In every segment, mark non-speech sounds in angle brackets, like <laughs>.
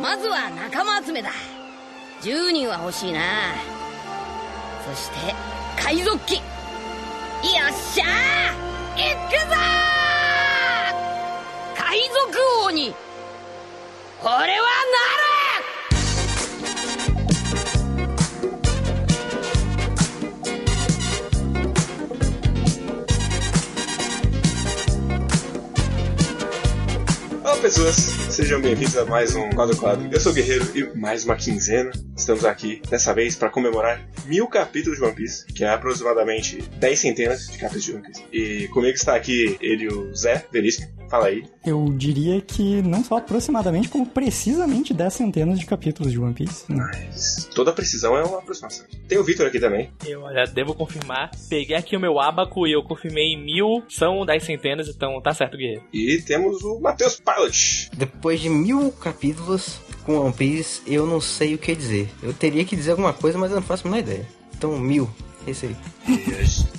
まずは仲間集めだ。10人は欲しいな。そして海賊機よっしゃー！行くぞ海賊王に！俺はなる！pessoas, sejam bem-vindos a mais um Quadro Quadro. Eu sou o Guerreiro e mais uma quinzena. Estamos aqui dessa vez para comemorar mil capítulos de One Piece, que é aproximadamente 10 centenas de capítulos de One Piece. E comigo está aqui ele, o Zé Veríssimo. Fala aí. Eu diria que não só aproximadamente, como precisamente 10 centenas de capítulos de One Piece. né? Mas toda precisão é uma aproximação. Tem o Victor aqui também. Eu olha, devo confirmar. Peguei aqui o meu abaco e eu confirmei em mil. São 10 centenas, então tá certo, guerreiro. E temos o Matheus Pilot. Depois de mil capítulos com One Piece, eu não sei o que dizer. Eu teria que dizer alguma coisa, mas eu não faço a menor ideia. Então, mil. Esse aí.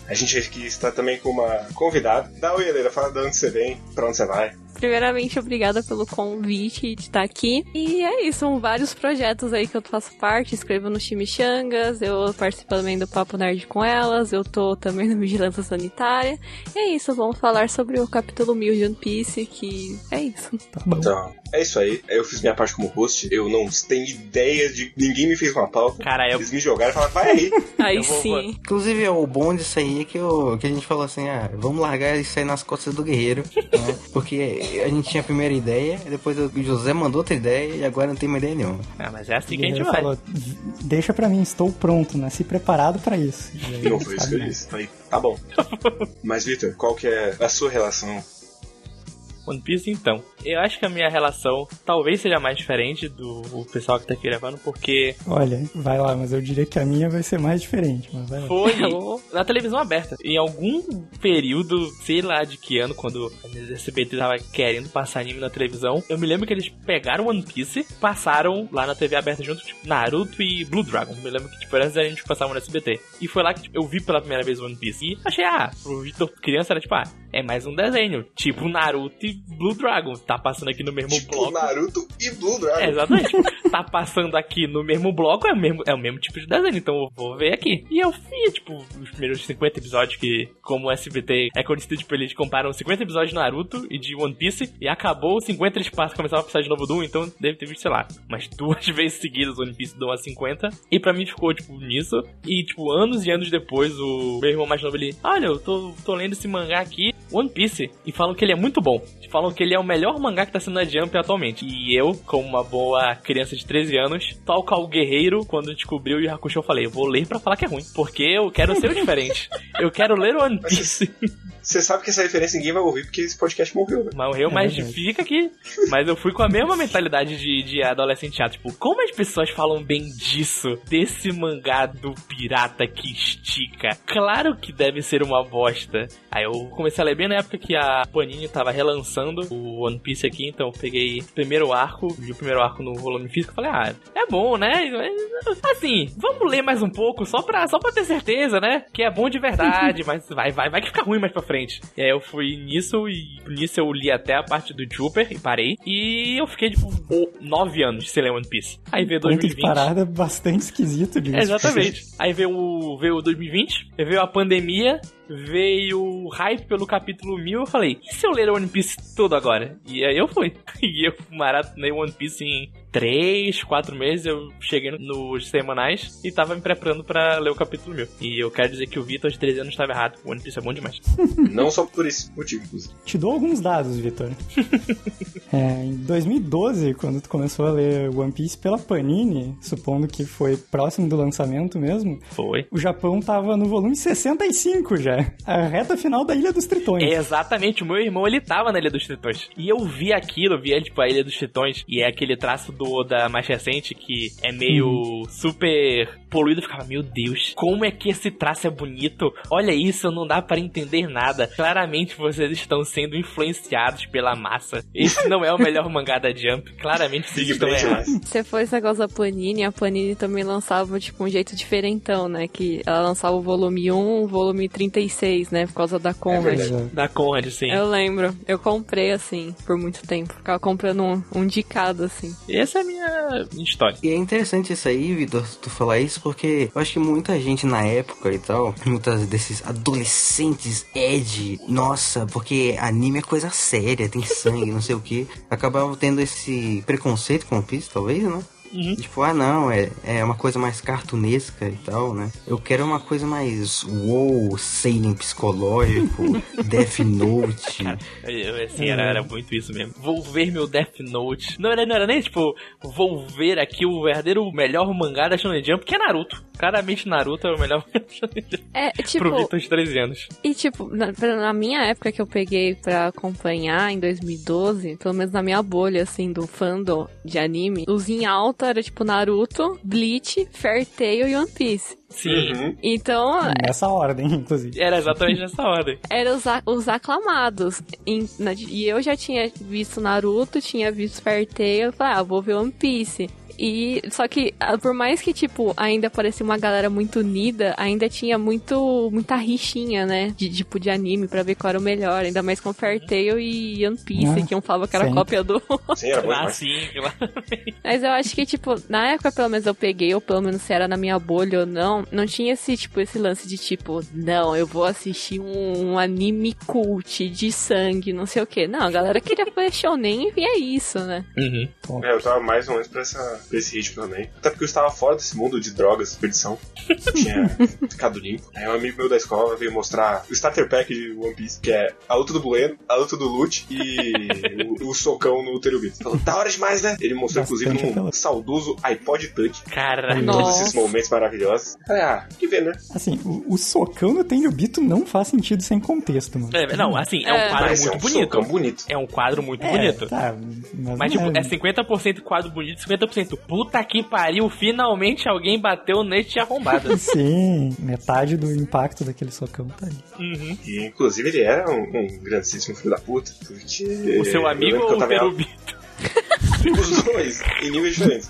A gente está também com uma convidada. Dá oi, Helena. Fala de onde você vem, pra onde você vai. Primeiramente, obrigada pelo convite de estar aqui. E é isso, são vários projetos aí que eu faço parte. Escrevo no Chimichangas, eu participo também do Papo Nerd com elas, eu tô também <laughs> no Vigilância Sanitária. E é isso, vamos falar sobre o capítulo 1000 de One Piece, que é isso. Tá bom. Então, é isso aí. Eu fiz minha parte como host. Eu não tenho ideia de. Ninguém me fez uma pauta. Cara, eu. Eles me jogaram e falaram, vai aí. <laughs> Aí Eu vou- sim. Inclusive, é o bom disso aí é que, eu, que a gente falou assim, ah, vamos largar isso aí nas costas do guerreiro, né? Porque a gente tinha a primeira ideia, depois o José mandou outra ideia e agora não tem mais ideia nenhuma. Ah, mas é assim que a gente vai. falou, deixa pra mim, estou pronto, nasci preparado pra isso. Não foi isso que eu né? disse. Falei, tá bom. <laughs> Mas, Victor, qual que é a sua relação? One Piece, então. Eu acho que a minha relação talvez seja mais diferente do pessoal que tá aqui gravando, porque Olha, vai lá, mas eu diria que a minha vai ser mais diferente, mas vai lá. foi <laughs> na televisão aberta. Em algum período, sei lá de que ano, quando a SBT tava querendo passar anime na televisão, eu me lembro que eles pegaram One Piece, passaram lá na TV aberta junto, tipo, Naruto e Blue Dragon. Me lembro que, tipo, os animes que passavam no SBT. E foi lá que tipo, eu vi pela primeira vez One Piece. E achei, ah, pro Vitor criança era tipo, ah, é mais um desenho. Tipo Naruto e Blue Dragon. Tá passando aqui no mesmo Tipo bloco. Naruto e Blue Dragon. É, exatamente. tá passando aqui no mesmo bloco, é o mesmo, é o mesmo tipo de desenho, então eu vou ver aqui. E eu vi, tipo, os primeiros 50 episódios que, como o SBT é conhecido, tipo, eles comparam 50 episódios de Naruto e de One Piece, e acabou os 50 eles passam, começavam a passar de novo do 1, então deve ter visto, sei lá, umas <laughs> duas vezes seguidas One Piece do 1 a 50, e pra mim ficou, tipo, nisso, e, tipo, anos e anos depois, o meu irmão mais novo, ele, olha, eu tô, tô lendo esse mangá aqui, One Piece, e falam que ele é muito bom. Falam que ele é o melhor mangá que tá sendo na Jump atualmente. E eu, como uma boa criança de 13 anos, tal qual o guerreiro, quando descobriu o Yu Hakusho, eu falei, eu vou ler pra falar que é ruim. Porque eu quero ser o diferente. <laughs> eu quero ler o One Piece. Você sabe que essa referência ninguém vai ouvir porque esse podcast morreu, né? Morreu, É mas verdade. fica aqui. Mas eu fui com a mesma mentalidade de, de adolescente. Tipo, como as pessoas falam bem disso? Desse mangá do pirata que estica. Claro que deve ser uma bosta. Aí eu comecei a ler bem na época que a Panini tava relançando o One Piece aqui. Então eu peguei o primeiro arco, vi o primeiro arco no volume físico e falei, ah, é bom, né? Assim, vamos ler mais um pouco, só pra, só pra ter certeza, né? Que é bom de verdade, <laughs> mas vai, vai, vai que fica ruim mais pra frente. E aí eu fui nisso e nisso eu li até a parte do Trooper e parei. E eu fiquei, tipo, nove anos sem ler One Piece. Aí veio Ponto de 2020. parada bastante esquisito disso. É, exatamente. Aí veio o, veio o 2020, veio a pandemia, veio o hype pelo capítulo 1000. Eu falei, e se eu ler One Piece todo agora? E aí eu fui. <laughs> E eu maratonei One Piece em 3, 4 meses. Eu cheguei nos semanais e tava me preparando pra ler o capítulo 1000. E eu quero dizer que o Vitor de 13 anos estava errado. O One Piece é bom demais. <laughs> Não só por esse motivo, inclusive. Te dou alguns dados, Vitor. <laughs> É, em 2012, quando tu começou a ler One Piece pela Panini, supondo que foi próximo do lançamento mesmo, Foi. o Japão tava no volume 65 já. A reta final da Ilha dos Tritões. É, exatamente, o meu irmão ele tava na Ilha dos Tritões. E eu vi aquilo, vi tipo, a Ilha dos Tritões, e é aquele traço do Oda mais recente que é meio super poluído. Eu ficava, meu Deus, como é que esse traço é bonito? Olha isso, não dá para entender nada. Claramente vocês estão sendo influenciados pela massa. Esse não é o melhor mangá da Jump. Claramente vocês estão errados. Se for esse negócio da Panini, a Panini também lançava, tipo, um jeito diferentão, né? Que ela lançava o volume 1, o volume 36, né? Por causa da Conrad. verdade. Exato. Da Conrad, sim. eu lembro. Eu comprei, assim, por muito tempo. Ficava comprando um, um de cada, assim. E essa é a minha, história. E é interessante isso aí, Vitor, tu falar isso, porque eu acho que muita gente na época e tal, muitas desses adolescentes Ed, nossa, porque anime é coisa séria, tem sangue, não sei o que, <laughs> acabavam tendo esse preconceito com o Piece, talvez, né? Uhum. Tipo, ah não, é, é uma coisa mais cartunesca e tal, né? Eu quero uma coisa mais wow, seinen psicológico, <laughs> Death Note. Eu, assim, era, era muito isso mesmo. Vou ver meu Death Note. Não era, não era nem tipo, vou ver aqui o verdadeiro melhor mangá da Shonen Jump, que é Naruto. Claramente Naruto é o melhor mangá <laughs> da Shonen Jump. É, Pro tipo, Vitor de 13 anos. e tipo, na, na minha época que eu peguei pra acompanhar, em 2012, pelo menos na minha bolha, assim, do fandom de anime, os em alta era tipo Naruto, Bleach, Fairy Tail e One Piece. Sim. Uhum. Então, Nessa ordem, inclusive. Era exatamente nessa ordem. <laughs> eram os, os aclamados. Em- na- e eu já tinha visto Naruto, tinha visto Fairy Tail, eu falei, ah, vou ver One Piece. E só que ah, por mais que tipo ainda parecia uma galera muito unida, ainda tinha muito muita rixinha, né, de tipo de anime pra ver qual era o melhor, ainda mais com Fairy Tail e One Piece, Ah, que um falava que era sempre. cópia do Sim, era bom Ah, sim, claro. Mas eu acho que, tipo, na época, pelo menos eu peguei, ou pelo menos se era na minha bolha ou não, não tinha esse, tipo, esse lance de, tipo, não, eu vou assistir um, um anime cult de sangue, não sei o quê. Não, a galera queria ver shonen e é isso, né? Uhum. É, eu tava mais ou menos pra, essa, pra esse ritmo também. Até porque eu estava fora desse mundo de drogas, perdição. Tinha <laughs> ficado limpo. Aí um amigo meu da escola veio mostrar o starter pack de One Piece, que é a luta do Bueno, a luta do Lute e <laughs> o, o socão no Terubito. Falou, da hora demais, né? Ele mostrou, Bastante inclusive, num apelão. saudoso iPod Touch. Cara, Nossa. Todos esses momentos maravilhosos. Falei, ah, que ver, né? Assim, o, o socão no Tenryubito não faz sentido sem contexto, mano. é, não, assim, é um É. quadro Mas muito é um bonito. socão bonito. É um quadro muito É, bonito. Tá, mas, Mas, tipo, é 50% quadro bonito, 50% puta que pariu, finalmente alguém bateu neste arrombado. <laughs> Sim, metade do impacto daquele socão tá ali. Uhum. E, inclusive, ele era um, um grandíssimo filho da puta. Porque. O seu eu amigo lembro que eu ou o Terubito? Os dois, em níveis diferentes.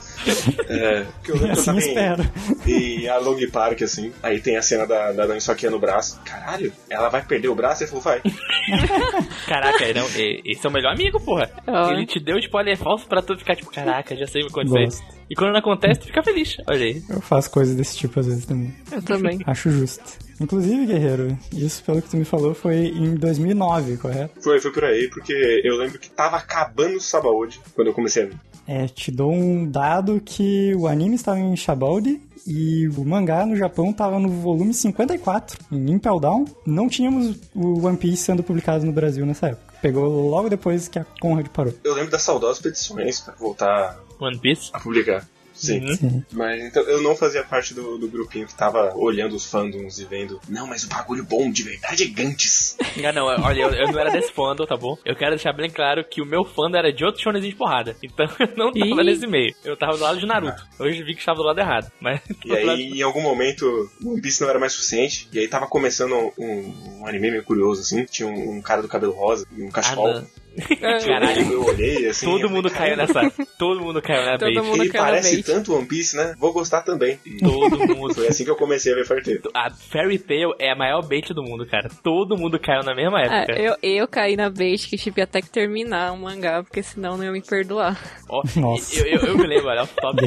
É, porque eu lembro que eu Assim tava espero. em, em Along Park, assim. Aí tem a cena da, da Nami saqueando o braço. Caralho, ela vai perder o braço? Ele falou, vai. <laughs> Caraca, não, e- esse é o melhor amigo, porra. Ah. Ele te deu spoiler falso pra tu ficar tipo, caraca, já sei o que acontecer. Gosto. E quando não acontece, tu fica feliz. Olha aí. Eu faço coisas desse tipo às vezes também. Eu também. Acho justo. Inclusive, Guerreiro, isso pelo que tu me falou foi em 2009, correto? Foi, foi por aí, porque eu lembro que tava acabando o Sabaody quando eu comecei a ver. É, te dou um dado que o anime estava em Shabaudi e o mangá no Japão estava no volume 54, em Impel Down. Não tínhamos o One Piece sendo publicado no Brasil nessa época. Pegou logo depois que a Conrad parou. Eu lembro das saudosas petições pra voltar One Piece. a publicar. Sim. Uhum. Sim. Mas então eu não fazia parte do, do grupinho que tava olhando os fandoms e vendo. Não, mas o bagulho bom de verdade é Gantes. Ah, <laughs> não, olha, eu, eu não era desse fandom, tá bom? Eu quero deixar bem claro que o meu fandom era de outro shonenzinho de porrada. Então <laughs> eu não tava Ih. nesse meio. Eu tava do lado de Naruto. Hoje vi que estava do lado errado. Mas <laughs> E aí, em algum momento, o One Piece não era mais suficiente. E aí tava começando um, um anime meio curioso, assim. Tinha um, um cara do cabelo rosa e um Ah, cachecol. não. <laughs> Caralho. Eu olhei assim. Todo eu mundo caiu "Caramba, nessa. Todo mundo caiu na Todo bait. mundo Ele parece bait. tanto One Piece, né? Vou gostar também. E Todo mundo. foi assim que eu comecei a ver Fairy Tail. A Fairy Tail é a maior bait do mundo, cara. Todo mundo caiu na mesma época. É, eu, eu caí na bait que tive até que terminar o mangá, porque senão não ia me perdoar. Ó, Nossa. Eu, eu, eu me lembro, olha, top.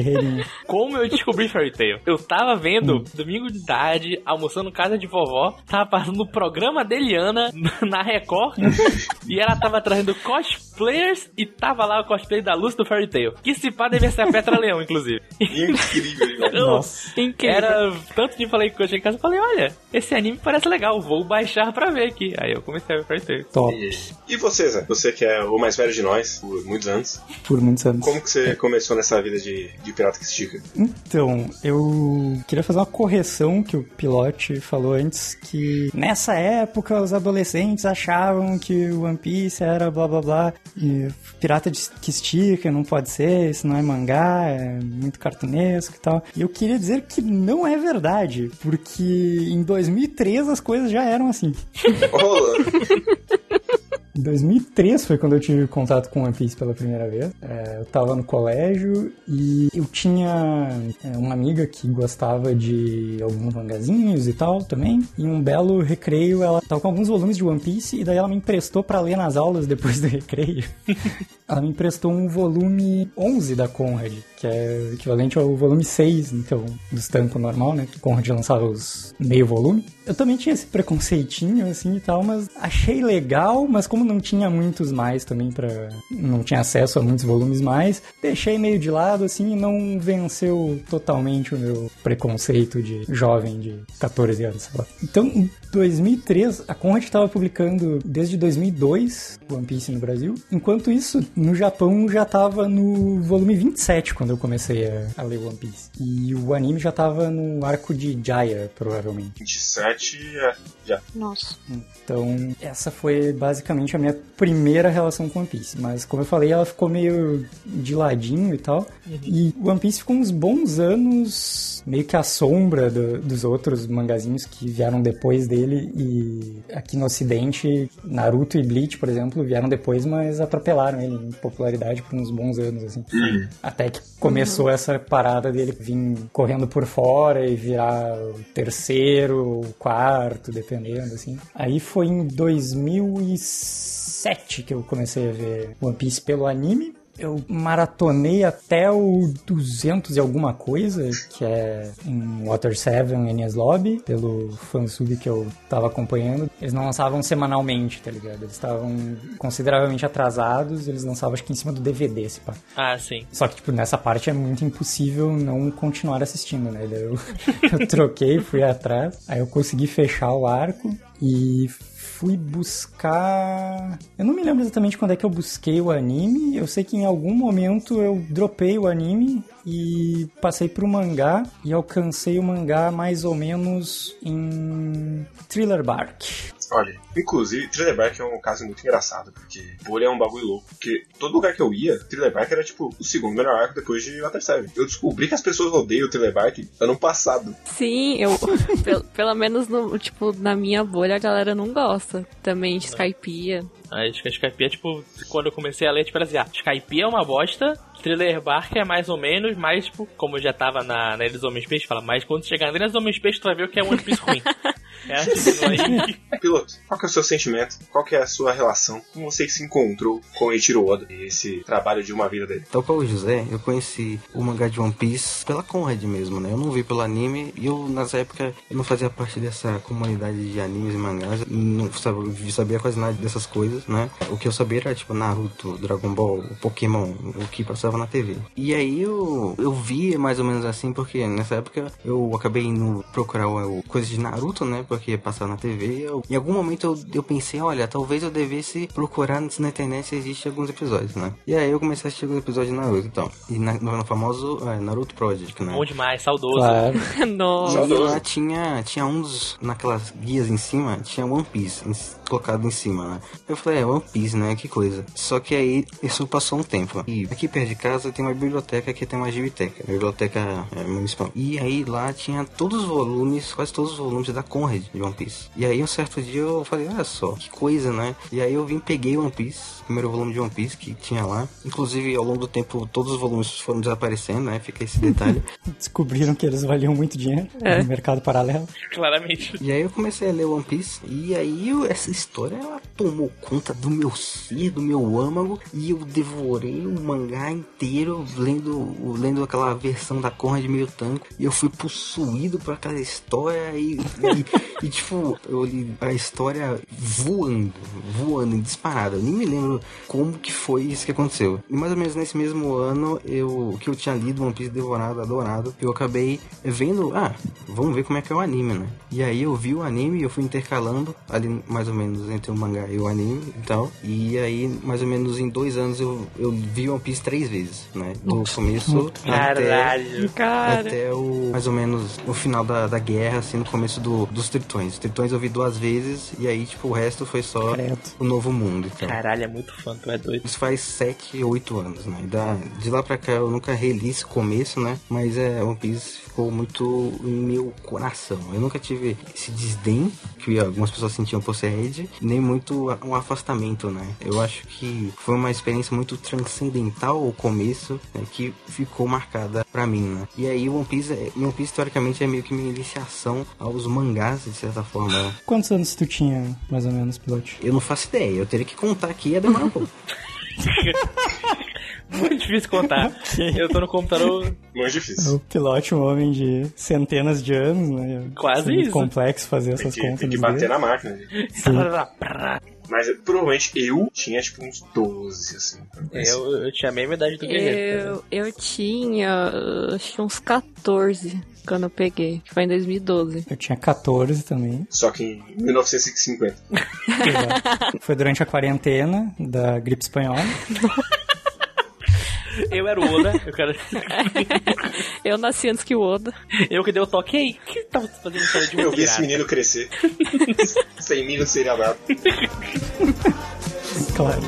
Como eu descobri Fairy Tail? Eu tava vendo domingo de tarde, almoçando em casa de vovó, tava passando o programa da Eliana na Record, <laughs> e ela tava trazendo cosplay cosplayers e tava lá o cosplay da Luz do Fairy Tail. Que se pá devia ser a Petra Leão, inclusive. <laughs> Incrível, velho. Eu- Nossa. Incrível. Era tanto de falei que eu cheguei em casa e falei, olha, esse anime parece legal, vou baixar pra ver aqui. Aí eu comecei a ver Fairy Tail. Top. E você, Zé? Você que é o mais velho de nós, por muitos anos. Por muitos anos. Como que você começou nessa vida de, de pirata que estica? Então, eu queria fazer uma correção que o pilote falou antes, que nessa época os adolescentes achavam que o One Piece era blá blá blá, e pirata de, que estica, não pode ser, isso não é mangá, é muito cartunesco e tal. E eu queria dizer que não é verdade, porque em 2003 as coisas já eram assim. <laughs> Rola. 2003 foi quando eu tive contato com One Piece pela primeira vez. É, eu tava no colégio e eu tinha é, uma amiga que gostava de alguns mangazinhos e tal também. E um belo recreio, ela tava com alguns volumes de One Piece e daí ela me emprestou para ler nas aulas depois do <laughs> recreio. ela me emprestou um volume 11 da Conrad, que é equivalente ao volume 6, então, do estampo normal, né? Que Conrad lançava os meio volume. Eu também tinha esse preconceitinho, assim, e tal, mas achei legal, mas como não tinha muitos mais também para não tinha acesso a muitos volumes mais, deixei meio de lado, assim, e não venceu totalmente o meu preconceito de jovem de 14 anos, sei lá. Então, em 2003, a Conrad estava publicando desde 2002 One Piece no Brasil. Enquanto isso, no Japão já estava no volume 27 quando eu comecei a, a, ler One Piece. E o anime já estava no arco de Jaya, provavelmente. 27 é, já. Nossa. Então, essa foi basicamente a minha primeira relação com One Piece. Mas, como eu falei, ela ficou meio de ladinho e tal. Uhum. E One Piece ficou uns bons anos meio que à sombra do, dos outros mangazinhos que vieram depois dele. E aqui no Ocidente, Naruto e Bleach, por exemplo, vieram depois, mas atropelaram ele em popularidade por uns bons anos, assim. Uhum. Até que começou uhum. essa parada dele vir correndo por fora e virar o terceiro, o quarto, dependendo, assim. Aí foi em 2007 que eu comecei a ver One Piece pelo anime eu maratonei até o 200 e alguma coisa, que é em Water 7 Enies Lobby, pelo fansub que eu tava acompanhando. Eles não lançavam semanalmente, tá ligado? Eles estavam consideravelmente atrasados, eles lançavam acho que em cima do DVD, esse pá. Ah, sim. Só que, tipo, nessa parte é muito impossível não continuar assistindo, né? Eu, <laughs> eu troquei, fui atrás, aí eu consegui fechar o arco e fui buscar. Eu não me lembro exatamente quando é que eu busquei o anime. Eu sei que em algum momento eu dropei o anime e passei pro mangá e alcancei o mangá mais ou menos em Thriller Bark. Olha, inclusive, Thriller Bark é um caso muito engraçado, porque Bolha é um bagulho louco. Porque todo lugar que eu ia, Thriller Bark era tipo o segundo melhor arco depois de Water 7. Eu descobri que as pessoas odeiam o Thriller Bark ano passado. Sim, eu. <laughs> pelo, pelo menos no, tipo, na minha bolha a galera não gosta também de Skypiea. A Skypiea, tipo, quando eu comecei a ler, tipo, era assim, ah, Skypiea é uma bosta, Thriller Bark é mais ou menos, mas, tipo, como eu já tava na, na Eles Homens Peixe, fala, mas quando chegar na Eles Homens Peixe, tu vai ver o que é One Piece ruim. <laughs> é assim, aí. <laughs> Piloto, qual que é o seu sentimento? Qual que é a sua relação? Como você se encontrou com o Eiichiro Oda e esse trabalho de uma vida dele? Tal qual o José, eu conheci o mangá de One Piece pela Conrad mesmo, né? Eu não vi pelo anime e eu, nessa época, eu não fazia parte dessa comunidade de animes e mangás, não sabia, sabia quase nada dessas coisas, né? O que eu sabia era, tipo, Naruto, Dragon Ball, Pokémon, o que passava na TV. E aí eu, eu vi mais ou menos assim, porque nessa época eu acabei indo procurar o, coisas de Naruto, né? Porque passava na TV. Eu, em algum momento eu, eu pensei, olha, talvez eu devesse procurar na internet se existe alguns episódios, né? E aí eu comecei a assistir os episódios de Naruto, então. E na, no, famoso é, Naruto Project, né? Bom demais, saudoso. Claro. <laughs> Nossa. E lá tinha, tinha um dos, naquelas guias em cima, tinha One Piece colocado em cima, né? Eu falei, é One Piece, né? Que coisa. Só que aí isso passou um tempo. E aqui perto de casa tem uma biblioteca que tem uma biblioteca, biblioteca é, municipal. E aí lá tinha todos os volumes, quase todos os volumes da Conrad de One Piece. E aí um certo dia eu falei, olha só, que coisa, né? E aí eu vim, peguei One Piece, primeiro volume de One Piece que tinha lá. Inclusive ao longo do tempo todos os volumes foram desaparecendo, né? Fica esse detalhe. <laughs> Descobriram que eles valiam muito dinheiro é. no mercado paralelo. Claramente. E aí eu comecei a ler One Piece e aí eu, essa história ela tomou conta do meu ser, do meu âmago e eu devorei o mangá inteiro lendo, lendo aquela versão da Conrad meio tanco e eu fui possuído por aquela história e, e, e, tipo, eu li a história voando, voando, disparada. Eu nem me lembro como que foi isso que aconteceu. E mais ou menos nesse mesmo ano, eu que eu tinha lido One Piece devorado, adorado, eu acabei vendo, ah, vamos ver como é que é o anime, né? E aí eu vi o anime eu fui intercalando ali mais ou menos entre o mangá e o anime e tal. E aí, mais ou menos em dois anos, eu, eu vi One Piece três vezes, né? Do começo Caralho, até, cara. até o mais ou menos o final da, da guerra, assim, no começo do, dos Tritões. Os Tritões eu vi duas vezes e aí, tipo, o resto foi só Credo. o Novo Mundo. Então. Caralho, é muito fã, tu é doido. Isso faz 7, 8 anos, né? Da, de lá pra cá eu nunca reli esse começo, né? Mas é, One Piece ficou muito em meu coração. Eu nunca tive esse desdém que algumas pessoas sentiam por ser Ed, nem muito um afastamento, né? Eu acho que foi uma experiência muito transcendental o começo, né? Que ficou marcada pra mim, né? E aí One Piece, é- One Piece teoricamente é meio que minha iniciação aos mangás, de certa forma. né? Quantos anos tu tinha, mais ou menos, pilote? Eu não faço ideia, eu teria que contar aqui ia demorar um <laughs> pouco. <laughs> Muito difícil contar. Eu tô no computador Muito difícil. O pilote, um homem de centenas de anos, né? Quase É muito isso. complexo fazer Tem essas que, contas. tem que bater dedos. na máquina. Mas provavelmente eu tinha tipo uns 12, assim. Eu, eu tinha a mesma idade do Guerreiro. Eu, eu tinha, acho que uns 14 quando eu peguei, que foi em 2012. Eu tinha 14 também. Só que em 1950. Exato. Foi durante a quarentena da gripe espanhola. <laughs> Eu era o Oda, eu quero. <laughs> Eu nasci antes que o Oda. Eu que dei o toque. Ei, o que tava fazendo história de um Eu vi esse menino crescer. <laughs> Sem mim não seria nada. Claro.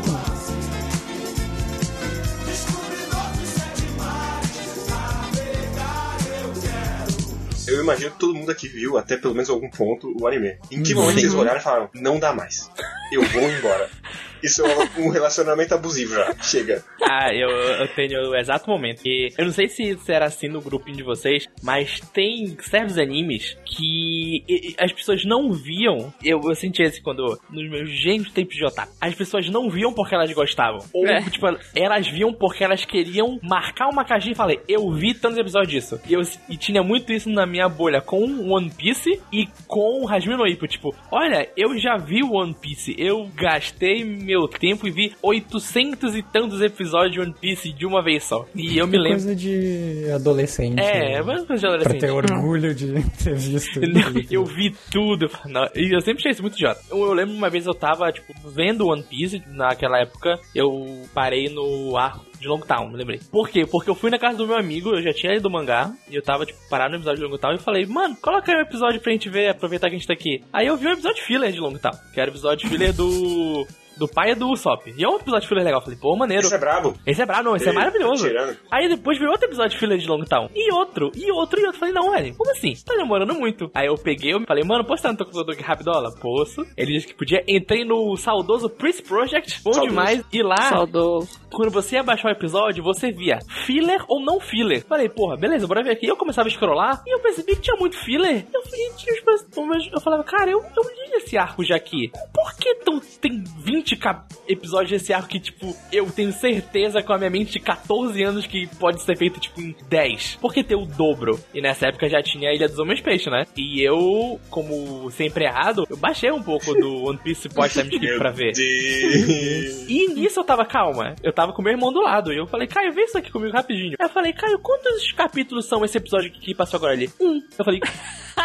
Eu imagino que todo mundo aqui viu, até pelo menos algum ponto, o anime. Em que momento vocês olharam e falaram, não dá mais. Eu vou embora. <laughs> Isso é um relacionamento abusivo já. Chega. Ah, eu, eu tenho o exato momento. E eu não sei se era assim no grupinho de vocês, mas tem certos animes que as pessoas não viam. Eu, eu senti esse quando, nos meus gênios tempos de otaku, as pessoas não viam porque elas gostavam. Ou, É. tipo, elas viam porque elas queriam marcar uma caixinha e falei, eu vi tantos episódios disso. E, eu, e tinha muito isso na minha bolha com One Piece e com Hajime no Ippo. Tipo, olha, eu já vi One Piece, eu gastei meu tempo e vi 800 e tantos episódios de One Piece de uma vez só. E eu me lembro. Coisa de adolescente. É, né? mas coisa de Pra adolescente. ter orgulho de ter visto. <laughs> Eu vi tudo. Não, e eu sempre achei isso muito idiota. Eu, eu lembro uma vez eu tava, tipo, vendo One Piece naquela época. Eu parei no arco de Longtown, me lembrei. Por quê? Porque eu fui na casa do meu amigo, eu já tinha lido o mangá, e eu tava, tipo, parado no episódio de Longtown e falei, mano, coloca aí um episódio pra gente ver, aproveitar que a gente tá aqui. Aí eu vi um episódio filler de Longtown, que era o episódio filler do. Do pai do Usopp. E é um episódio filler legal. Falei, pô, maneiro. Isso é brabo. Esse é brabo, não, esse é Ei, maravilhoso. tá. Aí depois veio outro episódio de filler de Longtown. E outro, e outro, e outro. Falei, não, velho, como assim? Tá demorando muito. Aí eu peguei, eu falei, mano, posso estar no teu computador aqui rapidola? Posso. Ele disse que podia. Entrei no saudoso Prince Project, bom Saudoso. demais. E lá, Saudoso. quando você ia baixar o episódio, você via filler ou não filler. Falei, porra, beleza, bora ver aqui. Eu começava a scrollar e eu percebi que tinha muito filler. Eu, falei, tinha os- eu falava, cara, eu, eu li esse arco já aqui. Por que tão, tem 20 cap- episódios desse arco que, tipo, eu tenho certeza com a minha mente de 14 anos que pode ser feito, tipo, em 10? Por que ter o dobro? E nessa época já tinha a Ilha dos Homens Peixe, né? E eu, como sempre errado, eu baixei um pouco do <laughs> One Piece Pod Time Skip pra ver. Deus. E nisso eu tava calma. Eu tava com meu irmão do lado. E eu falei, Caio, vê isso aqui comigo rapidinho. Aí eu falei, Caio, quantos capítulos são esse episódio que passou agora ali? Um. Eu falei,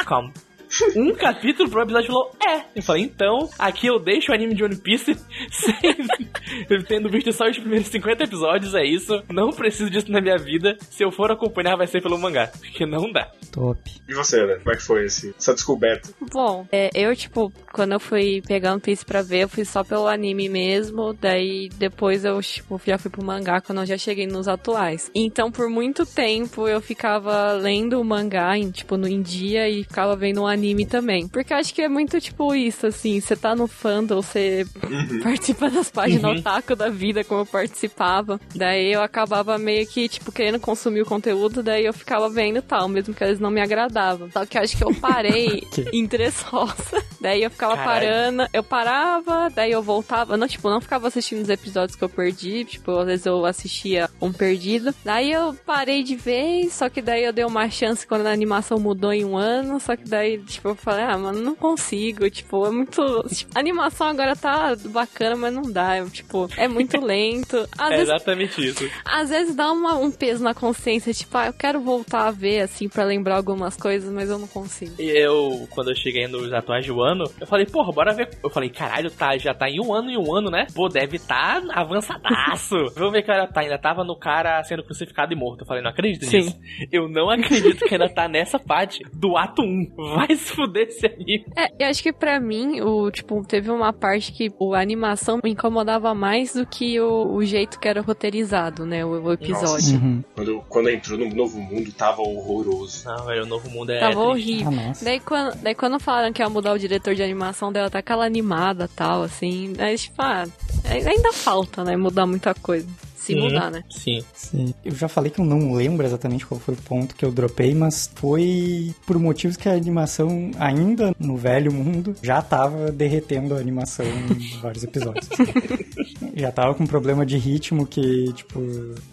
calma. <laughs> Um capítulo pro episódio falou, é. Eu falei, então, aqui eu deixo o anime de One Piece <laughs> sem <laughs> tendo visto só os primeiros 50 episódios, é isso. Não preciso disso na minha vida. Se eu for acompanhar, vai ser pelo mangá. Porque não dá. Top. E você, né? Como é que foi esse, essa descoberta? Bom, é, eu, tipo, quando eu fui pegar One Piece pra ver, eu fui só pelo anime mesmo. Daí depois eu, tipo, já fui pro mangá quando eu já cheguei nos atuais. Então, por muito tempo, eu ficava lendo o mangá, em, tipo, no em dia e ficava vendo um anime também. Porque eu acho que é muito, tipo, isso, assim. Você tá no fandom, você participa das páginas otaku da vida, como eu participava. Daí eu acabava meio que, tipo, querendo consumir o conteúdo, daí eu ficava vendo tal, mesmo que eles não me agradavam. Só que eu acho que eu parei <laughs> em Dressrosa. Daí eu ficava Caralho. parando, eu parava, daí eu voltava. Não, tipo, não ficava assistindo os episódios que eu perdi. Tipo, às vezes eu assistia um perdido. Daí eu parei de vez, só que daí eu dei uma chance quando a animação mudou em um ano. Só que daí, tipo, eu falei, ah, mano, não consigo. Tipo, é muito. tipo, a animação agora tá bacana, mas não dá. é, Tipo, é muito <laughs> lento. Às É vezes exatamente isso. às vezes dá uma- um peso na consciência, tipo, ah, eu quero voltar a ver, assim, pra lembrar algumas coisas, mas eu não consigo. E eu, quando eu cheguei nos atuais de One, ano, eu falei, porra, bora ver. Eu falei, caralho, tá, já tá em um ano e um ano, né? Pô, deve tá avançadaço. <laughs> Vamos ver que ainda tá. Ainda tava no cara sendo crucificado e morto. Eu falei, não acredito Sim. nisso. Eu não acredito que ainda tá nessa parte do ato 1. Vai se fuder esse anime. É, eu acho que pra mim, o, tipo, teve uma parte que o, a animação me incomodava mais do que o, o jeito que era roteirizado, né? O, o episódio. Uhum. Quando, quando entrou no novo mundo, tava horroroso. Não, velho, o novo mundo é. Tava triste. horrível. Ah. Daí quando, daí quando falaram que ia mudar o diretor de animação dela, tá aquela animada e tal, assim. Aí, tipo, ah, ainda falta, né? Mudar muita coisa. Se Uhum. mudar, né? Sim. Sim. Eu já falei que eu não lembro exatamente qual foi o ponto que eu dropei, mas foi por motivos que a animação, ainda no velho mundo, já tava derretendo a animação em <laughs> vários episódios. já tava com problema de ritmo que, tipo,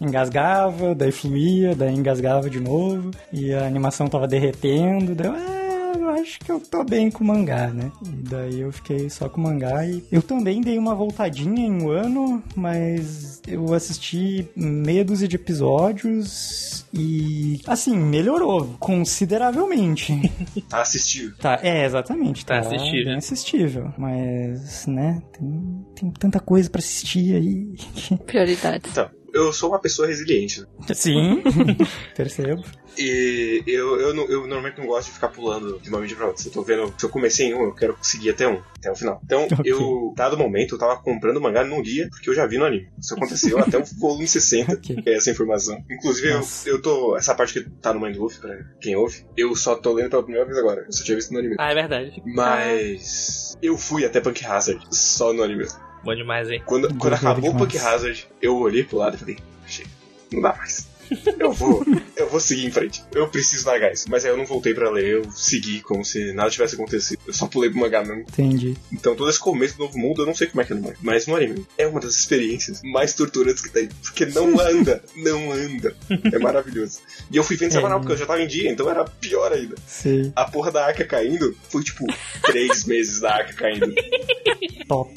engasgava, daí fluía, daí engasgava de novo, e a animação tava derretendo, daí eu, ah, eu acho que eu tô bem com o mangá, né? E daí eu fiquei só com o mangá e eu também dei uma voltadinha em um ano, mas eu assisti meia dúzia de episódios e, assim, melhorou consideravelmente. <laughs> Tá assistível. Tá, é, exatamente. Tá Tá, assistível. bem assistível. Mas, né, tem, tem tanta coisa pra assistir aí. Prioridades. Então, eu sou uma pessoa resiliente, né? <laughs> Sim, <laughs> percebo. E eu, eu, eu normalmente não gosto de ficar pulando de uma mídia pra outra. Se eu tô vendo, se eu comecei em um, eu quero seguir até um, até o final. Então, Ok. eu, dado momento, eu tava comprando mangá num dia, porque eu já vi no anime. Isso aconteceu até o <laughs> volume 60, Ok. que é essa informação. Inclusive, eu, eu tô. Essa parte que tá no Mind Wolf, pra quem ouve, eu só tô lendo pela primeira vez agora. Eu só tinha visto no anime. Ah, é verdade. Mas. Eu fui até Punk Hazard só no anime. Bom demais, hein? Quando, quando acabou o Punk. Hazard, eu olhei pro lado e falei, chega, não dá mais. Eu vou, eu vou seguir em frente. Eu preciso largar isso. Mas aí eu não voltei pra ler, eu segui como se nada tivesse acontecido. Eu só pulei pro mangá mesmo. Entendi. Então todo esse começo do novo mundo, eu não sei como é que é no mangá. Mas no anime, é uma das experiências mais torturantes que tem. Porque não <laughs> anda, não anda. É maravilhoso. E eu fui vendo semanal, É. porque eu já tava em dia, então era pior ainda. Sei. A porra da arca caindo foi tipo três <laughs> meses da arca caindo. Top.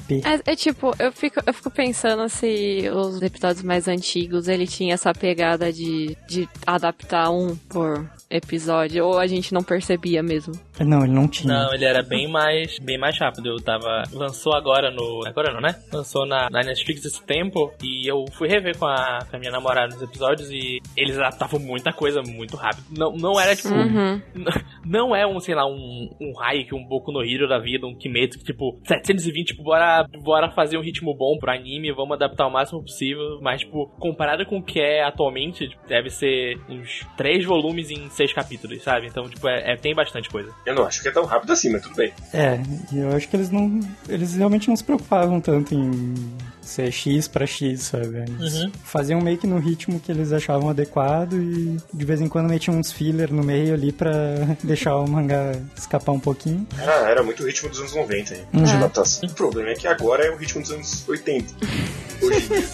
É, é tipo, eu fico, eu fico pensando se os episódios mais antigos ele tinha essa pegada de, de adaptar um por episódio, ou a gente não percebia mesmo. Não, ele não tinha. Não, ele era bem mais, bem mais rápido. Eu tava. Lançou agora no. Agora não, né? Lançou na, na Netflix esse tempo. E eu fui rever com a, com a minha namorada nos episódios. E eles adaptavam muita coisa muito rápido. Não, não era tipo. Uhum. <laughs> Não é um, sei lá, um, um Haikyuu, um Boku no Hero da vida, um Kimetsu, que tipo, 720, tipo, bora, bora fazer um ritmo bom pro anime, vamos adaptar o máximo possível, mas, tipo, comparado com o que é atualmente, tipo, deve ser uns três volumes em seis capítulos, sabe? Então, tipo, é, é- tem bastante coisa. Eu não acho que é tão rápido assim, mas tudo bem. É, e eu acho que eles não. Eles realmente não se preocupavam tanto em ser X pra X, sabe? Eles Uhum. faziam meio que no ritmo que eles achavam adequado e de vez em quando metiam uns filler no meio ali pra <laughs> deixar o mangá escapar um pouquinho. Era, era muito o ritmo dos anos 90 aí, Uhum. de adaptação. O problema é que agora é o ritmo dos anos 80. <laughs> Hoje em dia.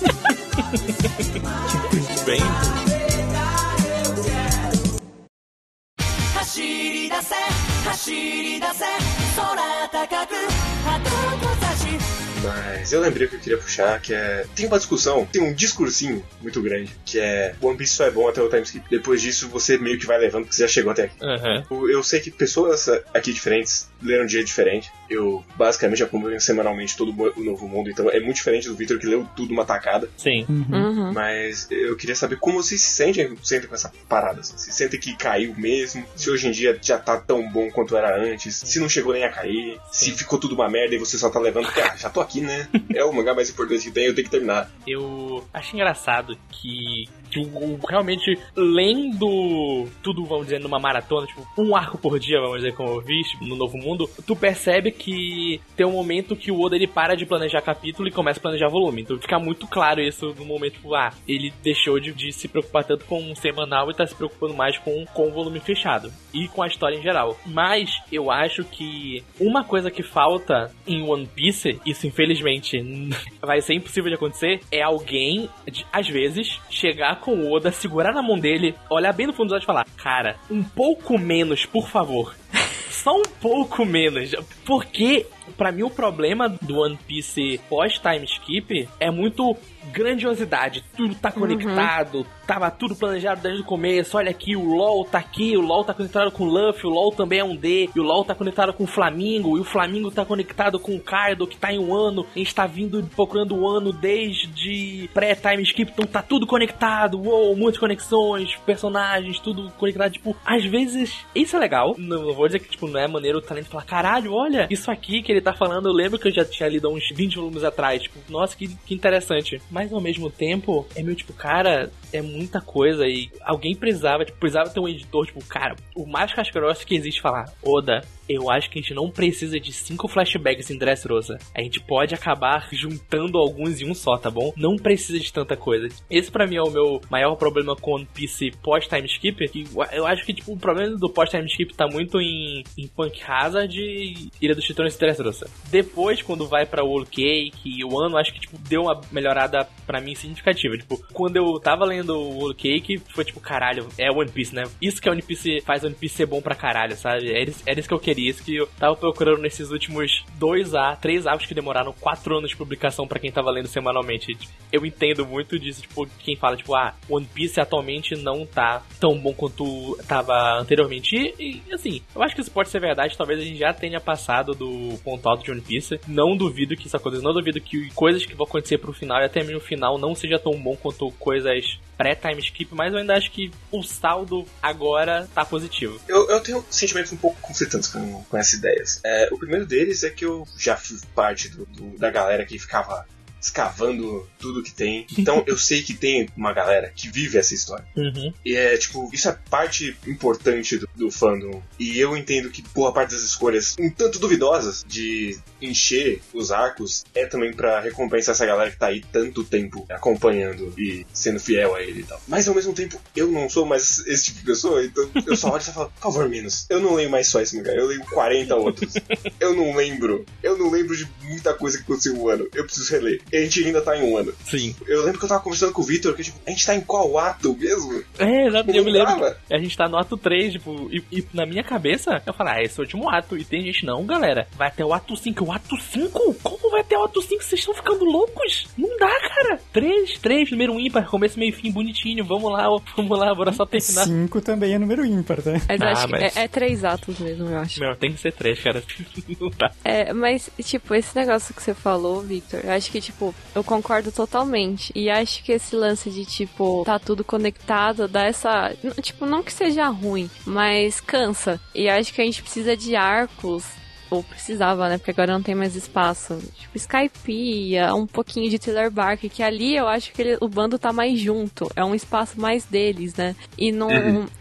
Mas eu lembrei que eu queria puxar, que é. Tem uma discussão, tem um discursinho muito grande, que é One Piece só é bom até o time skip. Depois disso, você meio que vai levando, porque você já chegou até aqui. Uhum. Eu sei que pessoas aqui diferentes leram de jeito diferente. Eu basicamente acompanho semanalmente todo o novo mundo, então é muito diferente do Victor que leu tudo uma tacada. Sim. Uhum. Mas eu queria saber como vocês se sentem, sentem com essa parada. assim. Se sentem que caiu mesmo, se hoje em dia já tá tão bom quanto era antes, se não chegou nem a cair, se ficou tudo uma merda e você só tá levando porque, ah, já tô aqui, né? <laughs> É o mangá mais importante que tem, eu tenho que terminar. Eu acho engraçado que, que o, o- realmente lendo tudo, vamos dizer, numa maratona, tipo, um arco por dia, vamos dizer, como eu vi tipo, no Novo Mundo, tu percebe que tem um momento que o Oda ele para de planejar capítulo e começa a planejar volume. Então fica muito claro isso no momento, tipo, ah, ele deixou de, de se preocupar tanto com o semanal e tá se preocupando mais com, com o volume fechado e com a história em geral. Mas eu acho que uma coisa que falta em One Piece, isso infelizmente <laughs> vai ser impossível de acontecer, é alguém, às vezes, chegar com o Oda, segurar na mão dele, olhar bem no fundo dos olhos e falar: Cara, um pouco menos, por favor. <laughs> Só um pouco menos. Porque, pra mim, o problema do One Piece pós-time skip é muito grandiosidade. Tudo tá conectado, tava tudo planejado desde o começo. Olha aqui, o LoL tá aqui, o LoL tá conectado com o Luffy, o LoL também é um D, e o LoL tá conectado com o Flamingo, e o Flamingo tá conectado com o Kaido, que tá em um ano. A gente tá vindo procurando o ano desde pré-time skip, então tá tudo conectado. Uou, muitas conexões, personagens, tudo conectado. Tipo, às vezes, isso é legal. Não, não vou dizer que, tipo, não é maneiro o talento falar, caralho, olha, isso aqui que ele tá falando, eu lembro que eu já tinha lido uns 20 volumes atrás. Tipo, nossa, que, que interessante. Mas ao mesmo tempo, é meio tipo, cara, é muita coisa e alguém precisava, tipo, precisava ter um editor, tipo, cara, o mais cascaroso que existe falar, Oda, eu acho que a gente não precisa de cinco flashbacks em Dressrosa. A gente pode acabar juntando alguns em um só, tá bom? Não precisa de tanta coisa. Esse para mim é o meu maior problema com One Piece pós-time skip. Eu acho que tipo, o problema do pós-time skip tá muito em, em Punk Hazard e Ilha dos Titãs e Dressrosa. Depois, quando vai pra Whole Cake e o ano, acho que tipo, deu uma melhorada para mim significativa. Tipo, quando eu tava lendo o Whole Cake, foi tipo, caralho, é One Piece, né? Isso que a One Piece faz One Piece ser bom pra caralho, sabe? Era, era isso que eu queria isso que eu tava procurando nesses últimos dois A, três arcos que demoraram quatro anos de publicação para quem tava lendo semanalmente. Eu entendo muito disso, tipo, quem fala, tipo, ah, One Piece atualmente não tá tão bom quanto tava anteriormente. E, e, assim, eu acho que isso pode ser verdade, talvez a gente já tenha passado do ponto alto de One Piece. Não duvido que isso aconteça, não duvido que coisas que vão acontecer pro final e até mesmo o final não seja tão bom quanto coisas pré-time skip, mas eu ainda acho que o saldo agora tá positivo. Eu, eu tenho sentimentos um pouco conflitantes com, com essas ideias. É, o primeiro deles é que eu já fiz parte do, do, da galera que ficava escavando tudo que tem. Então eu sei que tem uma galera que vive essa história. Uhum. E é tipo, isso é parte importante do, do fandom. E eu entendo que boa parte das escolhas, um tanto duvidosas, de encher os arcos, é também para recompensar essa galera que tá aí tanto tempo acompanhando e sendo fiel a ele e tal. Mas ao mesmo tempo, eu não sou mais <laughs> esse tipo de pessoa, então eu só olho e falo, por favor, menos. Eu não leio mais só esse mangá, eu leio 40 outros. eu não lembro. Eu não lembro de muita coisa que aconteceu um ano. Eu preciso reler. E a gente ainda tá em um ano. Sim. Eu lembro que eu tava conversando com o Victor, que tipo, a gente tá em qual ato mesmo? É, exato. Eu me lembro. A gente tá no ato 3, tipo, e, e na minha cabeça, eu falo, ah, esse é o último ato. E tem gente, não, galera, vai até o ato 5. O ato 5? Como vai até o ato 5? Vocês estão ficando loucos? Não dá, cara. 3, 3, número ímpar, começo, meio, fim, bonitinho. Vamos lá, <laughs> vamos lá, bora só terminar. Cinco <laughs> também é número ímpar, tá? Mas Ah, acho que mas- é, é três atos mesmo, eu acho. Meu, tem que ser 3, cara. <laughs> Não dá. É, mas, tipo, esse negócio que você falou, Victor, eu acho que, tipo, eu concordo totalmente. E acho que esse lance de, tipo, tá tudo conectado, dá essa. Tipo, não que seja ruim, mas cansa. E acho que a gente precisa de arcos. Ou precisava, né? Porque agora não tem mais espaço. Tipo, Skypiea, um pouquinho de Thriller Bark, que ali eu acho que ele- o bando tá mais junto. É um espaço mais deles, né? E não,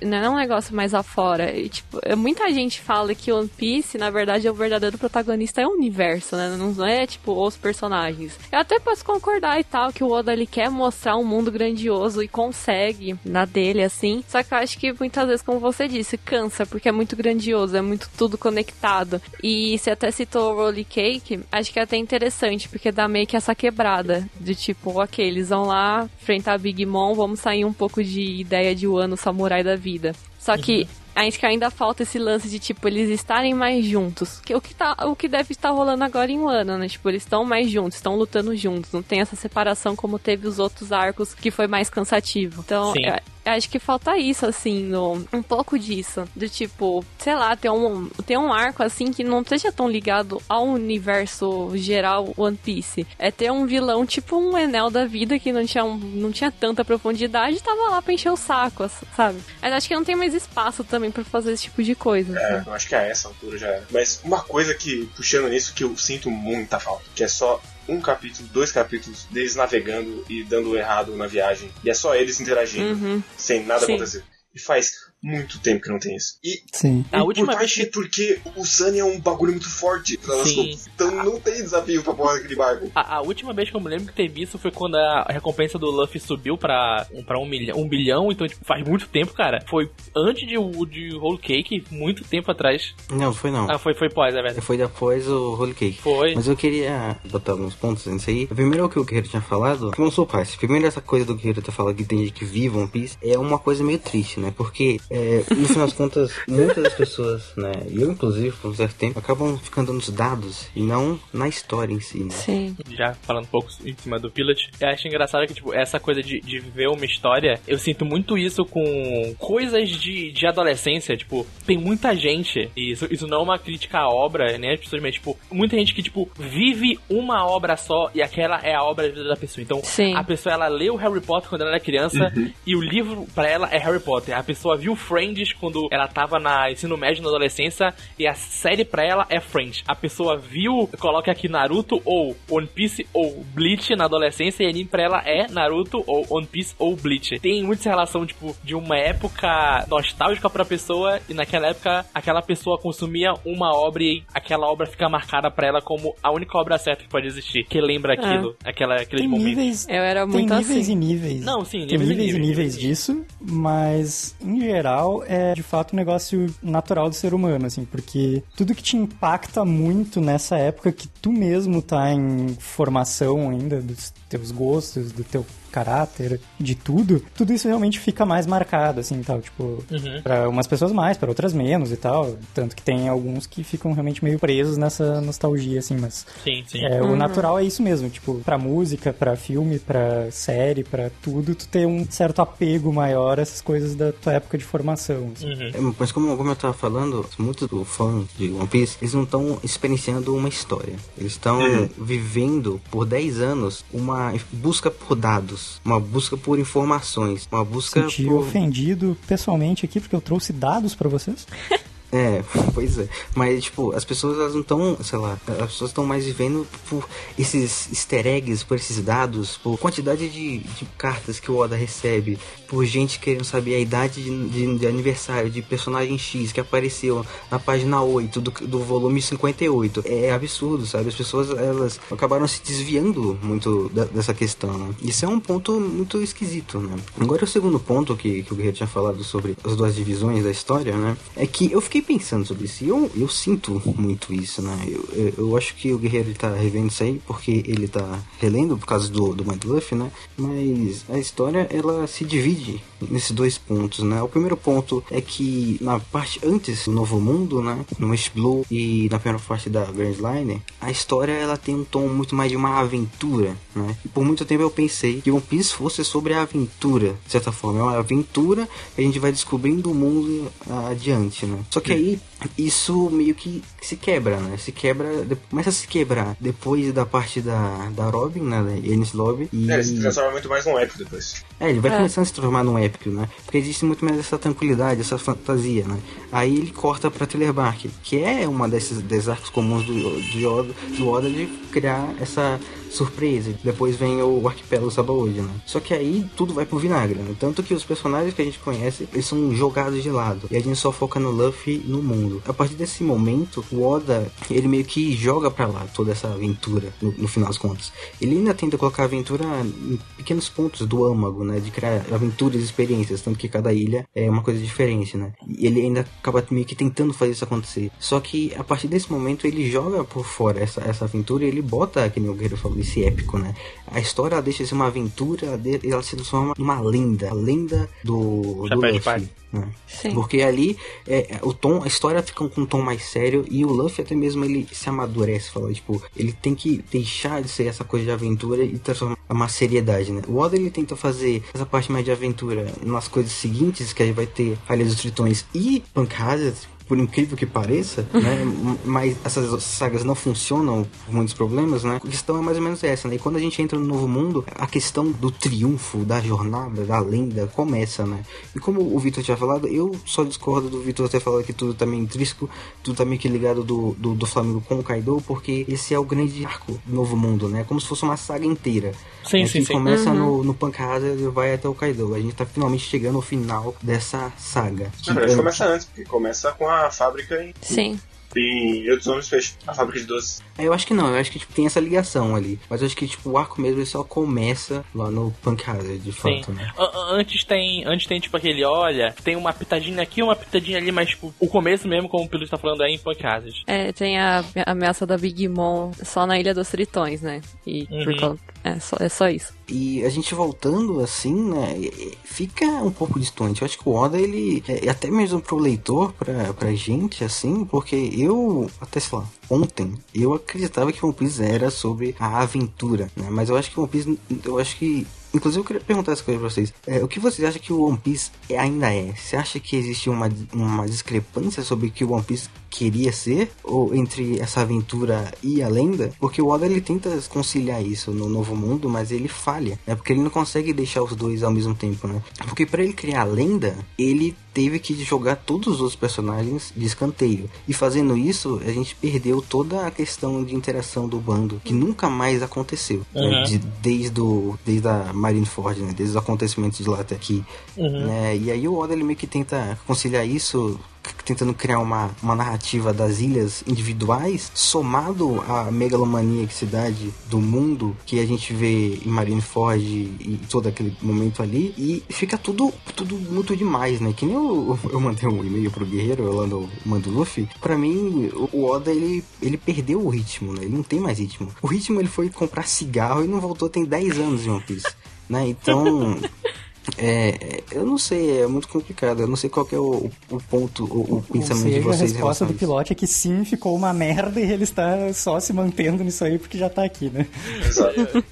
não é um negócio mais afora. E, tipo, é- muita gente fala que One Piece, na verdade, é o verdadeiro protagonista é o universo, né? Não é, tipo, os personagens. Eu até posso concordar e tal, que o Oda, ele quer mostrar um mundo grandioso e consegue na dele, assim. Só que eu acho que muitas vezes, como você disse, cansa, porque é muito grandioso, é muito tudo conectado. E você até citou o Rolly Cake, acho que é até interessante, porque dá meio que essa quebrada. De tipo, ok, eles vão lá enfrentar Big Mom, vamos sair um pouco de ideia de Wano samurai da vida. Só que a gente que ainda falta esse lance de, tipo, eles estarem mais juntos. Que, o, que tá, o que deve estar rolando agora em Wano, né? Tipo, eles estão mais juntos, estão lutando juntos. Não tem essa separação como teve os outros arcos, que foi mais cansativo. Então, Sim. acho que falta isso, assim, no, um pouco disso. Do tipo, sei lá, ter um, ter um arco, assim, que não seja tão ligado ao universo geral One Piece. É ter um vilão, tipo um Enel da vida, que não tinha, um- não tinha tanta profundidade e tava lá pra encher o saco, sabe? Mas acho que não tem mais espaço também pra fazer esse tipo de coisa. É, sabe? eu acho que a essa altura já era. Mas uma coisa que, puxando nisso, que eu sinto muita falta, que é só um capítulo, dois capítulos deles navegando e dando errado na viagem. E é só eles interagindo, Uhum. sem nada Sim. acontecer. E faz muito tempo que não tem isso. E Sim. A última vez parte porque o Sunny é um bagulho muito forte. Sim. Então não tem desafio pra porra daquele barco. A, a última vez que eu me lembro que teve isso foi quando a recompensa do Luffy subiu pra, um- pra um, milhão, um bilhão, então, tipo, faz muito tempo, cara. Foi antes de, o- de Whole Cake, muito tempo atrás. Não, foi não. Ah, foi, foi pós, é verdade. Foi depois o Holy Cake. Foi. Mas eu queria botar alguns pontos nisso aí. Primeiro, o que o Guerreiro tinha falado, vamos sua parte. Primeiro, essa coisa do Guerreiro ter falado que tem gente que vive One Piece é uma coisa meio triste, né? Porque É, no final das contas, muitas das pessoas, né, e eu inclusive, por um certo tempo, acabam ficando nos dados e não na história em si, né? Sim. Já falando um pouco em cima do Pilot, eu acho engraçado que, tipo, essa coisa de, de ver uma história, eu sinto muito isso com coisas de, de adolescência, tipo, tem muita gente, e isso, isso não é uma crítica à obra, né, as pessoas, mas, tipo, muita gente que, tipo, vive uma obra só e aquela é a obra da vida da pessoa. Então, Sim. a pessoa, ela leu Harry Potter quando ela era criança e o livro pra ela é Harry Potter. A pessoa viu Friends quando ela tava na ensino médio, na adolescência, e a série pra ela é Friends. A pessoa viu, coloca aqui Naruto ou One Piece ou Bleach na adolescência e anime pra ela é Naruto ou One Piece ou Bleach. Tem muita relação, tipo, de uma época nostálgica pra pessoa e naquela época aquela pessoa consumia uma obra e aquela obra fica marcada pra ela como a única obra certa que pode existir, que lembra aquilo, aquela, aqueles Tem momentos. níveis, Eu era tem muito níveis assim. e níveis. Não, sim, tem níveis e níveis e níveis, níveis níveis. disso, mas em geral é de fato um negócio natural do ser humano, assim, porque tudo que te impacta muito nessa época que tu mesmo tá em formação ainda dos teus gostos, do teu caráter, de tudo, tudo isso realmente fica mais marcado, assim, tal, tipo, Uhum. Pra umas pessoas mais, pra outras menos e tal, tanto que tem alguns que ficam realmente meio presos nessa nostalgia, assim, mas Sim, sim. é, o natural é isso mesmo, tipo, pra música, pra filme, pra série, pra tudo, tu ter um certo apego maior a essas coisas da tua época de formação. assim. Uhum. É, Mas como, como eu tava falando, muitos do fã de One Piece, eles não estão experienciando uma história. Eles estão vivendo por 10 anos uma busca por dados, uma busca por informações, uma busca Senti por... ofendido pessoalmente aqui porque eu trouxe dados pra vocês. <laughs> É, <laughs> pois é. Mas, tipo, as pessoas elas não estão, sei lá, as pessoas estão mais vivendo por esses easter eggs, por esses dados, por quantidade de, de cartas que o Oda recebe, por gente querendo saber a idade de, de- de aniversário de personagem X que apareceu na página 8 do, do volume 58. É absurdo, sabe? As pessoas, elas acabaram se desviando muito da- dessa questão, né? Isso é um ponto muito esquisito, né? Agora, o segundo ponto que, que o Guerreiro tinha falado sobre as duas divisões da história, né? É que eu fiquei pensando sobre isso e eu, eu sinto muito isso, né? Eu, eu, acho que o Guerreiro ele tá revendo isso aí porque ele tá relendo por causa do, do Mind Luffy, né? Mas a história, ela se divide nesses dois pontos, né? O primeiro ponto é que na parte antes do Novo Mundo, né? No West Blue e na primeira parte da Grand Line, a história ela tem um tom muito mais de uma aventura, né? E por muito tempo eu pensei que One Piece fosse sobre a aventura, de certa forma. É uma aventura que a gente vai descobrindo o mundo adiante, né? Só que aí isso meio que se quebra, né? Se quebra, começa a se quebrar depois da parte da, da Robin, né? Da Ennis Lobby. E... É, ele se transforma muito mais num épico depois. É, ele vai É. começando a se transformar num épico, né? Porque existe muito mais essa tranquilidade, essa fantasia, né? Aí ele corta pra Telebark, que é uma desses, desses arcos comuns do, Oda, do Oda de criar essa surpresa. Depois vem o arquipélago Sabaody, né? Só que aí tudo vai pro vinagre, né? Tanto que os personagens que a gente conhece, eles são jogados de lado. E a gente só foca no Luffy no mundo. A partir desse momento, o Oda, ele meio que joga pra lá toda essa aventura, no, no final das contas. Ele ainda tenta colocar a aventura em pequenos pontos do âmago, né? De criar aventuras e experiências, tanto que cada ilha é uma coisa diferente, né? E ele ainda acaba meio que tentando fazer isso acontecer. Só que a partir desse momento ele joga por fora essa, essa aventura e ele bota, que nem o Guerreiro falou, esse épico, né? A história ela deixa de ser uma aventura ela se transforma numa lenda, a lenda do, do Chapéu de Luffy. né? Sim. Porque ali é, é, o tom, a história fica com um tom mais sério e o Luffy até mesmo ele se amadurece, fala, tipo, ele tem que deixar de ser essa coisa de aventura e transformar uma seriedade, né? O Oda ele tenta fazer essa parte mais de aventura nas coisas seguintes, que aí vai ter a Ilha dos Tritões e Punk Hazard, por incrível que pareça, né? <laughs> Mas essas sagas não funcionam por muitos problemas, né? A questão é mais ou menos essa, né? E quando a gente entra no novo mundo, a questão do triunfo, da jornada, da lenda começa, né? E como o Vitor tinha falado, eu só discordo do Vitor ter falado que tudo tá meio intrínseco, tudo tá meio que ligado do, do, do Flamengo com o Kaido, porque esse é o grande arco do novo mundo, né? Como se fosse uma saga inteira. Sim, né? sim, que sim. começa no, no Punk Hazard e vai até o Kaido. A gente tá finalmente chegando ao final dessa saga. Na verdade, começa antes, porque começa com a fábrica em, Sim. em outros nomes fecham. A fábrica de doces. Eu acho que não, eu acho que tipo, tem essa ligação ali. Mas eu acho que tipo, o arco mesmo ele só começa lá no Punk Hazard, de Sim. fato, né? Antes tem, antes tem tipo aquele, olha, tem uma pitadinha aqui, uma pitadinha ali, mas tipo, o começo mesmo, como o Pilu está falando, é em Punk Hazard. É, tem a a ameaça da Big Mom só na Ilha dos Tritões, né? E por Uhum. conta. É só, é só isso. E a gente voltando assim, né, fica um pouco distante. Eu acho que o Oda, ele, é, até mesmo pro leitor, pra, pra gente, assim, porque eu, até sei lá, ontem, eu acreditava que One Piece era sobre a aventura, né, mas eu acho que One Piece, eu acho que Inclusive, eu queria perguntar essa coisa pra vocês. É, o que vocês acham que o One Piece ainda é? Você acha que existe uma, uma discrepância sobre o que o One Piece queria ser? Ou entre essa aventura e a lenda? Porque o Oda, ele tenta conciliar isso no Novo Mundo, mas ele falha, né? Porque ele não consegue deixar os dois ao mesmo tempo, né? Porque para ele criar a lenda, ele teve que jogar todos os outros personagens de escanteio. E fazendo isso, a gente perdeu toda a questão de interação do bando, que nunca mais aconteceu. Uhum. Né? De, desde, o, desde a Marineford, né? Desde os acontecimentos de lá até aqui. Uhum. Né? E aí o Oda ele meio que tenta conciliar isso tentando criar uma, uma narrativa das ilhas individuais, somado à megalomania que cidade do mundo que a gente vê em Marineford e todo aquele momento ali, e fica tudo, tudo muito demais, né? Que nem eu, <laughs> eu mandei um e-mail pro Guerreiro, eu mando, mando Luffy, pra mim o Oda ele, ele perdeu o ritmo, né? Ele não tem mais ritmo. O ritmo ele foi comprar cigarro e não voltou tem 10 anos em One Piece. Né? Então, <laughs> é, eu não sei, é muito complicado. Eu não sei qual é o, o ponto, o, o pensamento seja, de vocês. a resposta do isso. pilote é que sim, ficou uma merda e ele está só se mantendo nisso aí porque já tá aqui, né? Exato.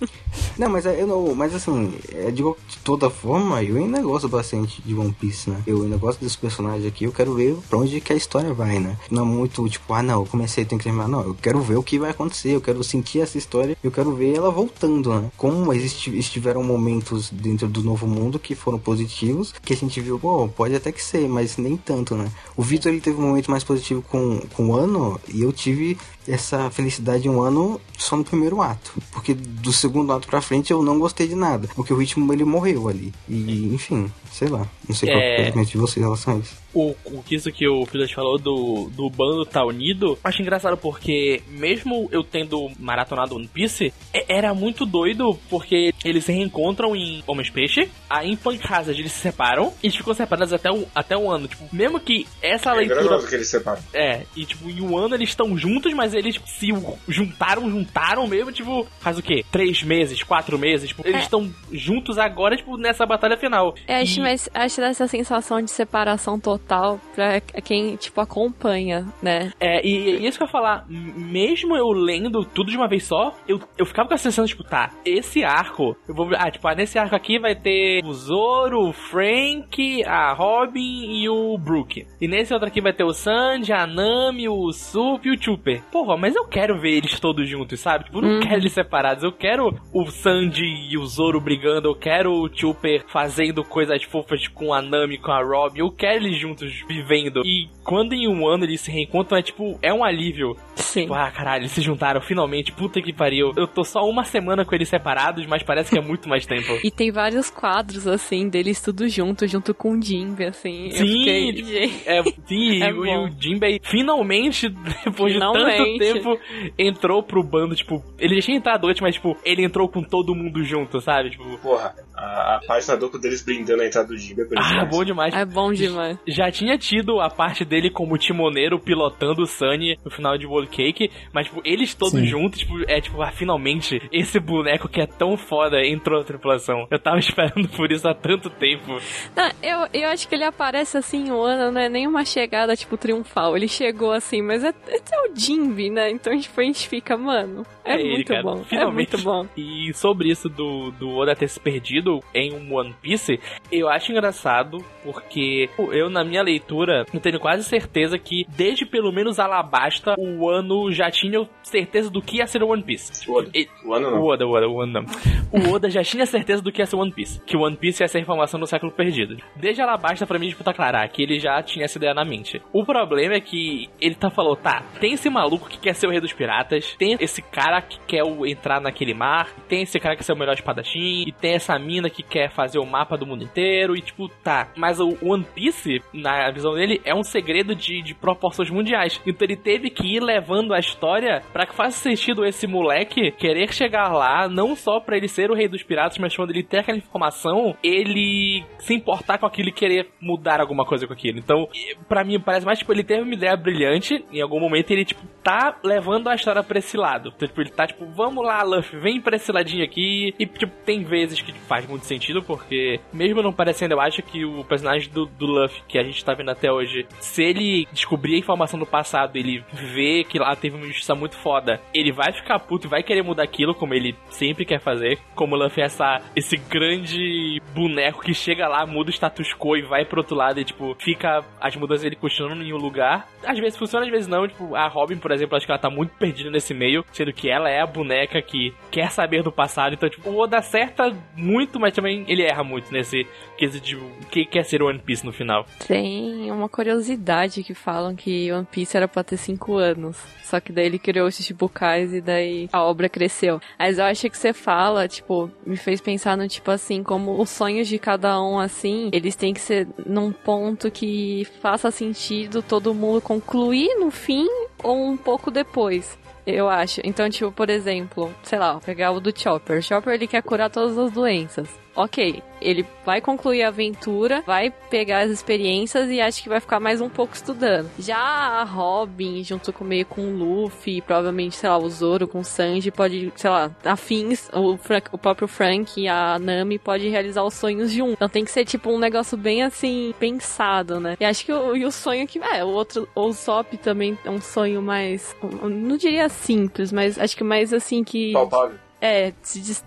Não, mas é, eu não, mas assim, é, de, de toda forma, eu ainda gosto bastante de One Piece, né? Eu ainda gosto desse personagem aqui, eu quero ver pra onde que a história vai, né? Não é muito tipo, ah não, eu comecei, tem que terminar. Não, eu quero ver o que vai acontecer, eu quero sentir essa história, eu quero ver ela voltando, né? Como existe, estiveram momentos dentro do novo mundo que foram positivos, que a gente viu, pô, pode até que ser, mas nem tanto, né? O Vitor ele teve um momento mais positivo com, com o ano e eu tive essa felicidade um ano só no primeiro ato. Porque do segundo ato pra frente eu não gostei de nada. Porque o ritmo ele morreu ali. E, enfim, sei lá. Não sei qual é É. o pensamento de vocês em relação a isso. o, o que isso que o Pilas falou do, do bando tá unido, acho engraçado porque, mesmo eu tendo maratonado One Piece, é- era muito doido porque eles se reencontram em Homens Peixe, aí em Punk Hazard eles se separam e ficam separados até um, até um ano. Tipo, mesmo que essa É leitura. enganoso que eles separam. É, e tipo, em um ano eles estão juntos, mas eles se juntaram, juntaram mesmo, tipo, faz o quê? Três meses, quatro meses? Tipo, eles É. estão juntos agora, tipo, nessa batalha final. É, acho, E- mas acho dessa sensação de separação total pra quem, tipo, acompanha, né? É, e, e isso que eu ia falar, mesmo eu lendo tudo de uma vez só, eu, eu ficava com a sensação, tipo, tá, esse arco, eu vou. Ah, tipo, ah, nesse arco aqui vai ter o Zoro, o Frank, a Robin e o Brook. E nesse outro aqui vai ter o Sanji, a Nami, o Sup e o Chopper. Porra, mas eu quero ver eles todos juntos, sabe? Tipo, eu não Uhum. quero eles separados. Eu quero o Sanji e o Zoro brigando, eu quero o Chopper fazendo coisas fofas com a Nami, com a Robin. Eu quero eles juntos vivendo. E quando em um ano eles se reencontram, é tipo, é um alívio. Sim. Tipo, ah, caralho, eles se juntaram finalmente, puta que pariu. Eu tô só uma semana com eles separados, mas parece que é muito mais tempo. <laughs> E tem vários quadros, assim, deles tudo junto, junto com o Jimbe, assim. Sim, fiquei, É, sim, <laughs> É e, o- e o Jinbei finalmente, depois Finalmente. de tanto tempo, entrou pro bando, tipo, ele já tinha entrado antes, mas tipo, ele entrou com todo mundo junto, sabe? Tipo, Porra, a, a página dupla deles brindando a entrada do Jimmy é bonito ah, demais. bom demais. É bom demais. Já tinha tido a parte dele como timoneiro pilotando o Sunny no final de World Cake, mas tipo, eles todos Sim. juntos, tipo, é tipo, ah, finalmente, esse boneco que é tão foda entrou na tripulação. Eu tava <laughs> esperando por isso há tanto tempo. Não, eu, eu acho que ele aparece assim um ano, não é nem uma chegada, tipo, triunfal. Ele chegou assim, mas é, é o Jimby, né? Então, tipo, a gente fica, mano, é, ele, muito cara, bom. Finalmente. É muito bom. E sobre isso do, do Oda ter se perdido em um One Piece, eu acho engraçado porque eu, na minha leitura, eu tenho quase certeza que desde pelo menos Alabasta, o ano já tinha certeza do que ia ser o One Piece. O Oda. E- O ano O não. Oda, o Oda, o Oda não. O Oda já tinha certeza do que ia ser One Piece. Que o One Piece ia ser a informação do século perdido. Desde Alabasta, pra mim, tipo, tá claro, que ele já tinha essa ideia na mente. O problema é que ele tá falando, tá, tem esse maluco que quer ser o rei dos piratas, tem esse cara que quer entrar naquele mar, tem esse cara que ser o melhor espadachim, e tem essa mina que quer fazer o mapa do mundo inteiro, e tipo, tá. Mas o One Piece, na visão dele, é um segredo de, de proporções mundiais. Então ele teve que ir levando a história pra que faça sentido esse moleque querer chegar lá, não só pra ele ser o rei dos piratas, mas quando ele ter aquela informação, ele se importar com aquilo e querer mudar alguma coisa com aquilo. Então, pra mim, parece mais tipo, ele teve uma ideia brilhante, em algum momento ele, tipo, tá tá levando a história pra esse lado. Então, tipo, ele tá tipo, vamos lá, Luffy, vem pra esse ladinho aqui. E, tipo, tem vezes que faz muito sentido, porque, mesmo não parecendo, eu acho que o personagem do, do Luffy, que a gente tá vendo até hoje, se ele descobrir a informação do passado, ele vê que lá teve uma injustiça muito foda, ele vai ficar puto e vai querer mudar aquilo, como ele sempre quer fazer. Como o Luffy é essa, esse grande boneco que chega lá, muda o status quo e vai pro outro lado e, tipo, fica as mudanças dele continuando em um lugar. Às vezes funciona, às vezes não. Tipo, a Robin, por exemplo, acho que ela tá muito perdida nesse meio, sendo que ela é a boneca que quer saber do passado. Então, tipo, o Oda acerta muito, mas também ele erra muito nesse quesito de o que quer ser o One Piece no final. Tem uma curiosidade que falam que One Piece era pra ter 5 anos. Só que daí ele criou os Chichibukais e daí a obra cresceu. Mas eu acho que você fala, tipo, me fez pensar no tipo assim, como os sonhos de cada um, assim, eles têm que ser num ponto que faça sentido todo mundo concluir no fim ou um pouco depois. Eu acho. Então, tipo, por exemplo, sei lá, pegar o do Chopper. O Chopper ele quer curar todas as doenças. Ok, ele vai concluir a aventura, vai pegar as experiências e acho que vai ficar mais um pouco estudando. Já a Robin, junto com meio com o Luffy, provavelmente, sei lá, o Zoro com o Sanji, pode, sei lá, afins, o, Frank, o próprio Frank e a Nami pode realizar os sonhos de um. Então tem que ser tipo um negócio bem assim, pensado, né? E acho que o, e o sonho que. É, o outro, o Sop também é um sonho mais. Não diria simples, mas acho que mais assim que. Palpável. É,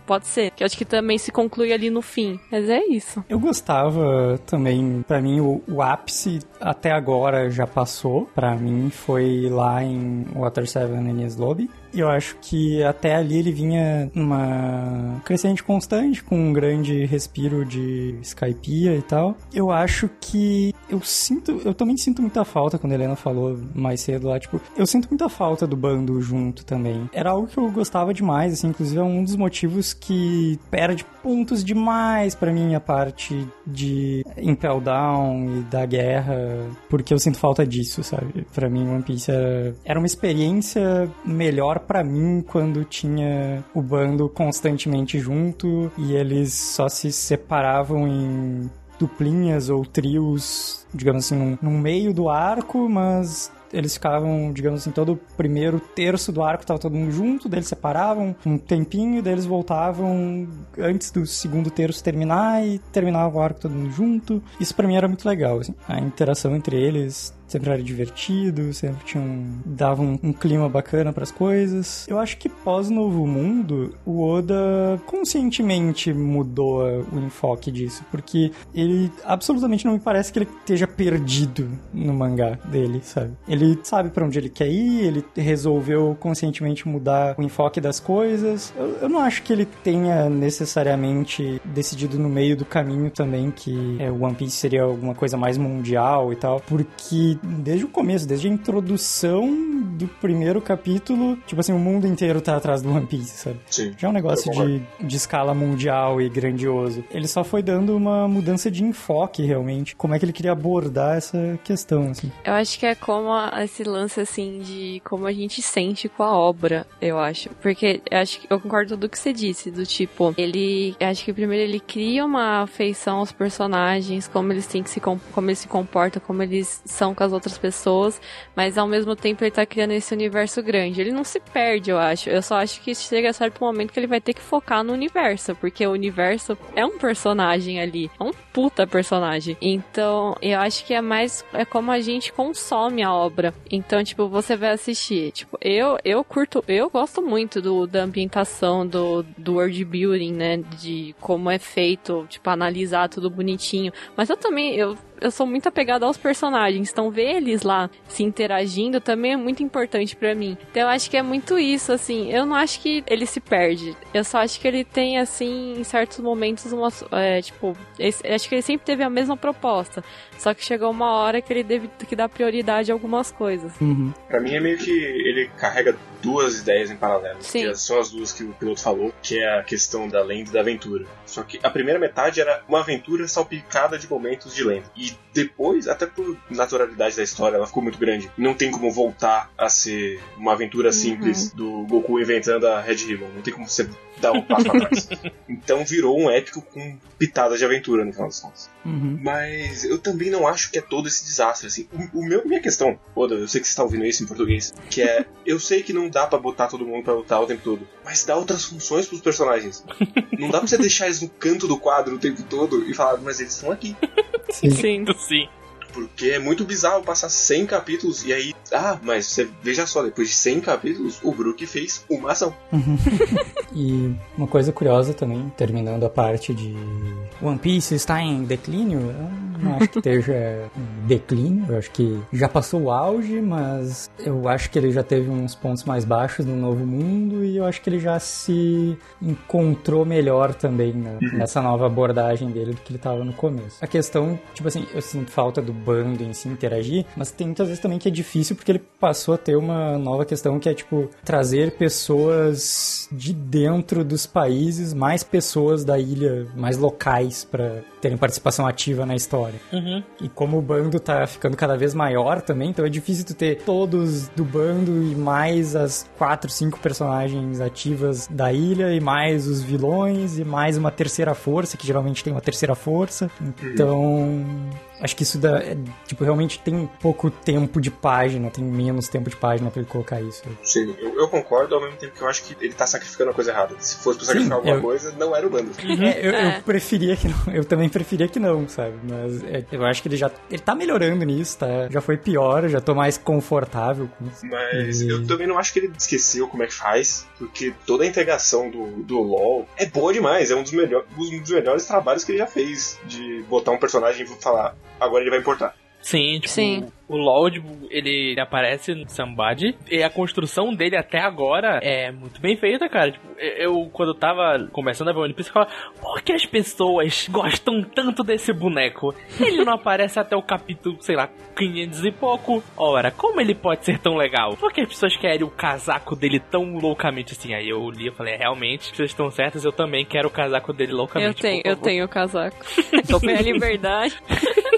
pode ser. Que acho que também se conclui ali no fim. Mas é isso. Eu gostava também, pra mim o, o ápice até agora já passou. Pra mim foi lá em Water 7 Enies Lobby. Eu acho que até ali ele vinha numa crescente constante, com um grande respiro de Skypiea e tal. Eu acho que eu sinto, eu também sinto muita falta quando a Helena falou mais cedo lá, tipo, eu sinto muita falta do bando junto também. Era algo que eu gostava demais, assim, inclusive é um dos motivos que perde pontos demais pra mim a parte de Impel Down e da guerra, porque eu sinto falta disso, sabe? Pra mim One Piece era, era uma experiência melhor pra mim quando tinha o bando constantemente junto e eles só se separavam em duplinhas ou trios, digamos assim, num meio do arco, mas eles ficavam, digamos assim, todo o primeiro terço do arco tava todo mundo junto, daí eles separavam um tempinho, daí eles voltavam antes do segundo terço terminar e terminava o arco todo mundo junto. Isso pra mim era muito legal, assim. A interação entre eles sempre era divertido, sempre tinha um, dava um, um clima bacana pras coisas. Eu acho que pós Novo Mundo, o Oda conscientemente mudou o enfoque disso, porque ele absolutamente não me parece que ele esteja perdido no mangá dele, sabe? Ele sabe pra onde ele quer ir, ele resolveu conscientemente mudar o enfoque das coisas. Eu, eu não acho que ele tenha necessariamente decidido no meio do caminho também que é, One Piece seria alguma coisa mais mundial e tal, porque desde o começo, desde a introdução do primeiro capítulo, tipo assim, o mundo inteiro tá atrás do One Piece, sabe? Sim. Já é um negócio de, de escala mundial e grandioso. Ele só foi dando uma mudança de enfoque, realmente. Como é que ele queria abordar essa questão, assim. Eu acho que é como a- esse lance, assim, de como a gente sente com a obra, eu acho. Porque eu acho que eu concordo com tudo que você disse, do tipo, ele. Eu acho que primeiro ele cria uma afeição aos personagens, como eles têm que se com- como eles se comportam, como eles são com as outras pessoas, mas ao mesmo tempo ele tá criando esse universo grande. Ele não se perde, eu acho. Eu só acho que chega a certo momento que ele vai ter que focar no universo, porque o universo é um personagem ali, é um puta personagem. Então, eu acho que é mais é como a gente consome a obra. Então, tipo, você vai assistir, tipo, eu eu curto, eu gosto muito do da ambientação do do world building, né, de como é feito, tipo, analisar tudo bonitinho. Mas eu também eu eu sou muito apegada aos personagens, então ver eles lá se interagindo também é muito importante pra mim. Então eu acho que é muito isso, assim. Eu não acho que ele se perde. Eu só acho que ele tem, assim, em certos momentos, uma. É, tipo, esse- acho que ele sempre teve a mesma proposta. Só que chegou uma hora que ele teve que dar prioridade a algumas coisas. Pra mim é meio que ele carrega duas ideias em paralelo. Sim. Que são as duas que o piloto falou, que é a questão da lenda e da aventura. Só que a primeira metade era uma aventura salpicada de momentos de lenda. E depois, até por naturalidade da história, ela ficou muito grande. Não tem como voltar a ser uma aventura simples do Goku inventando a Red Ribbon. Não tem como você dá um passo pra trás. Então virou um épico com pitada de aventura no final das contas. Uhum. Mas eu também não acho que é todo esse desastre, assim. O, o meu, minha questão, Oda, eu sei que você está ouvindo isso em português, que é, <laughs> eu sei que não dá pra botar todo mundo pra lutar o tempo todo, mas dá outras funções pros personagens. Não dá pra você <laughs> deixar eles no canto do quadro o tempo todo e falar, mas eles estão aqui. Sim. Sim. Sim. Porque é muito bizarro passar 100 capítulos e aí. Ah, mas você veja só, depois de 100 capítulos, o Brook fez uma ação. <laughs> E uma coisa curiosa também, terminando a parte de One Piece está em declínio, eu não acho que esteja <laughs> em declínio, eu acho que já passou o auge, mas eu acho que ele já teve uns pontos mais baixos no Novo Mundo e eu acho que ele já se encontrou melhor também né, nessa nova abordagem dele do que ele estava no começo. A questão, tipo assim, eu sinto falta do bando em si interagir, mas tem muitas vezes também que é difícil porque ele passou a ter uma nova questão que é tipo trazer pessoas de dentro dos países, mais pessoas da ilha, mais locais pra terem participação ativa na história. Uhum. E como o bando tá ficando cada vez maior também, então é difícil tu ter todos do bando e mais as quatro, cinco personagens ativas da ilha e mais os vilões e mais uma terceira força, que geralmente tem uma terceira força. Então, acho que isso dá, é, tipo, realmente tem pouco tempo de página, tem menos tempo de página pra ele colocar isso. Sim, eu, eu concordo ao mesmo tempo que eu acho que ele tá sacrificando a coisa errada. Se fosse pra sacrificar Sim, alguma eu- coisa, não era o bando. É, eu, eu É. preferia que não. Eu também preferia que não, sabe? Mas é, eu acho que ele já. Ele tá melhorando nisso, tá? Já foi pior, eu já tô mais confortável com isso. Mas E- eu também não acho que ele esqueceu como é que faz, porque toda a integração do, do LoL é boa demais. É um dos, melhor, um dos melhores trabalhos que ele já fez, de botar um personagem e falar, agora ele vai importar. Sim, tipo, Sim. o LoL, tipo, ele aparece no Somebody e a construção dele até agora é muito bem feita, cara. Tipo, eu, quando eu tava começando a ver One Piece, eu falava, por que as pessoas gostam tanto desse boneco? Ele não <laughs> aparece até o capítulo, sei lá, 500 e pouco. Ora, como ele pode ser tão legal? Por que as pessoas querem o casaco dele tão loucamente assim? Aí eu li e falei, é, realmente, vocês estão certas, eu também quero o casaco dele Eu loucamente. tenho, por eu favor." tenho o casaco. <laughs> Minha liberdade.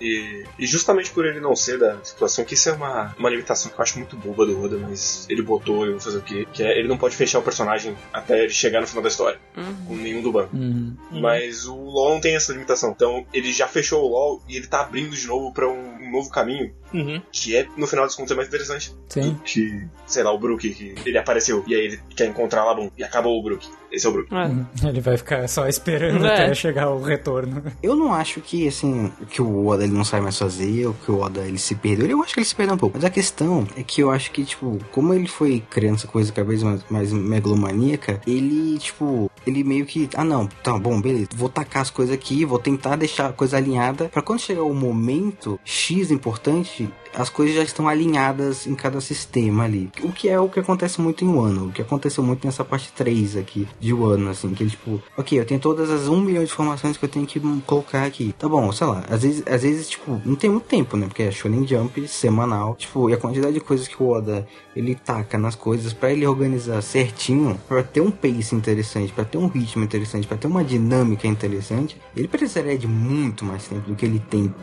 E, e justamente por ele não ser da situação, que isso é uma, uma limitação que eu acho muito boba do Oda, mas ele botou, eu vou fazer o quê? Que é, ele não pode fechar o personagem até ele chegar no final da história, com nenhum do banco. Uhum. Mas o LoL não tem essa limitação. Então ele já fechou o LoL e ele tá abrindo de novo pra um, um novo caminho, Uhum. que é, no final das contas, é mais interessante. Sim. Que, sei lá, o Brook, que ele apareceu e aí ele quer encontrar lá Labum e acabou o Brook. Esse é o Brook. É. Uhum. Ele vai ficar só esperando É. até chegar o retorno. Eu não acho que, assim, que o Oda ele não sabe mais fazer, ou que o Oda ele se perdeu. Eu acho que ele se perdeu um pouco. Mas a questão é que eu acho que, tipo, como ele foi criando essa coisa cada vez mais, mais megalomaníaca, ele, tipo, ele meio que, ah não, tá bom, beleza, vou tacar as coisas aqui, vou tentar deixar a coisa alinhada, pra quando chegar o momento X importante, as coisas já estão alinhadas em cada sistema ali. O que é o que acontece muito em Wano, o que aconteceu muito nessa parte 3 aqui de Wano, assim, que ele, tipo, ok, eu tenho todas as 1 milhão de informações que eu tenho que colocar aqui. Tá bom, sei lá, às vezes, às vezes, tipo, não tem muito tempo, né? Porque é Shonen Jump semanal, tipo, e a quantidade de coisas que o Oda ele taca nas coisas pra ele organizar certinho, pra ter um pace interessante, pra ter um ritmo interessante, pra ter uma dinâmica interessante, ele precisaria de muito mais tempo do que ele tem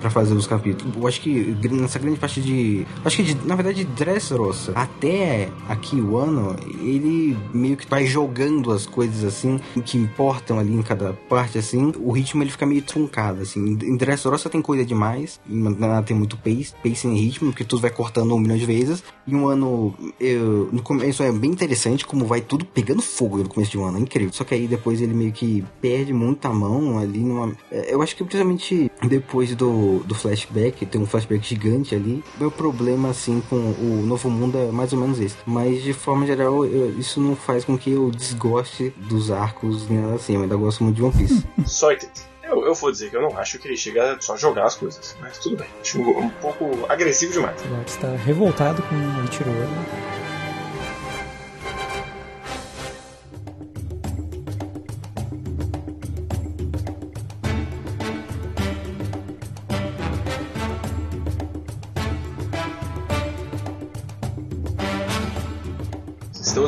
pra fazer os capítulos. Eu acho que nessa grande parte de. Acho que de- na verdade de Dressrosa até aqui o ano, ele meio que vai jogando as coisas assim, que importam ali em cada parte, assim, o ritmo ele fica meio truncado, assim. Em Dressrosa tem coisa demais, nada tem muito pace, pace em ritmo, porque tudo vai cortando um milhão de vezes. E um ano, eu, no começo é bem interessante como vai tudo pegando fogo no começo de um ano, é incrível. Só que aí depois ele meio que perde muita mão ali numa. é, Eu acho que principalmente depois do, do flashback, tem um flashback gigante ali. Meu problema, assim, com o Novo Mundo é mais ou menos esse. Mas de forma geral, eu- isso não faz com que eu desgoste dos arcos nem nada assim. Eu ainda gosto muito de One Piece. <laughs> Só 80. Eu, eu vou dizer que eu não acho que ele chega a só jogar as coisas, mas tudo bem. Acho um, um pouco agressivo demais. O está revoltado com o Ichiro Oda.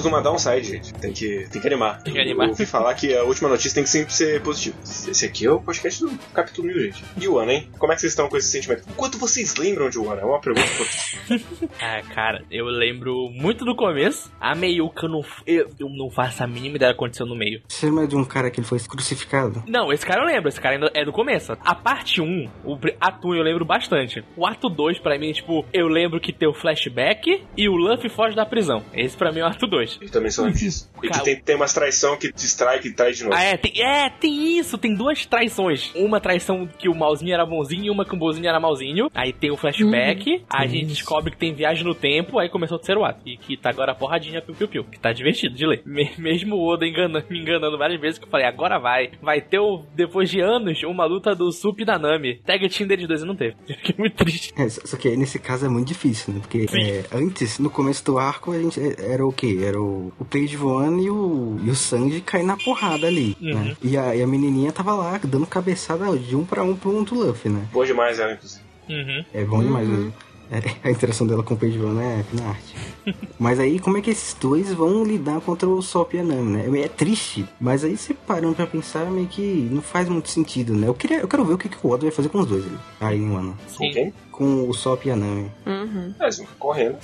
Estamos numa downside, gente. Tem que, tem que animar. Tem que animar. Eu ouvi falar que a última notícia tem que sempre ser positiva. Esse aqui é o podcast do capítulo 1000, gente. E o ano, hein? Como é que vocês estão com esse sentimento? O quanto vocês lembram de Wano? É uma pergunta importante. <laughs> Ah, cara, eu lembro muito do começo. A Meiuca, eu não, eu, eu não faço a mínima ideia do que aconteceu no meio. Você lembra de um cara que ele foi crucificado? Não, esse cara eu lembro, esse cara ainda é do começo. A parte 1, o ato 1 eu lembro bastante. O ato 2, pra mim, tipo, eu lembro que tem o flashback e o Luffy foge da prisão. Esse pra mim é o ato 2. Também lembro disso. E que tem, tem umas traição que distrai que traz de novo. Ah, é tem, é, tem isso, tem duas traições. Uma traição que o malzinho era bonzinho e uma que o bonzinho era malzinho. Aí tem o flashback, aí a gente descobre que tem viagem no tempo, aí começou o terceiro ato. E que tá agora a porradinha piu piu piu, que tá divertido de ler. Me- mesmo o Oda enganando, me enganando várias vezes, que eu falei, agora vai. Vai ter, o, depois de anos, uma luta do Sup e da Nami. Tag Team deles dois e não teve. <laughs> Eu fiquei muito triste. É, só que aí nesse caso é muito difícil, né? Porque é, antes, no começo do arco, a gente é, era o quê? Era o, o Page voando e o, e o Sanji caindo na porrada ali, Uhum. né? E a, e a menininha tava lá dando cabeçada de um pra um pro um do Luffy, né? Boa demais ela, inclusive. Uhum. É bom demais mesmo. É, a interação dela com o Page One é na arte. <laughs> mas aí, como é que esses dois vão lidar contra o Sop e a Nami, né? É triste, mas aí você parando pra pensar, meio que não faz muito sentido, né? Eu, queria, eu quero ver o que, que o Oda vai fazer com os dois ali, aí no ano. Com quem? Com o Sop e a Nami. Uhum. Ah, eles vão ficar correndo.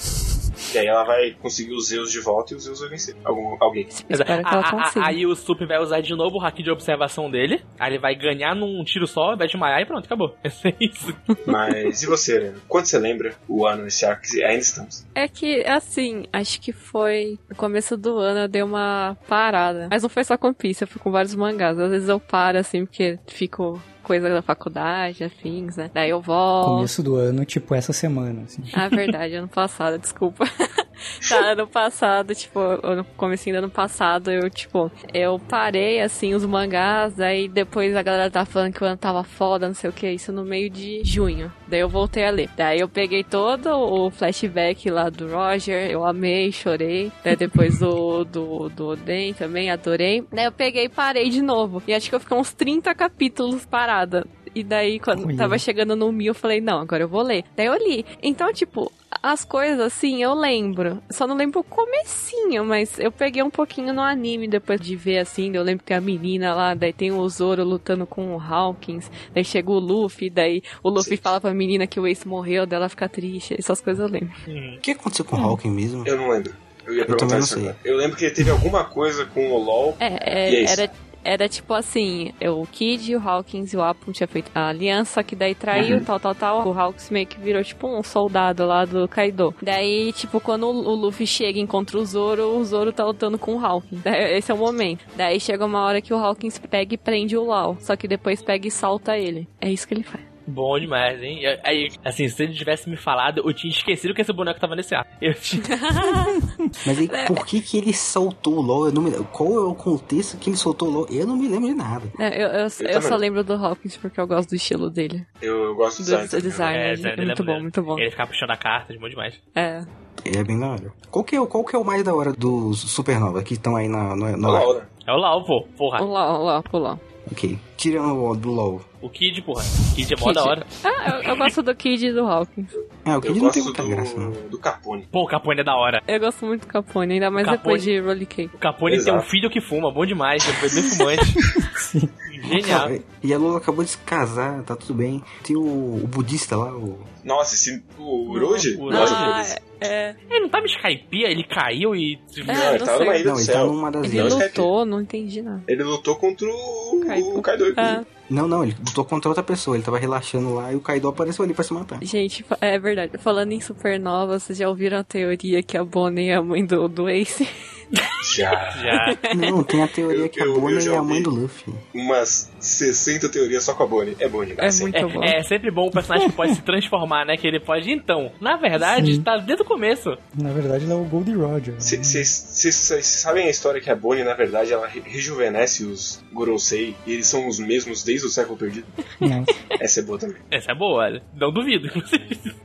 E aí ela vai conseguir os Zeus de volta e os Zeus vai vencer. Algum, alguém. Espero que ela consiga. aí o Sup vai usar de novo o haki de observação dele. Aí ele vai ganhar num tiro só, vai desmaiar e pronto, acabou. <laughs> É isso. Mas e você, Helena? Quando você lembra o ano nesse arco que ainda estamos? É que, assim, acho que foi no começo do ano eu dei uma parada. Mas não foi só com Piece, eu fui com vários mangás. Às vezes eu paro, assim, porque fico coisa da faculdade, afins, né? Daí eu volto. Começo do ano, tipo essa semana, assim. Ah, verdade, ano passado, desculpa. <laughs> tá, ano passado, tipo, no comecinho do ano passado, eu, tipo, eu parei, assim, os mangás, aí depois a galera tava falando que o ano tava foda, não sei o que, isso no meio de junho. Daí eu voltei a ler. Daí eu peguei todo o flashback lá do Roger, eu amei, chorei. Daí depois do, do, do Oden também, adorei. Daí eu peguei e parei de novo. E acho que eu fiquei uns 30 capítulos parada. E daí, quando Ui. tava chegando no mil, eu falei, não, agora eu vou ler. Daí eu li. Então, tipo, as coisas assim, eu lembro. Só não lembro o comecinho, mas eu peguei um pouquinho no anime depois de ver assim. Eu lembro que tem a menina lá, daí tem o Zoro lutando com o Hawkins. Daí chega o Luffy, daí o Luffy Sim. fala pra menina que o Ace morreu, dela fica triste. Essas coisas eu lembro. O que aconteceu com o Hawking mesmo? Eu não lembro. Eu ia Eu perguntar também não isso agora. Eu lembro que teve alguma coisa com o LOL. É, E é é, isso. era, era tipo assim, o Kid, o Hawkins e o Apple tinha feito a aliança, que daí traiu, Uhum. tal, tal, tal. O Hawkins meio que virou tipo um soldado lá do Kaido. Daí, tipo, quando o o Luffy chega e encontra o Zoro, o Zoro tá lutando com o Hawkins. Daí, Esse é o momento. Daí chega uma hora que o Hawkins pega e prende o Lau. Só que depois pega e salta ele. É isso que ele faz. Bom demais, hein? Aí, assim, se ele tivesse me falado, eu tinha esquecido que esse boneco tava nesse ar. Eu tinha... <laughs> Mas aí, por que que ele soltou o LOL? Eu não me... Qual é o contexto que ele soltou o LOL? Eu não me lembro de nada. É, Eu, eu, eu também. só lembro do Hawkins porque eu gosto do estilo dele. Eu, eu gosto do Do design. design. também. É, design é dele muito bom, muito bom. Ele ficar puxando a carta, de bom demais. É. É bem da hora. Qual que é, o- qual que é o mais da hora dos Supernova que estão aí na, no, no olha. É o Lau, pô. Porra. O Lau, o Lau, o Lau. Ok. Tirando o do LOL. O Kid, porra. Kid é mó da hora. Ah, eu, eu gosto do Kid e do Hawkins. Ah, o Eu Kid não tem muita graça, não. do, do Capone. Pô, o Capone é da hora. Eu gosto muito do Capone, ainda mais Capone. depois de Rolly Cake. O Capone tem Exato. um filho que fuma, bom demais. Depois bem <laughs> fumante. Sim. Genial. Cara, E a Lula acabou de se casar, tá tudo bem. Tem o, o budista lá, o... Nossa, esse, o Uroji? O Uroji. Ah. É. Ele não tava em Skypiea, ele caiu e. É, Não, ele tava numa ilha Não, do ele tá céu. numa das Ele ilhas. Skype. lutou, não entendi nada. Ele lutou contra o Kaido. o Kaido. Ah. Não, não, ele lutou contra outra pessoa. Ele tava relaxando lá e o Kaido apareceu ali pra se matar. gente, é verdade. Falando em supernova, vocês já ouviram a teoria que a Bonnie é a mãe do, do Ace? <laughs> Já. Já. Não, tem a teoria que a Eu- eu Bonnie é a mãe do Luffy. Umas 60 teorias só com a Bonnie. É bom É demais. muito bom. É, é sempre bom o personagem que pode se transformar, né? Que ele pode. Então, na verdade, Sim. tá desde o começo. Na verdade, ele é o Goldie Roger. Vocês sabem a história que a Bonnie, na verdade, ela re- rejuvenesce os Gorosei e eles são os mesmos desde o século perdido? Não. Essa é boa também. Essa é boa, olha. Não duvido.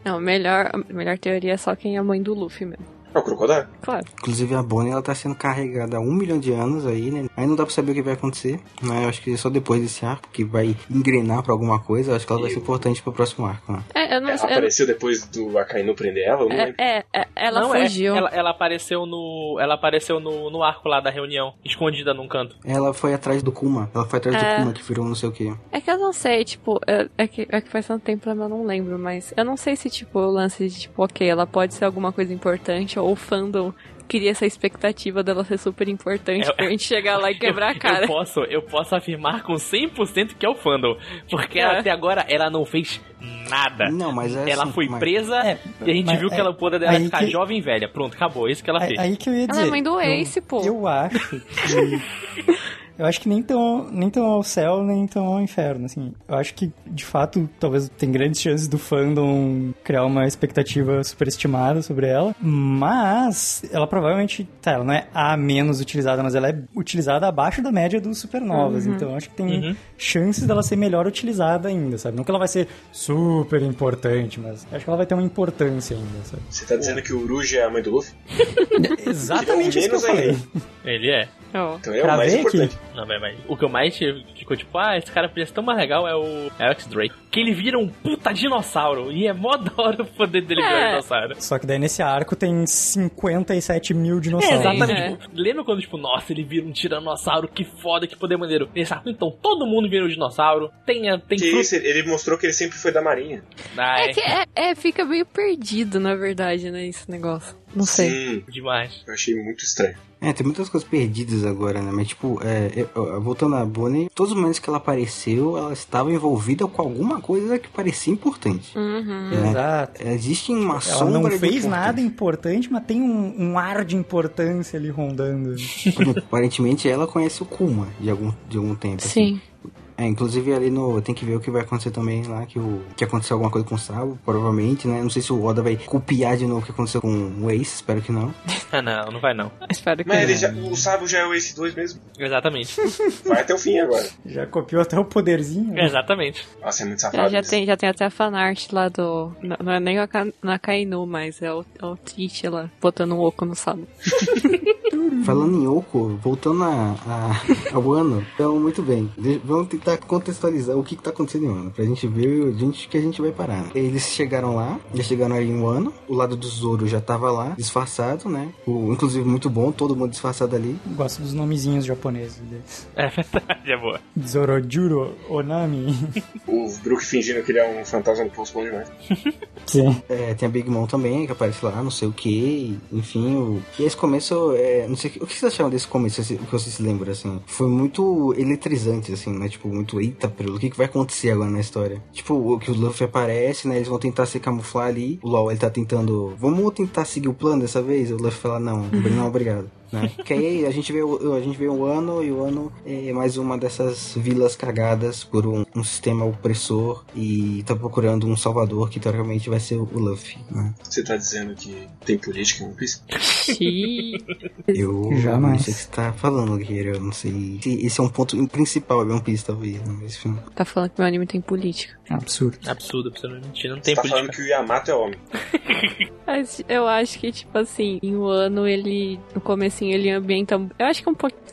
Não, melhor, a melhor teoria é só quem é a mãe do Luffy mesmo. É o Crocodile. Claro. Inclusive a Bonnie ela tá sendo carregada há um milhão de anos aí, né? Aí não dá pra saber o que vai acontecer, né? Eu acho que só depois desse arco que vai engrenar pra alguma coisa, eu acho que ela vai ser importante pro próximo arco, né? É, eu não Ela sei. eu- apareceu depois do Akainu prender ela? Eu não É, é, é, ela Não, é, fugiu. ela, ela apareceu no. Ela apareceu no, no arco lá da reunião, escondida num canto. Ela foi atrás do Kuma, ela foi atrás É. do Kuma que virou não sei o que. É que eu não sei, tipo, é, é que, é que faz tanto tempo eu não lembro, mas eu não sei se, tipo, o lance de, tipo, ok, ela pode ser alguma coisa importante, ou o fandom cria essa expectativa dela ser super importante É- pra gente chegar lá e quebrar a <laughs> cara. Eu posso, eu posso afirmar com 100% que é o fandom. Porque É. até agora ela não fez nada. Não, mas é ela assim, foi mas- presa É, e a gente viu que é- ela, o poder dela é ficar que- jovem e velha. Pronto, acabou. É isso que ela fez. aí que eu ia Ela dizer. é mãe do eu- Ace, pô. Eu acho <laughs> que. Eu acho que nem tão, nem tão ao céu, nem tão ao inferno, assim. Eu acho que, de fato, talvez tem grandes chances do fandom criar uma expectativa superestimada sobre ela. Mas ela provavelmente, tá, ela não é a menos utilizada, mas ela é utilizada abaixo da média dos supernovas. Então eu acho que tem Uhum. chances dela ser melhor utilizada ainda, sabe? Não que ela vai ser super importante, mas acho que ela vai ter uma importância ainda, sabe? Você tá dizendo que o Uruji é a mãe do Luffy? <laughs> Exatamente isso que eu menos ainda. falei. Ele é. Ó. Então ele é o Pra mais ver aqui. Não, vai, vai. O que eu mais ficou tipo, ah, esse cara podia ser tão mais legal é o Alex Drake. Que ele vira um puta dinossauro. E é mó <laughs> da hora o poder dele virar É. um dinossauro. Só que daí nesse arco tem 57 mil É, dinossauros. exatamente. É. Tipo, lembra quando, tipo, nossa, ele vira um tiranossauro, que foda, que poder maneiro. Nesse arco, então, todo mundo vira um dinossauro. Tem, a- tem Que isso, ele mostrou que ele sempre foi da marinha. Ah, É é, que é, é, fica meio perdido, na verdade, né, esse negócio. Não sei. Sim, demais. eu achei muito estranho. É, tem muitas coisas perdidas agora, né? Mas, tipo, é, eu- voltando à Bonnie, todos os momentos que ela apareceu, ela estava envolvida com alguma coisa que parecia importante. Uhum. né? Exato. Existe uma Ela sombra não de fez nada importante, mas tem um, um ar de importância ali rondando. <laughs> Aparentemente ela conhece o Kuma de algum, de algum tempo. assim. É, inclusive ali no. Tem que ver o que vai acontecer também lá, que, o, que aconteceu alguma coisa com o Sabo, provavelmente, né? Não sei se o Oda vai copiar de novo o que aconteceu com o Ace, espero que não. <laughs> Ah, não, não vai não. <laughs> Espero que Mas não. ele já, o Sábio já é o Ace 2 mesmo. Exatamente. <laughs> Vai até o fim agora. Já copiou até o poderzinho. né? Exatamente. Nossa, é muito Já, safado. já, isso. tem, já tem até a fanart lá do. Não, não é nem a Ka- na Kainu, mas é o, é o Teach lá, botando um oco no sábado. Falando em Oko, voltando a, a- ao ano, então muito bem. De- vamos tentar contextualizar o que, que tá acontecendo em ano, pra gente ver a gente, que a gente vai parar. né? Eles chegaram lá, já chegaram ali em um ano, o lado do Zoro já tava lá, disfarçado, né? O, inclusive muito bom, todo mundo disfarçado ali. Gosto dos nomezinhos japoneses deles. <laughs> É verdade, é boa. Zorojuro Onami. <laughs> O Brook fingindo que ele é um fantasma do Post Bom demais. <laughs> Sim. É, tem a Big Mom também, que aparece lá, não sei o que, enfim. O... E esse começo, é, não sei o que, o que vocês acharam desse começo, assim, o que vocês se lembram, assim? Foi muito eletrizante, assim, né? Tipo, muito, eita, pelo o que, que vai acontecer agora na história? Tipo, o que o Luffy aparece, né? Eles vão tentar se camuflar ali. O LOL, ele tá tentando, vamos tentar seguir o plano dessa vez? O Luffy fala, não, não, obrigado. Né? Que aí a gente vê o, a gente vê o ano e o ano é mais uma dessas vilas cagadas por um, um sistema opressor e tá procurando um salvador que teoricamente vai ser o Luffy. Né? Você tá dizendo que tem política em One Piece? Eu Jamais. não sei o que você tá falando, Guerreiro. Eu não sei. se Esse é um ponto principal de One Piece, talvez. Né? Enfim. Tá falando que meu anime tem política. Absurdo. Absurdo. Mentira, não Você tem tá política. falando que o Yamato é homem. <laughs> Eu acho que, tipo assim, em um ano ele. No comecinho ele ambienta. Eu acho que é um pouquinho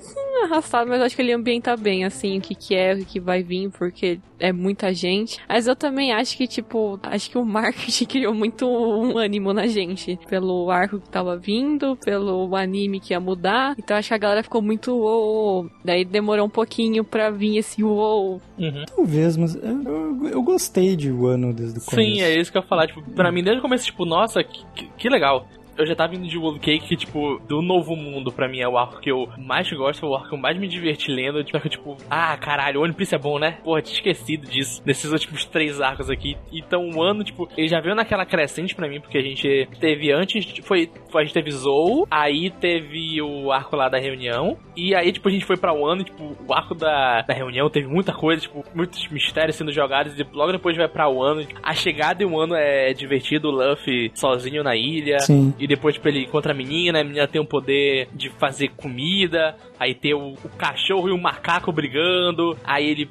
arrastado, mas eu acho que ele ambienta bem, assim, o que, que é, o que vai vir, porque é muita gente. Mas eu também acho que, tipo, acho que o marketing <laughs> criou muito um ânimo na gente. Pelo arco que tava vindo, pelo anime que ia mudar. Então acho que a galera ficou muito uou. Daí demorou um pouquinho pra vir esse uou. Uhum. Talvez, mas eu, eu, gostei de Wano desde o começo. Sim, é isso que eu ia falar. Tipo, pra mim, desde o começo, tipo, nossa, que, que- que legal. Eu já tava indo de World Cake, que, tipo, do Novo Mundo, pra mim, é o arco que eu mais gosto, é o arco que eu mais me diverti lendo. Tipo, tipo, ah, caralho, One Piece é bom, né? Porra, tinha esquecido disso, nesses últimos três arcos aqui. Então, o ano, tipo, ele já veio naquela crescente pra mim, porque a gente teve antes, foi, foi- a gente teve Zou, aí teve o arco lá da reunião, e aí, tipo, a gente foi pra Wano, e, tipo, o arco da, da reunião teve muita coisa, tipo, muitos mistérios sendo jogados, e logo depois vai pra Wano. A chegada em Wano é divertido, o Luffy sozinho na ilha, Sim. e depois, tipo, ele encontra a menina, a menina tem o poder de fazer comida, aí tem o, o cachorro e o macaco brigando, aí ele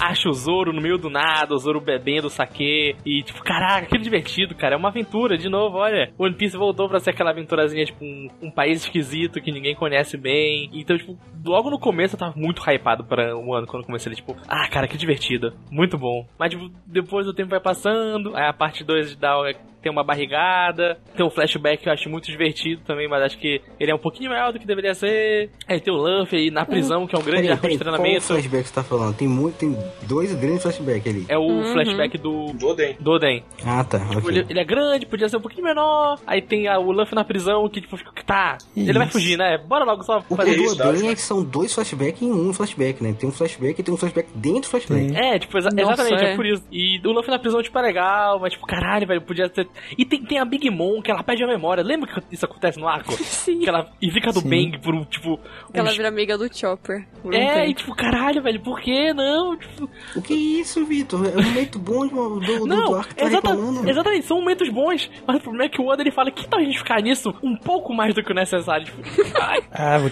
acha o Zoro no meio do nada, o Zoro bebendo saque e tipo, caraca, que divertido, cara. É uma aventura, de novo, olha. One Piece voltou pra ser aquela aventurazinha, tipo, um, um país esquisito que ninguém conhece bem. Então, tipo, logo no começo eu tava muito hypado para o ano quando comecei, tipo, ah, cara, que divertido. Muito bom. Mas, tipo, depois o tempo vai passando, aí a parte 2 dá tem uma barrigada, tem um flashback que eu acho muito divertido também, mas acho que ele é um pouquinho maior do que deveria ser. Aí tem o Luffy aí na prisão, que é um grande arco de peraí, qual treinamento. flashback você tá falando? Tem muito, tem dois grandes flashbacks ali. É o Uhum. flashback do, Do Oden. do Oden. Ah, tá. Tipo, ele, ele é grande, podia ser um pouquinho menor. Aí tem a- o Luffy na prisão, que tipo, fica, tá, ele vai Isso. fugir, né? Bora logo só O fazer isso, do dá, Oden é que são dois flashbacks em um flashback, né? Tem um flashback e tem um flashback dentro do flashback. Sim. É, tipo, exa- Nossa, exatamente, é. é. por isso. E o Luffy na prisão, tipo, é legal, mas tipo, caralho, velho, podia ter. E tem, tem a Big Mom, que ela perde a memória. Lembra que isso acontece no arco? <laughs> Sim. Que ela. E fica do Sim. Bang por um, tipo. Ela uns- vira amiga do Chopper. um É, e tipo, caralho, velho, por que não? Tipo, O que é isso, Vitor? É um momento bom de uma- do, do, do não, arco que tá exata- exatamente, são momentos bons, mas o problema é que o Oda ele fala que tal a gente ficar nisso um pouco mais do que o necessário. Tipo, <laughs> Ah, vou...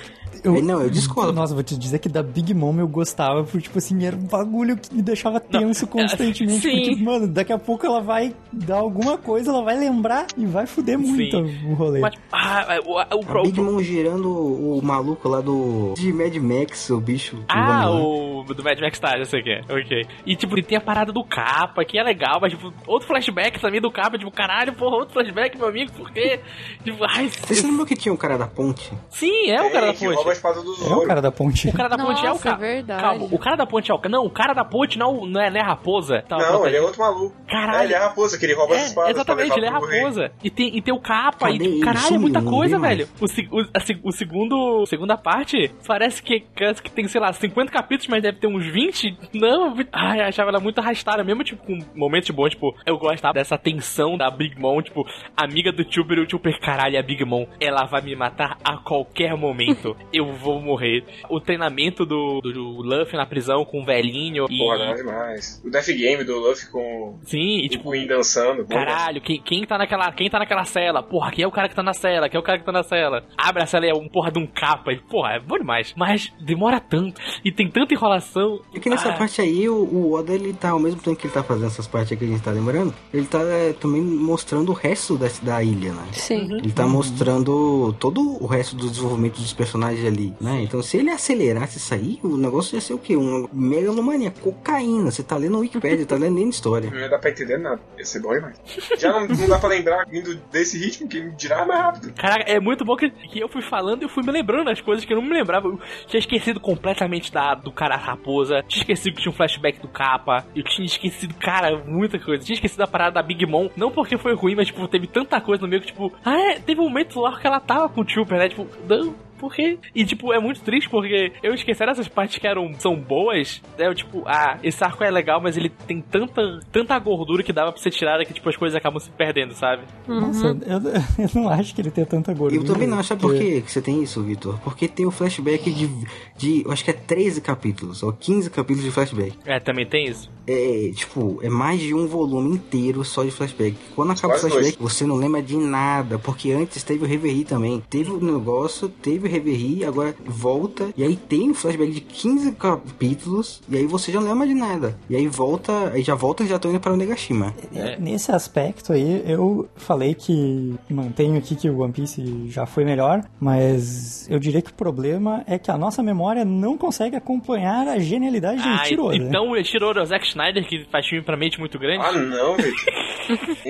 Eu, É, não, eu discordo. Nossa, vou te dizer que da Big Mom eu gostava, porque, tipo assim, era um bagulho que me deixava tenso constantemente. sim. Porque, mano, daqui a pouco ela vai dar alguma coisa, ela vai lembrar e vai fuder muito o rolê. mas, ah, o, o, A o, Big Mom girando o maluco lá do. De Mad Max, o bicho. que Ah, o do Mad Max Style, eu sei que é. Ok. E, tipo, ele tem a parada do capa, que é legal, mas, tipo, outro flashback também do capa, tipo, caralho, porra, outro flashback, meu amigo, por quê? <laughs> Tipo, ai, Você lembra que tinha o cara da ponte? sim, é o cara da que ponte. Espada do É o Zoro. cara da ponte. O cara da ponte é o Nossa, cara. verdade. Calma, o cara da ponte é o cara. Não, o cara da ponte não, não, é, não é raposa. Tá, Não, ele é outro maluco. Caralho. É, ele é raposa, que ele rouba as É, espadas exatamente, pra ele é rei. raposa. E tem, e tem o capa, e Cadê tipo, ele? caralho, é muita coisa, velho. O, o, a o segundo. Segunda parte parece que, que tem, sei lá, 50 capítulos, mas deve ter uns 20. Não, ai, eu achava ela muito arrastada, mesmo, tipo, com momentos bons, tipo, eu gostava dessa tensão da Big Mom, tipo, amiga do Chuper e o Chuper, caralho, a Big Mom, ela vai me matar a qualquer momento. <laughs> eu vou morrer. O treinamento do, do, do Luffy na prisão com o velhinho. E, Porra, não é demais. O Death Game do Luffy com sim, e o tipo, Queen dançando. Caralho, quem, quem tá naquela. Quem tá naquela cela? Porra, quem é o cara que tá na cela? Quem é o cara que tá na cela? Abre a cela e é um porra de um capa. E, porra, é bom demais. Mas demora tanto. E tem tanta enrolação. É que nessa Ah, parte aí, o, o Oda, ele tá, ao mesmo tempo que ele tá fazendo essas partes aqui que a gente tá lembrando, ele tá é, também mostrando o resto da, da ilha, né? Sim. Ele tá mostrando todo o resto do desenvolvimento dos personagens ali, né? Então, se ele acelerasse isso aí, o negócio ia ser o quê? Uma megalomania, cocaína. Você tá lendo Wikipedia, tá lendo nem história. Não ia dar pra entender nada. Ia ser bom demais. Já não, não dá pra lembrar vindo desse ritmo, que dirá mais rápido. Caraca, é muito bom que, que eu fui falando e eu fui me lembrando das coisas que eu não me lembrava. Eu tinha esquecido completamente da, do cara raposa. Tinha esquecido que tinha um flashback do capa. Eu tinha esquecido, cara, muita coisa. Tinha esquecido a parada da Big Mom. Não porque foi ruim, mas, tipo, teve tanta coisa no meio que, tipo, ah, é, teve um momento lá que ela tava com o Chopper, né? Tipo, não. Por quê? E, tipo, é muito triste porque eu esqueci essas partes que eram, são boas. né? Eu, tipo, ah, esse arco é legal, mas ele tem tanta, tanta gordura que dava pra ser tirada que, tipo, as coisas acabam se perdendo, sabe? Nossa, eu, eu não acho que ele tenha tanta gordura. Eu também não, sabe por porque- quê que você tem isso, Vitor? Porque tem o flashback de, de, eu acho que é 13 capítulos, ou 15 capítulos de flashback. É, também tem isso. É, tipo, é mais de um volume inteiro só de flashback. Quando acaba Quase o flashback, você não lembra de nada, porque antes teve o Reverie também. Teve o negócio, teve o Reverie, agora volta, e aí tem um flashback de 15 capítulos, e aí você já não lembra de nada. E aí volta, aí já volta e já tô indo para o Negashima. É. Nesse aspecto aí, eu falei que mantenho aqui que o One Piece já foi melhor, mas eu diria que o problema é que a nossa memória não consegue acompanhar a genialidade de Ah, Ichiro Oda. então o Ichiro é o Zack Schneider, que faz filme pra mente muito grande. Ah, não, velho.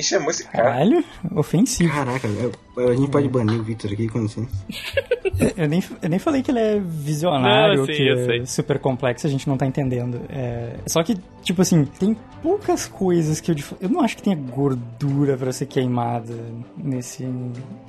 Chamou esse cara? Caralho, ofensivo. Caraca, eu- a gente pode banir o Victor aqui com licença. <laughs> Eu nem, eu nem falei que ele é visionário, Não, sim, que é sei. super complexo, a gente não tá entendendo. É, só que, tipo assim, tem poucas coisas que eu... Eu não acho que tenha gordura pra ser queimada nesse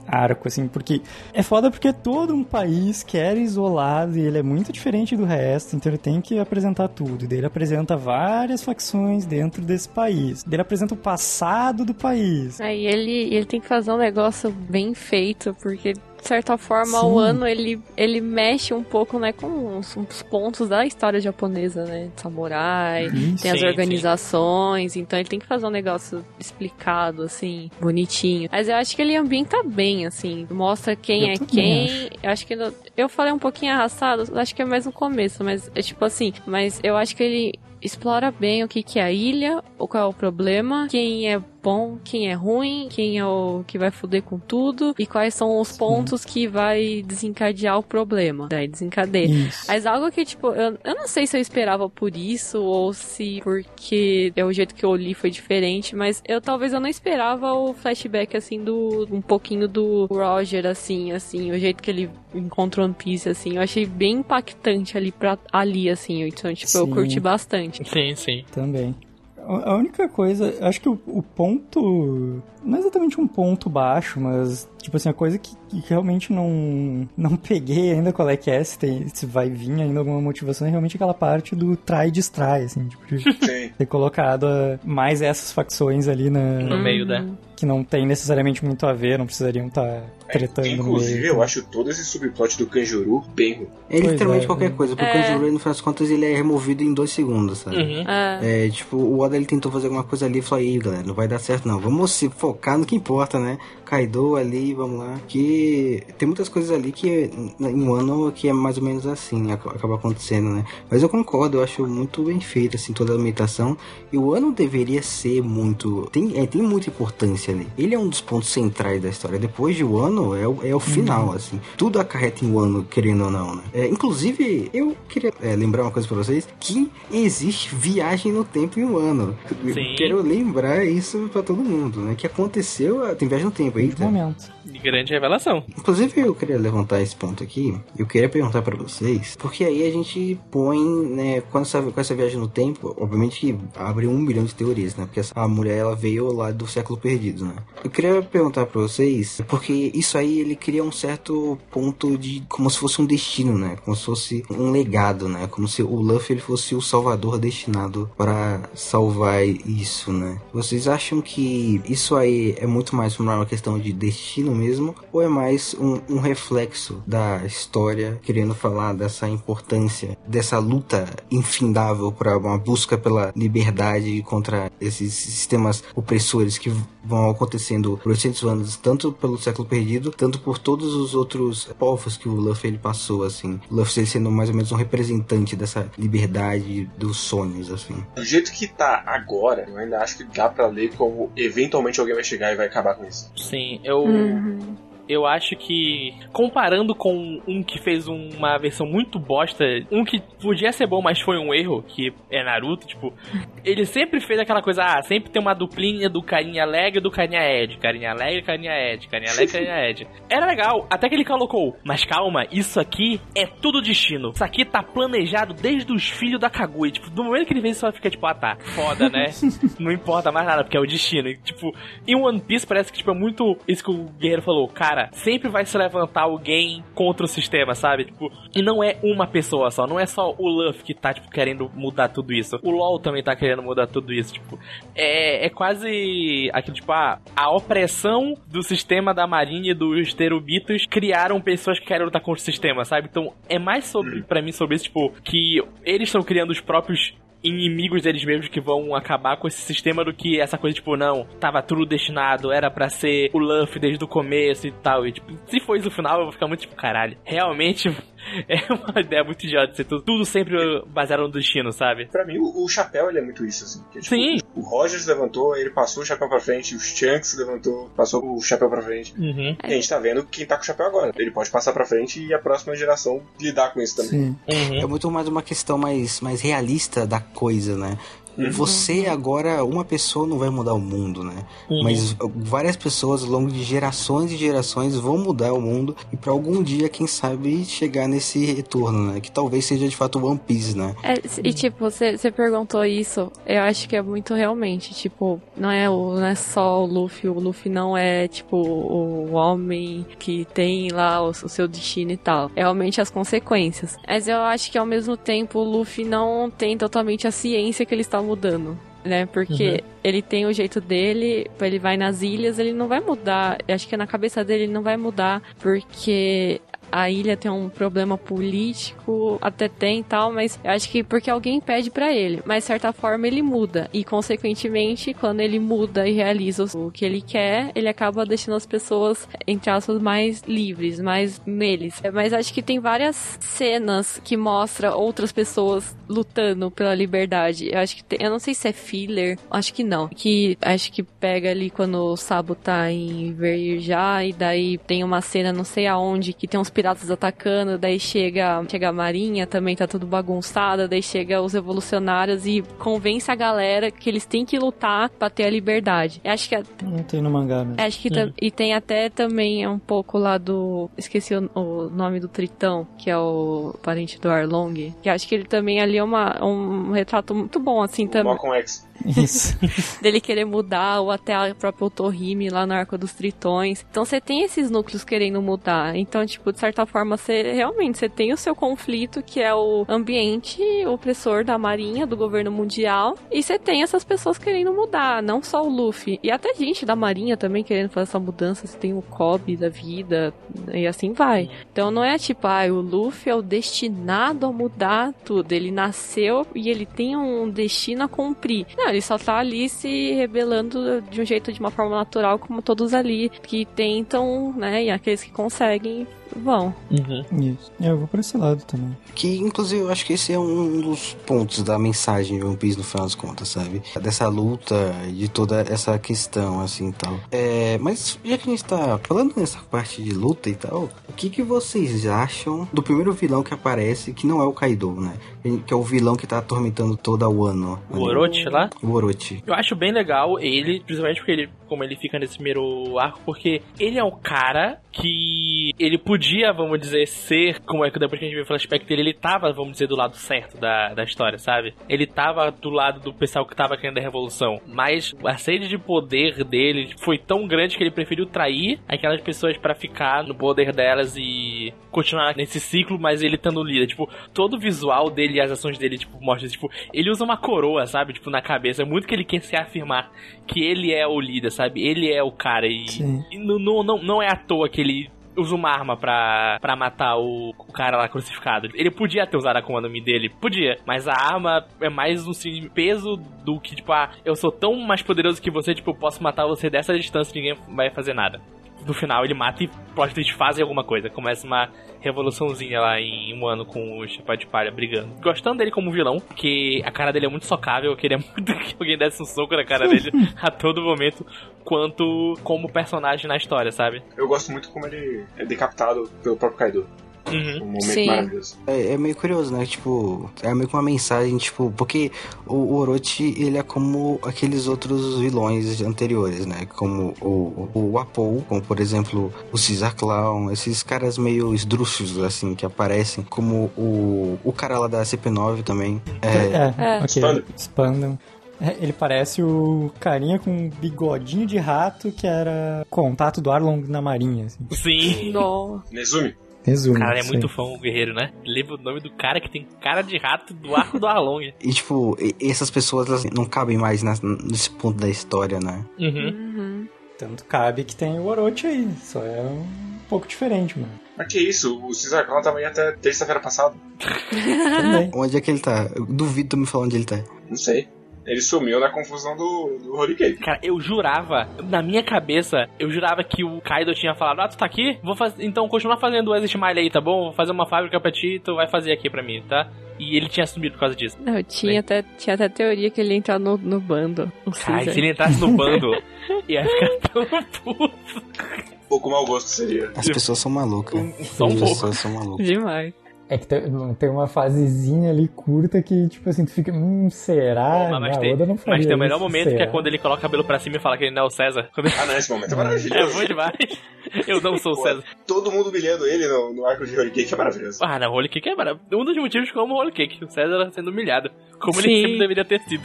arco, assim, porque é foda porque todo um país que era isolado e ele é muito diferente do resto, então ele tem que apresentar tudo. Daí ele apresenta várias facções dentro desse país. Daí ele apresenta o passado do país. Aí ele, ele tem que fazer um negócio bem feito, porque de certa forma Sim. o ano ele, ele mexe um pouco, né, com uns, uns pontos da história japonesa, né? de Samurai, Isso. tem as Sim, organizações, então ele tem que fazer um negócio explicado, assim, bonitinho. Mas eu acho que ele ambienta bem, assim, mostra quem Eu é quem. Eu acho que no- eu falei um pouquinho arrastado, acho que é mais no começo, mas é tipo assim, mas eu acho que ele explora bem o que, que é a ilha, o qual é o problema, quem é bom, quem é ruim, quem é o que vai foder com tudo e quais são os pontos que vai desencadear o problema. Daí desencadeia. Isso. Mas algo que, tipo, eu, eu não sei se eu esperava por isso ou se porque é o jeito que eu li foi diferente, mas eu talvez eu não esperava o flashback, assim, do. um pouquinho do Roger, assim, assim, o jeito que ele encontra One Piece, assim. Eu achei bem impactante ali, pra, ali assim. Então, tipo, eu Sim. curti bastante. Sim, sim. Também. A a única coisa, acho que o, o ponto. Não é exatamente um ponto baixo, mas, tipo assim, a coisa que, que realmente não, não peguei ainda qual é que é, se, tem, se vai vir ainda alguma motivação, é realmente aquela parte do trai e distrai, assim, tipo, de <laughs> ter colocado ah, mais essas facções ali na, No meio, né? que não tem necessariamente muito a ver, não precisariam estar tretando no Inclusive, meio. eu acho todo esse subplot do Kanjuru bem ruim. É literalmente é, qualquer né? coisa, porque É. o Kanjuro, no final das contas, ele é removido em dois segundos, sabe? Uhum. É. É, tipo, o Oda ele tentou fazer alguma coisa ali e falou, aí galera, não vai dar certo não, vamos se focar no que importa, né? Kaido ali, vamos lá. Que tem muitas coisas ali que em um ano que é mais ou menos assim, ac- acaba acontecendo, né? Mas eu concordo, eu acho muito bem feito, assim, toda a ambientação. E o ano deveria ser muito. Tem, é, tem muita importância ali. Ele é um dos pontos centrais da história. Depois de Wano, é, o- é o final, assim. Tudo acarreta em Wano, querendo ou não, né? É, inclusive, eu queria é, lembrar uma coisa pra vocês: que existe viagem no tempo em Wano. Eu Sim. Quero lembrar isso pra todo mundo, né? Que aconteceu. ah, Tem viagem no tempo, Em eita. momento. Grande revelação. Inclusive, eu queria levantar esse ponto aqui. Eu queria perguntar pra vocês, porque aí a gente põe, né, com essa, com essa viagem no tempo, obviamente que abre um milhão de teorias, né? Porque essa- a mulher ela veio lá do século perdido, né? Eu queria perguntar pra vocês, porque isso aí ele cria um certo ponto de como se fosse um destino, né? Como se fosse um legado, né? Como se o Luffy ele fosse o salvador destinado para salvar isso, né? Vocês acham que isso aí é muito mais uma questão de destino mesmo? Ou é mais um, um reflexo da história querendo falar dessa importância, dessa luta infindável para uma busca pela liberdade contra esses sistemas opressores que vão acontecendo por 800 anos, tanto pelo século perdido, tanto por todos os outros povos que o Luffy ele passou, assim. O Luffy sendo mais ou menos um representante dessa liberdade dos sonhos, assim. Do jeito que tá agora, eu ainda acho que dá pra ler como eventualmente alguém vai chegar e vai acabar com isso. Sim, eu. Uhum. Eu acho que, comparando com um que fez uma versão muito bosta, um que podia ser bom, mas foi um erro, que é Naruto, tipo, ele sempre fez aquela coisa, ah, sempre tem uma duplinha do carinha alegre e do carinha Ed, carinha alegre, carinha Ed, carinha alegre, carinha Ed. <laughs> Era legal, até que ele colocou, mas calma, isso aqui é tudo destino. Isso aqui tá planejado desde os filhos da Kaguya, tipo, do momento que ele vê isso, ela fica tipo, ah tá, foda, né? <laughs> Não importa mais nada, porque é o destino. E, tipo, em One Piece parece que tipo, é muito isso que o Guerreiro falou. Cara, sempre vai se levantar alguém contra o sistema, sabe? Tipo, e não é uma pessoa só. Não é só o Luffy que tá, tipo, querendo mudar tudo isso. O LoL também tá querendo mudar tudo isso. Tipo, é, é quase aquilo, tipo, a, a opressão do sistema da Marinha e dos Terubitos criaram pessoas que querem lutar contra o sistema, sabe? Então, é mais sobre, pra mim, sobre isso, tipo, que eles estão criando os próprios inimigos deles mesmos que vão acabar com esse sistema do que essa coisa, tipo, não, tava tudo destinado, era pra ser o Luffy desde o começo e tal. E, tipo, se for isso no final, eu vou ficar muito tipo, caralho, realmente <laughs> é uma ideia muito idiota de ser tudo, tudo sempre baseado no destino, sabe? Pra mim, o, o chapéu ele é muito isso, assim. que é, tipo, Sim. O Rogers levantou, ele passou o chapéu pra frente, os Chunks levantou, passou o chapéu pra frente. Uhum. E a gente tá vendo quem tá com o chapéu agora. Ele pode passar pra frente e a próxima geração lidar com isso também. Sim. Uhum. É muito mais uma questão mais, mais realista da coisa, né? Você agora, uma pessoa não vai mudar o mundo, né? Uhum. Mas várias pessoas ao longo de gerações e gerações vão mudar o mundo e pra algum dia, quem sabe, chegar nesse retorno, né? Que talvez seja de fato One Piece, né? É, e tipo, você, você perguntou isso, eu acho que é muito realmente, tipo, não é, o, não é só o Luffy, o Luffy não é, tipo, o homem que tem lá o, o seu destino e tal. É realmente as consequências. Mas eu acho que ao mesmo tempo o Luffy não tem totalmente a ciência que ele está mudando. Né? Porque ele tem o jeito dele, ele vai nas ilhas, ele não vai mudar. Eu acho que na cabeça dele ele não vai mudar, porque a ilha tem um problema político, até tem e tal, mas eu acho que porque alguém pede pra ele. Mas de certa forma ele muda. E consequentemente, quando ele muda e realiza o que ele quer, ele acaba deixando as pessoas, entre aspas, mais livres, mais neles. Mas acho que tem várias cenas que mostram outras pessoas lutando pela liberdade. Eu acho que tem, eu não sei se é filler, acho que não. Que acho que pega ali quando o Sabo tá em Verja e daí tem uma cena não sei aonde que tem uns piratas atacando, daí chega, chega a marinha, também tá tudo bagunçado, daí chega os evolucionários e convence a galera que eles têm que lutar pra ter a liberdade. Eu acho que Não tem no mangá mesmo. Acho que tam- e tem até também um pouco lá do. Esqueci o, o nome do Tritão, que é o parente do Arlong. Que acho que ele também ali é uma, um retrato muito bom, assim, também. Malcolm X. Isso. <laughs> Dele querer mudar, ou até a própria Otohime lá no Arco dos Tritões. Então você tem esses núcleos querendo mudar. Então, tipo, de certa forma, você realmente você tem o seu conflito, que é o ambiente opressor da marinha, do governo mundial. E você tem essas pessoas querendo mudar, não só o Luffy. E até gente da marinha também querendo fazer essa mudança. Você tem o Kobe da vida, e assim vai. Então não é tipo, ah, o Luffy é o destinado a mudar tudo. Ele nasceu e ele tem um destino a cumprir. Não, ele só tá ali se rebelando de um jeito, de uma forma natural, como todos ali que tentam, né? E aqueles que conseguem vão. Uhum. Isso. Eu vou por esse lado também. Que, inclusive, eu acho que esse é um dos pontos da mensagem de One Piece no final das contas, sabe? Dessa luta, de toda essa questão, assim, tal. É, mas, já que a gente tá falando nessa parte de luta e tal, o que que vocês acham do primeiro vilão que aparece, que não é o Kaido, né? Que é o vilão que tá atormentando toda o ano. O Orochi lá? O Orochi. Eu acho bem legal ele, principalmente porque ele, como ele fica nesse primeiro arco, porque ele é o cara que ele podia, vamos dizer, ser, como é que depois que a gente vê o flashback dele, ele tava, vamos dizer, do lado certo da, da história, sabe? Ele tava do lado do pessoal que tava querendo a revolução, mas a sede de poder dele foi tão grande que ele preferiu trair aquelas pessoas pra ficar no poder delas e continuar nesse ciclo, mas ele estando líder. Tipo, todo o visual dele e as ações dele, tipo, mostra, tipo, ele usa uma coroa, sabe? Tipo, na cabeça. É muito que ele quer se afirmar que ele é o líder, sabe? Ele é o cara e, e não, não, não é à toa que ele usa uma arma pra, pra matar o, o cara lá crucificado. Ele podia ter usado a Akuma Mi dele, podia, mas a arma é mais um sim, peso do que, tipo, ah, eu sou tão mais poderoso que você, tipo, eu posso matar você dessa distância e ninguém vai fazer nada. No final ele mata e plot twist fazem alguma coisa. Começa uma revoluçãozinha lá em um ano com o Chapéu de Palha brigando. Gostando dele como vilão, porque a cara dele é muito socável, eu queria <laughs> muito que alguém desse um soco na cara dele <laughs> a todo momento, quanto como personagem na história, sabe? Eu gosto muito como ele é decapitado pelo próprio Kaido. Uhum. Um momento Sim. maravilhoso. É, é meio curioso, né? Tipo, é meio que uma mensagem, tipo, porque o, o Orochi, ele é como aqueles outros vilões anteriores, né? Como o, o, o Apo, como por exemplo o Caesar Clown, esses caras meio esdrúxulos, assim, que aparecem, como o, o cara lá da CP9 também. É, É, É. ok. Expandam. Expandam. É, Ele parece o carinha com um bigodinho de rato que era contato do Arlong na marinha, assim. Sim. Nossa. Nezumi. Resumo. O cara é muito aí. fã, o guerreiro, né? Lembra o nome do cara que tem cara de rato do arco do Arlong. <laughs> e tipo, essas pessoas elas não cabem mais nesse ponto da história, né? Uhum. Uhum. Tanto cabe que tem o Orochi aí, só é um pouco diferente, mano. Mas que isso? O Caesar Clown tava aí até terça-feira passada. <laughs> Onde é que ele tá? Eu duvido tu me falar onde ele tá. Não sei. Ele sumiu na confusão do, do Holy Cake. Cara, eu jurava, na minha cabeça, eu jurava que o Kaido tinha falado: Ah, tu tá aqui? Vou fazer. Então continuar fazendo o Exit Smile aí, tá bom? Vou fazer uma fábrica pra ti, tu vai fazer aqui pra mim, tá? E ele tinha sumido por causa disso. Não, tinha até, tinha até teoria que ele ia entrar no, no bando. Cara, Caesar. se ele entrasse no bando, <laughs> ia ficar tão puto. Pouco mau gosto seria. As pessoas são malucas. Só um As pouco. pessoas são malucas. Demais. É que tem, tem uma fasezinha ali curta que, tipo assim, tu fica, hum, será? Mas, mas tem, não faria mas tem o melhor isso, momento que é será? quando ele coloca o cabelo pra cima e fala que ele não é o César. Ele- Ah, não, esse momento é É maravilhoso. bom demais. Eu não sou o Pô, César. Todo mundo humilhando ele no, no arco de Holy Cake é maravilhoso. Ah, não, Holy Cake é maravilhoso. Um dos motivos como o Holy Cake. O César sendo humilhado. Como Sim. ele sempre deveria ter sido.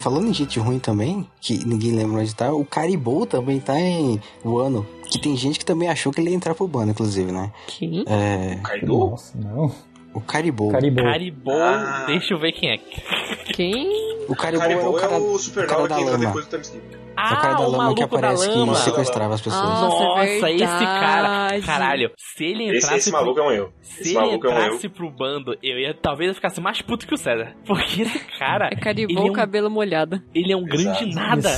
Falando em gente ruim também, que ninguém lembra onde tá, o Caribou também tá em Wano. Que tem gente que também achou que ele ia entrar pro bando, inclusive, né? Quem? É. Kaido? Nossa, não. O Caribou. Caribou. Caribou, Ah. deixa eu ver quem é. Quem? O Caribou é o Caribou é o o Supernova cara que da entra lama. depois do time skip. Ah, é o cara da o lama maluco que aparece da que lama. sequestrava as pessoas. Ah, Nossa, Nossa, é esse cara. Caralho, se ele Esse, entrasse. esse pro- maluco é um eu. Se Esse ele maluco é um eu. entrasse pro bando, eu ia. Talvez eu ficasse mais puto que o César. <laughs> Porque esse cara. É caribou, ele é um, cabelo molhado. ele é um grande Exato. nada.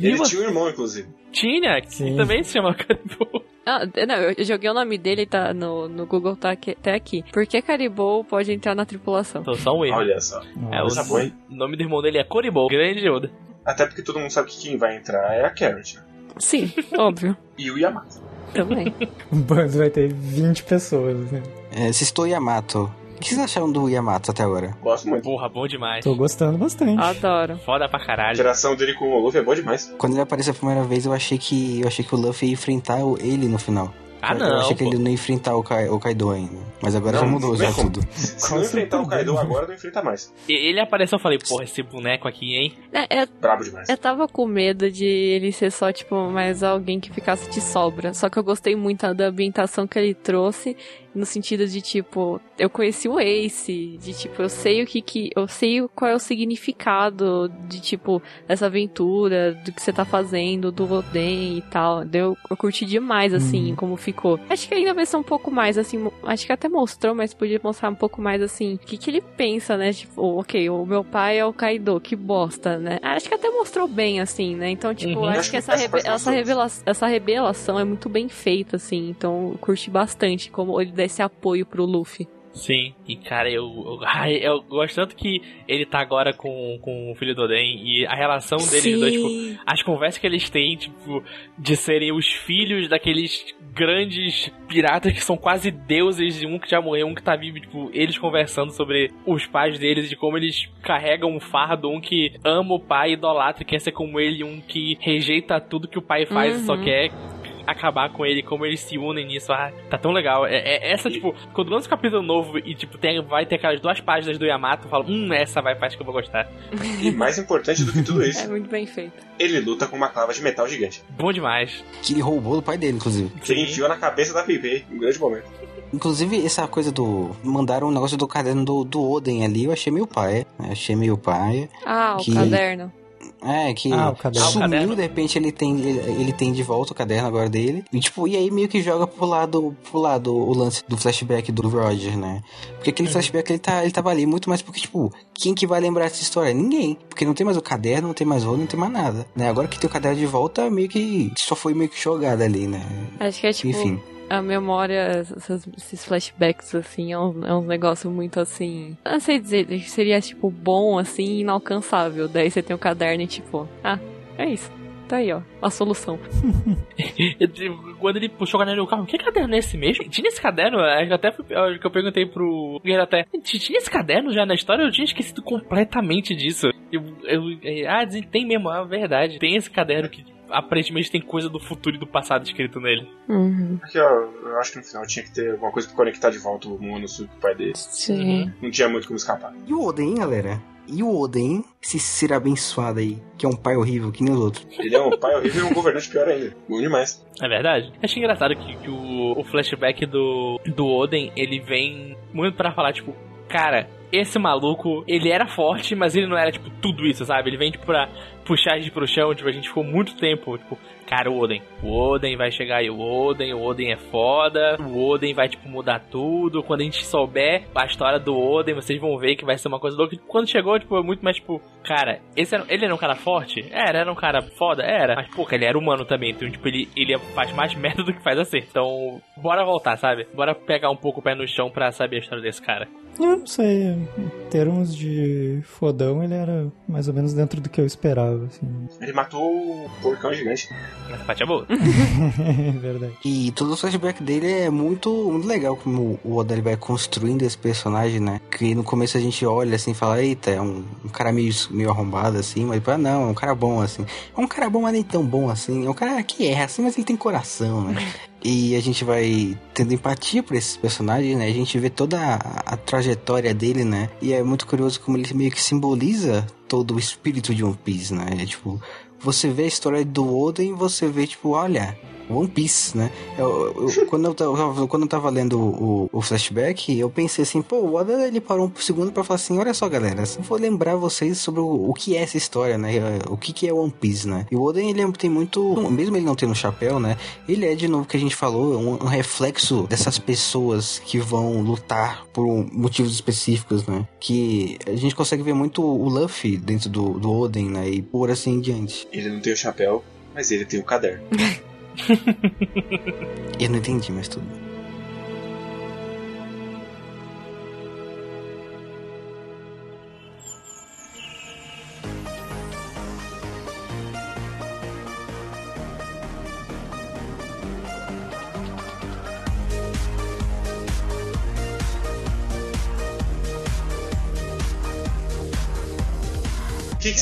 Ele tinha um irmão, inclusive. Tinha, que Sim. também se chama Caribou. Ah, não, eu joguei o nome dele, tá no, no Google, tá aqui, até aqui. Por que Caribou pode entrar na tripulação? Então, só um erro. Olha só. É, o nome do irmão dele é Coribou. Grande Yoda. Até porque todo mundo sabe que quem vai entrar é a Carrot. né? Sim, óbvio. <laughs> E o Yamato. Também. O bando vai ter 20 pessoas, né? É, Citou Yamato. O que vocês acharam do Yamato até agora? Gosto muito. Porra, bom demais. Tô gostando bastante. Adoro. Foda pra A caralho. interação dele com o Luffy é boa demais. Quando ele apareceu a primeira vez, eu achei que eu achei que o Luffy ia enfrentar o- ele no final. Ah, eu não. achei que pô. ele não ia enfrentar o, Kai, o Kaido ainda. Mas agora Não, já mudou, já é tudo. <laughs> Se Qual não enfrentar o Kaido agora, não enfrenta mais. Ele apareceu, eu falei, porra, esse boneco aqui, hein? É, eu, Brabo demais. eu tava com medo de ele ser só, tipo, mais alguém que ficasse de sobra. Só que eu gostei muito da ambientação que ele trouxe. No sentido de, tipo, eu conheci o Ace, de tipo, eu sei o que que. Eu sei qual é o significado de, tipo, essa aventura, do que você tá fazendo, do Oden e tal. Deu, eu curti demais, assim, Uhum. como ficou. Acho que ainda vai ser um pouco mais, assim, acho que até mostrou, mas podia mostrar um pouco mais, assim, o que que ele pensa, né? Tipo, ok, o meu pai é o Kaido, que bosta, né? Acho que até mostrou bem, assim, né? Então, tipo, Uhum. acho, Acho que essa, essa reve- parte essa, mostrou. revela essa revelação é muito bem feita, assim. Então, eu curti bastante como ele dá esse apoio pro Luffy. Sim, e cara, eu, eu, <laughs> eu gosto tanto que ele tá agora com, com o filho do Oden e a relação deles dois, tipo, as conversas que eles têm, tipo, de serem os filhos daqueles grandes piratas que são quase deuses, um que já morreu, um que tá vivo, tipo, eles conversando sobre os pais deles, de como eles carregam um fardo, um que ama o pai, idolatra, quer ser como ele, um que rejeita tudo que o pai faz e só Uhum. quer acabar com ele, como eles se unem nisso. Ah, tá tão legal. É, é- essa, tipo, quando lança um capítulo novo e, tipo, tem, vai ter aquelas duas páginas do Yamato, eu falo, hum, essa vai parte que eu vou gostar. E mais importante do que tudo <laughs> É isso, muito bem feito. ele luta com uma clava de metal gigante. Bom demais. Que ele roubou do pai dele, inclusive. Que ele enfiou na cabeça da Pipei, um grande momento. Inclusive, essa coisa do. Mandaram um negócio do caderno do, do Oden ali, eu achei meio paia. né? Achei meio paia. Ah, o Que- caderno. É, que Ah. Ah, o sumiu, de repente ele tem, ele, ele tem de volta o caderno agora dele. E tipo, e aí meio que joga pro lado, pro lado o lance do flashback do Roger, né? Porque aquele flashback ele, tá, ele tava ali muito mais porque, tipo, quem que vai lembrar dessa história? Ninguém. Porque não tem mais o caderno, não tem mais o Oden, não tem mais nada. Né? Agora que tem o caderno de volta, meio que só foi meio que jogado ali, né? Acho que é tipo. Enfim. A memória, essas- esses flashbacks, assim, é um, é um negócio muito assim. Não sei dizer, seria tipo bom, assim, inalcançável. Daí você tem o caderno e tipo, ah, é isso. Tá aí, ó, a solução. <laughs> Quando ele puxou o caderno do carro, que caderno é esse mesmo? Tinha esse caderno? Que até acho que eu perguntei pro Guerreiro até. Tinha esse caderno já na história? Eu tinha esquecido completamente disso. Eu, eu, é, ah, tem mesmo, é verdade. Tem esse caderno que aparentemente tem coisa do futuro e do passado escrito nele. Uhum. Aqui, ó, eu acho que no final tinha que ter alguma coisa pra conectar de volta o Momonosuke com o pai dele. Sim. Não tinha muito como escapar. E o Oden, galera? E o Oden, esse ser abençoado aí, que é um pai horrível que nem os outros. Ele é um pai horrível e um governante pior ainda. Bom demais. É verdade. Achei engraçado que, que o, o flashback do, do Oden, ele vem muito pra falar, tipo, cara, esse maluco, ele era forte, mas ele não era, tipo, tudo isso, sabe? Ele vem, tipo, pra puxar a gente pro chão, tipo, a gente ficou muito tempo, tipo, cara, o Oden, o Oden vai chegar aí, o Oden, o Oden é foda, o Oden vai, tipo, mudar tudo, quando a gente souber a história do Oden, vocês vão ver que vai ser uma coisa louca. Quando chegou, tipo, é muito mais, tipo, cara, esse era, ele era um cara forte? Era, era um cara foda? Era. Mas, pô, ele era humano também, então, tipo, ele, ele faz mais <laughs> merda do que faz acerto. Então, bora voltar, sabe? Bora pegar um pouco o pé no chão pra saber a história desse cara. Eu não sei, em termos de fodão, ele era mais ou menos dentro do que eu esperava, assim. Ele matou o porcão gigante. Essa parte é boa. É <laughs> <laughs> verdade. E todo o flashback dele é muito, muito legal como o Oda vai construindo esse personagem, né? Que no começo a gente olha assim e fala, eita, é um, um cara meio, meio arrombado assim, mas ah, não, é um cara bom assim. É um cara bom, mas nem tão bom assim. É um cara que erra assim, mas ele tem coração, né? <laughs> E a gente vai tendo empatia por esses personagens, né? A gente vê toda a, a trajetória dele, né? E é muito curioso como ele meio que simboliza todo o espírito de One Piece, né? É, tipo, você vê a história do Oden e você vê, tipo, olha, One Piece, né? Eu, eu- <laughs> quando, eu tava, quando eu tava lendo o, o flashback, eu pensei assim, pô, o Oda ele parou um segundo pra falar assim, olha só, galera, eu vou lembrar vocês sobre o, o que é essa história, né? O que, que é One Piece, né? E o Oda, ele tem muito, mesmo ele não tendo chapéu, né? Ele é, de novo, que a gente falou, um, um reflexo dessas pessoas que vão lutar por motivos específicos, né? Que a gente consegue ver muito o Luffy dentro do, do Oden, né? E por assim em diante. Ele não tem o chapéu, mas ele tem o caderno. <laughs> Eu não entendi, mas tudo.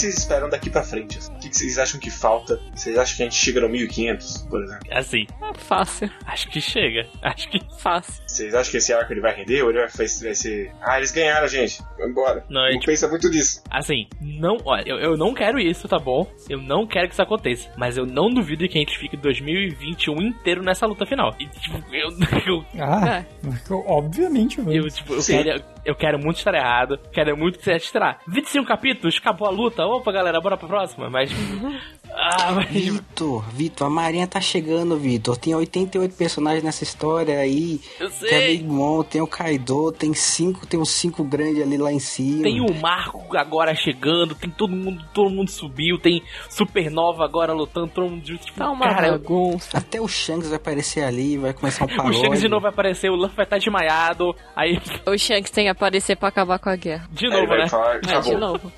Vocês esperam daqui pra frente? assim? O que, que vocês acham que falta? Vocês acham que a gente chega no 1500, por exemplo? Assim, É fácil, acho que chega. Acho que. fácil. Vocês acham que esse arco ele vai render ou ele vai, vai ser. Ah, eles ganharam, gente. Vamos embora. Não, é não tipo- pensa muito nisso. Assim, não. Olha, eu, eu não quero isso, tá bom? Eu não quero que isso aconteça. Mas eu não duvido que a gente fique 2021 inteiro nessa luta final. E, tipo, eu. <laughs> eu Ah, obviamente Eu, vamos. tipo, eu Sim. quero, eu quero muito estar errado. Quero muito que você estará. 25 capítulos, acabou a luta. Opa, galera, bora pra próxima. Mas. <laughs> ah, mas. Vitor, Vitor, a Marinha tá chegando, Vitor. Tem 88 personagens nessa história aí. Eu Tem a sei. Big Mom, tem o Kaido, tem cinco, tem uns cinco grandes ali lá em cima. Tem o Marco agora chegando, tem todo mundo, todo mundo subiu, tem Supernova agora lutando, todo mundo tipo, Tá uma cara, bagunça. Até o Shanks vai aparecer ali, vai começar um <laughs> o pagode. Shanks de novo vai aparecer, o Luffy vai estar desmaiado, aí <laughs> O Shanks tem que aparecer pra acabar com a guerra. de novo, vai né? falar, É, de novo.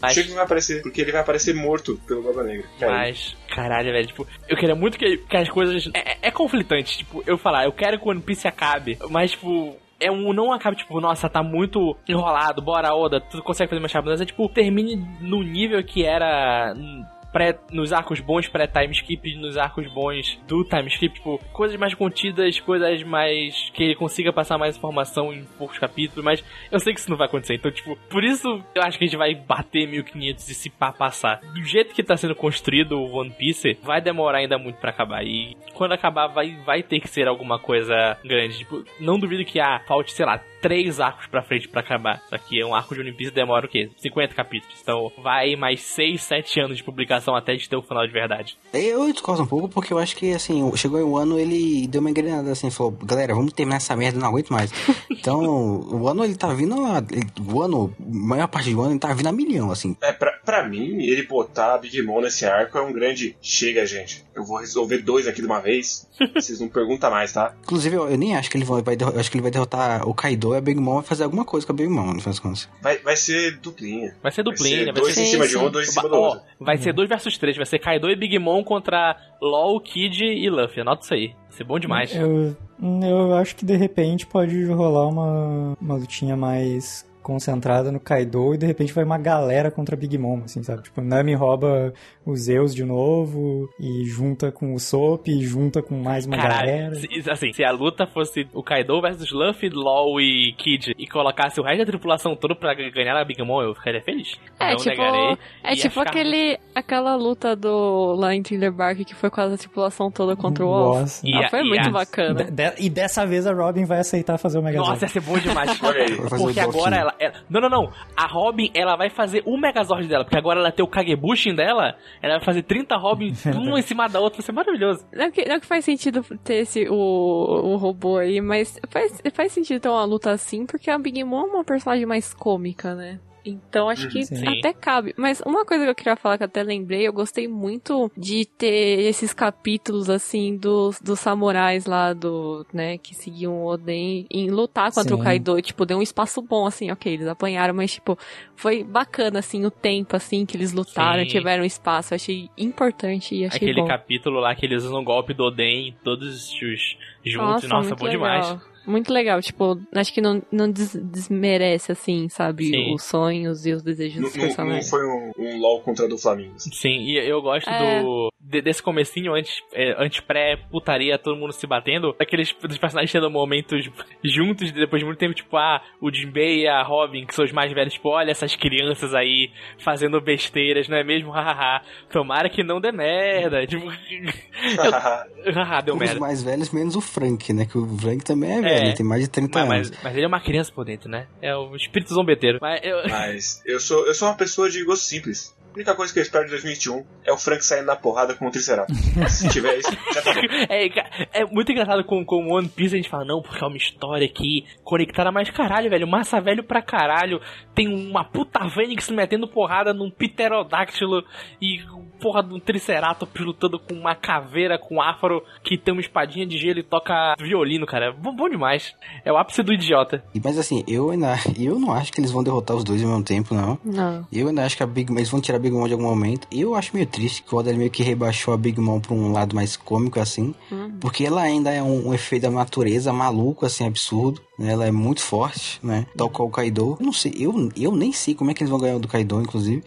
Mas, Chega que vai aparecer, porque ele vai aparecer morto pelo Barba Negra. Mas, caralho, velho, tipo, eu queria muito que, que as coisas. É, é- é conflitante, tipo, eu falar, eu quero que o One Piece acabe, mas, tipo. É um não acabe, tipo, nossa, tá muito enrolado, bora, Oda, tu consegue fazer mais rápido. Mas é tipo, termine no nível que era pré, nos arcos bons pré-time skip, nos arcos bons do time skip, tipo, coisas mais contidas, coisas mais. que ele consiga passar mais informação em poucos capítulos, mas eu sei que isso não vai acontecer. Então, tipo, por isso eu acho que a gente vai bater 1500 e se pá passar. Do jeito que tá sendo construído o One Piece, vai demorar ainda muito pra acabar. E quando acabar, vai, vai ter que ser alguma coisa grande. Tipo, não duvido que ah, falte, sei lá, três arcos pra frente pra acabar. Só que um arco de One Piece demora o quê? 50 capítulos. Então vai mais 6, 7 anos de publicação até de ter o final de verdade. Eu discordo um pouco porque eu acho que, assim, chegou em um ano, ele deu uma engrenada, assim, falou, galera, vamos terminar essa merda, não aguento mais. <laughs> Então, o ano, ele tá vindo, a, ele- o ano, a maior parte do ano, ele tá vindo a milhão, assim. É, pra, pra mim, ele botar a Big Mom nesse arco é um grande. Chega, gente. Eu vou resolver dois aqui de uma vez. <laughs> Vocês não perguntam mais, tá? Inclusive, eu, eu nem acho que ele vai, vai acho que ele vai derrotar o Kaido a Big Mom vai fazer alguma coisa com a Big Mom, no final das contas. Vai, vai ser duplinha. Vai ser duplinha, vai vai ser dois ser. em Sim, cima de um, dois em cima do Ó, outro. vai ser 2 versus 3, vai ser Kaido e Big Mom contra LOL, Kid e Luffy. Anota isso aí. Vai ser bom demais. Eu, eu acho que de repente pode rolar uma, uma lutinha mais concentrada no Kaido e de repente vai uma galera contra Big Mom, assim, sabe? Tipo, Nami rouba os Zeus de novo e junta com o Sop e junta com mais uma galera. Caralho, se, assim, se a luta fosse o Kaido versus Luffy, LOL e Kid e colocasse o resto da tripulação toda pra ganhar a Big Mom, eu ficaria feliz. É, Não tipo, negarei. é tipo ficar- aquele, aquela luta do lá em Thriller Bark que foi quase a tripulação toda contra o Wolf. Nossa. E Ah, a- foi e muito a- bacana. De- de- e dessa vez a Robin vai aceitar fazer o Megazord. Nossa, ia ser bom demais. Porque agora ela, ela- Não, não, não. A Robin, ela vai fazer o Megazord dela. Porque agora ela tem o Kagebushin dela. Ela vai fazer 30 Robin, uma em cima da outra. Vai ser maravilhoso. Não que, não que faz sentido ter esse, o, o robô aí, mas faz, faz sentido ter uma luta assim, porque a Big Mom é uma personagem mais cômica, né? Então acho que Sim. até cabe. Mas uma coisa que eu queria falar que eu até lembrei, eu gostei muito de ter esses capítulos assim dos, dos samurais lá do, né, que seguiam o Oden em lutar contra Sim. o Kaido, tipo, deu um espaço bom assim, OK, eles apanharam, mas tipo, foi bacana assim o tempo assim que eles lutaram, Sim. tiveram espaço, eu achei importante e achei Aquele bom. capítulo lá que eles usam o golpe do Oden, todos os juntos. Nossa, muito bom legal. demais. Muito legal, tipo, acho que não, não des- desmerece, assim, sabe, Sim. os sonhos e os desejos Não, dos não- não personagens. foi um, um LOL contra a do Flamengo. assim. Sim, e eu gosto É. do, de- desse comecinho, antes, é, antes pré-putaria, todo mundo se batendo, aqueles dos personagens tendo momentos juntos, depois de muito tempo, tipo, ah, o Jinbei e a Robin, que são os mais velhos, tipo, olha essas crianças aí fazendo besteiras, não é mesmo? <laughs> Hahaha. Tomara que não dê merda. Tipo, <laughs> <laughs> haha, deu Os merda. mais velhos, menos o Frank, né? Que o Frank também é velho, É. tem mais de 30 Mas, anos. mas, mas ele é uma criança por dentro, né? É o espírito zombeteiro. Mas eu, <laughs> Mas eu sou, eu sou uma pessoa de gosto simples. A única coisa que eu espero de 2021 é o Frank saindo na porrada com o Triceratops. <laughs> Se tiver isso, já tá bom. É, é muito engraçado com, com One Piece a gente fala, não, porque é uma história aqui conectada, mas caralho, velho, massa velho pra caralho. Tem uma puta Fênix metendo porrada num pterodáctilo e porra de um Triceratops lutando com uma caveira com afro que tem uma espadinha de gelo e toca violino, cara. Bom, bom demais. É o ápice do idiota. E- Mas assim, eu ainda. Eu não acho que eles vão derrotar os dois ao mesmo tempo, não. Não. Eu ainda acho que a Big Mom, eles vão tirar a Big Mom de algum momento. Eu acho meio triste que o Oda meio que rebaixou a Big Mom pra um lado mais cômico, assim. Porque ela ainda é um, um efeito da natureza maluco, assim, absurdo. né? Ela é muito forte, né? Tal qual o Kaido. Eu não sei, eu, eu nem sei como é que eles vão ganhar do Kaido, inclusive.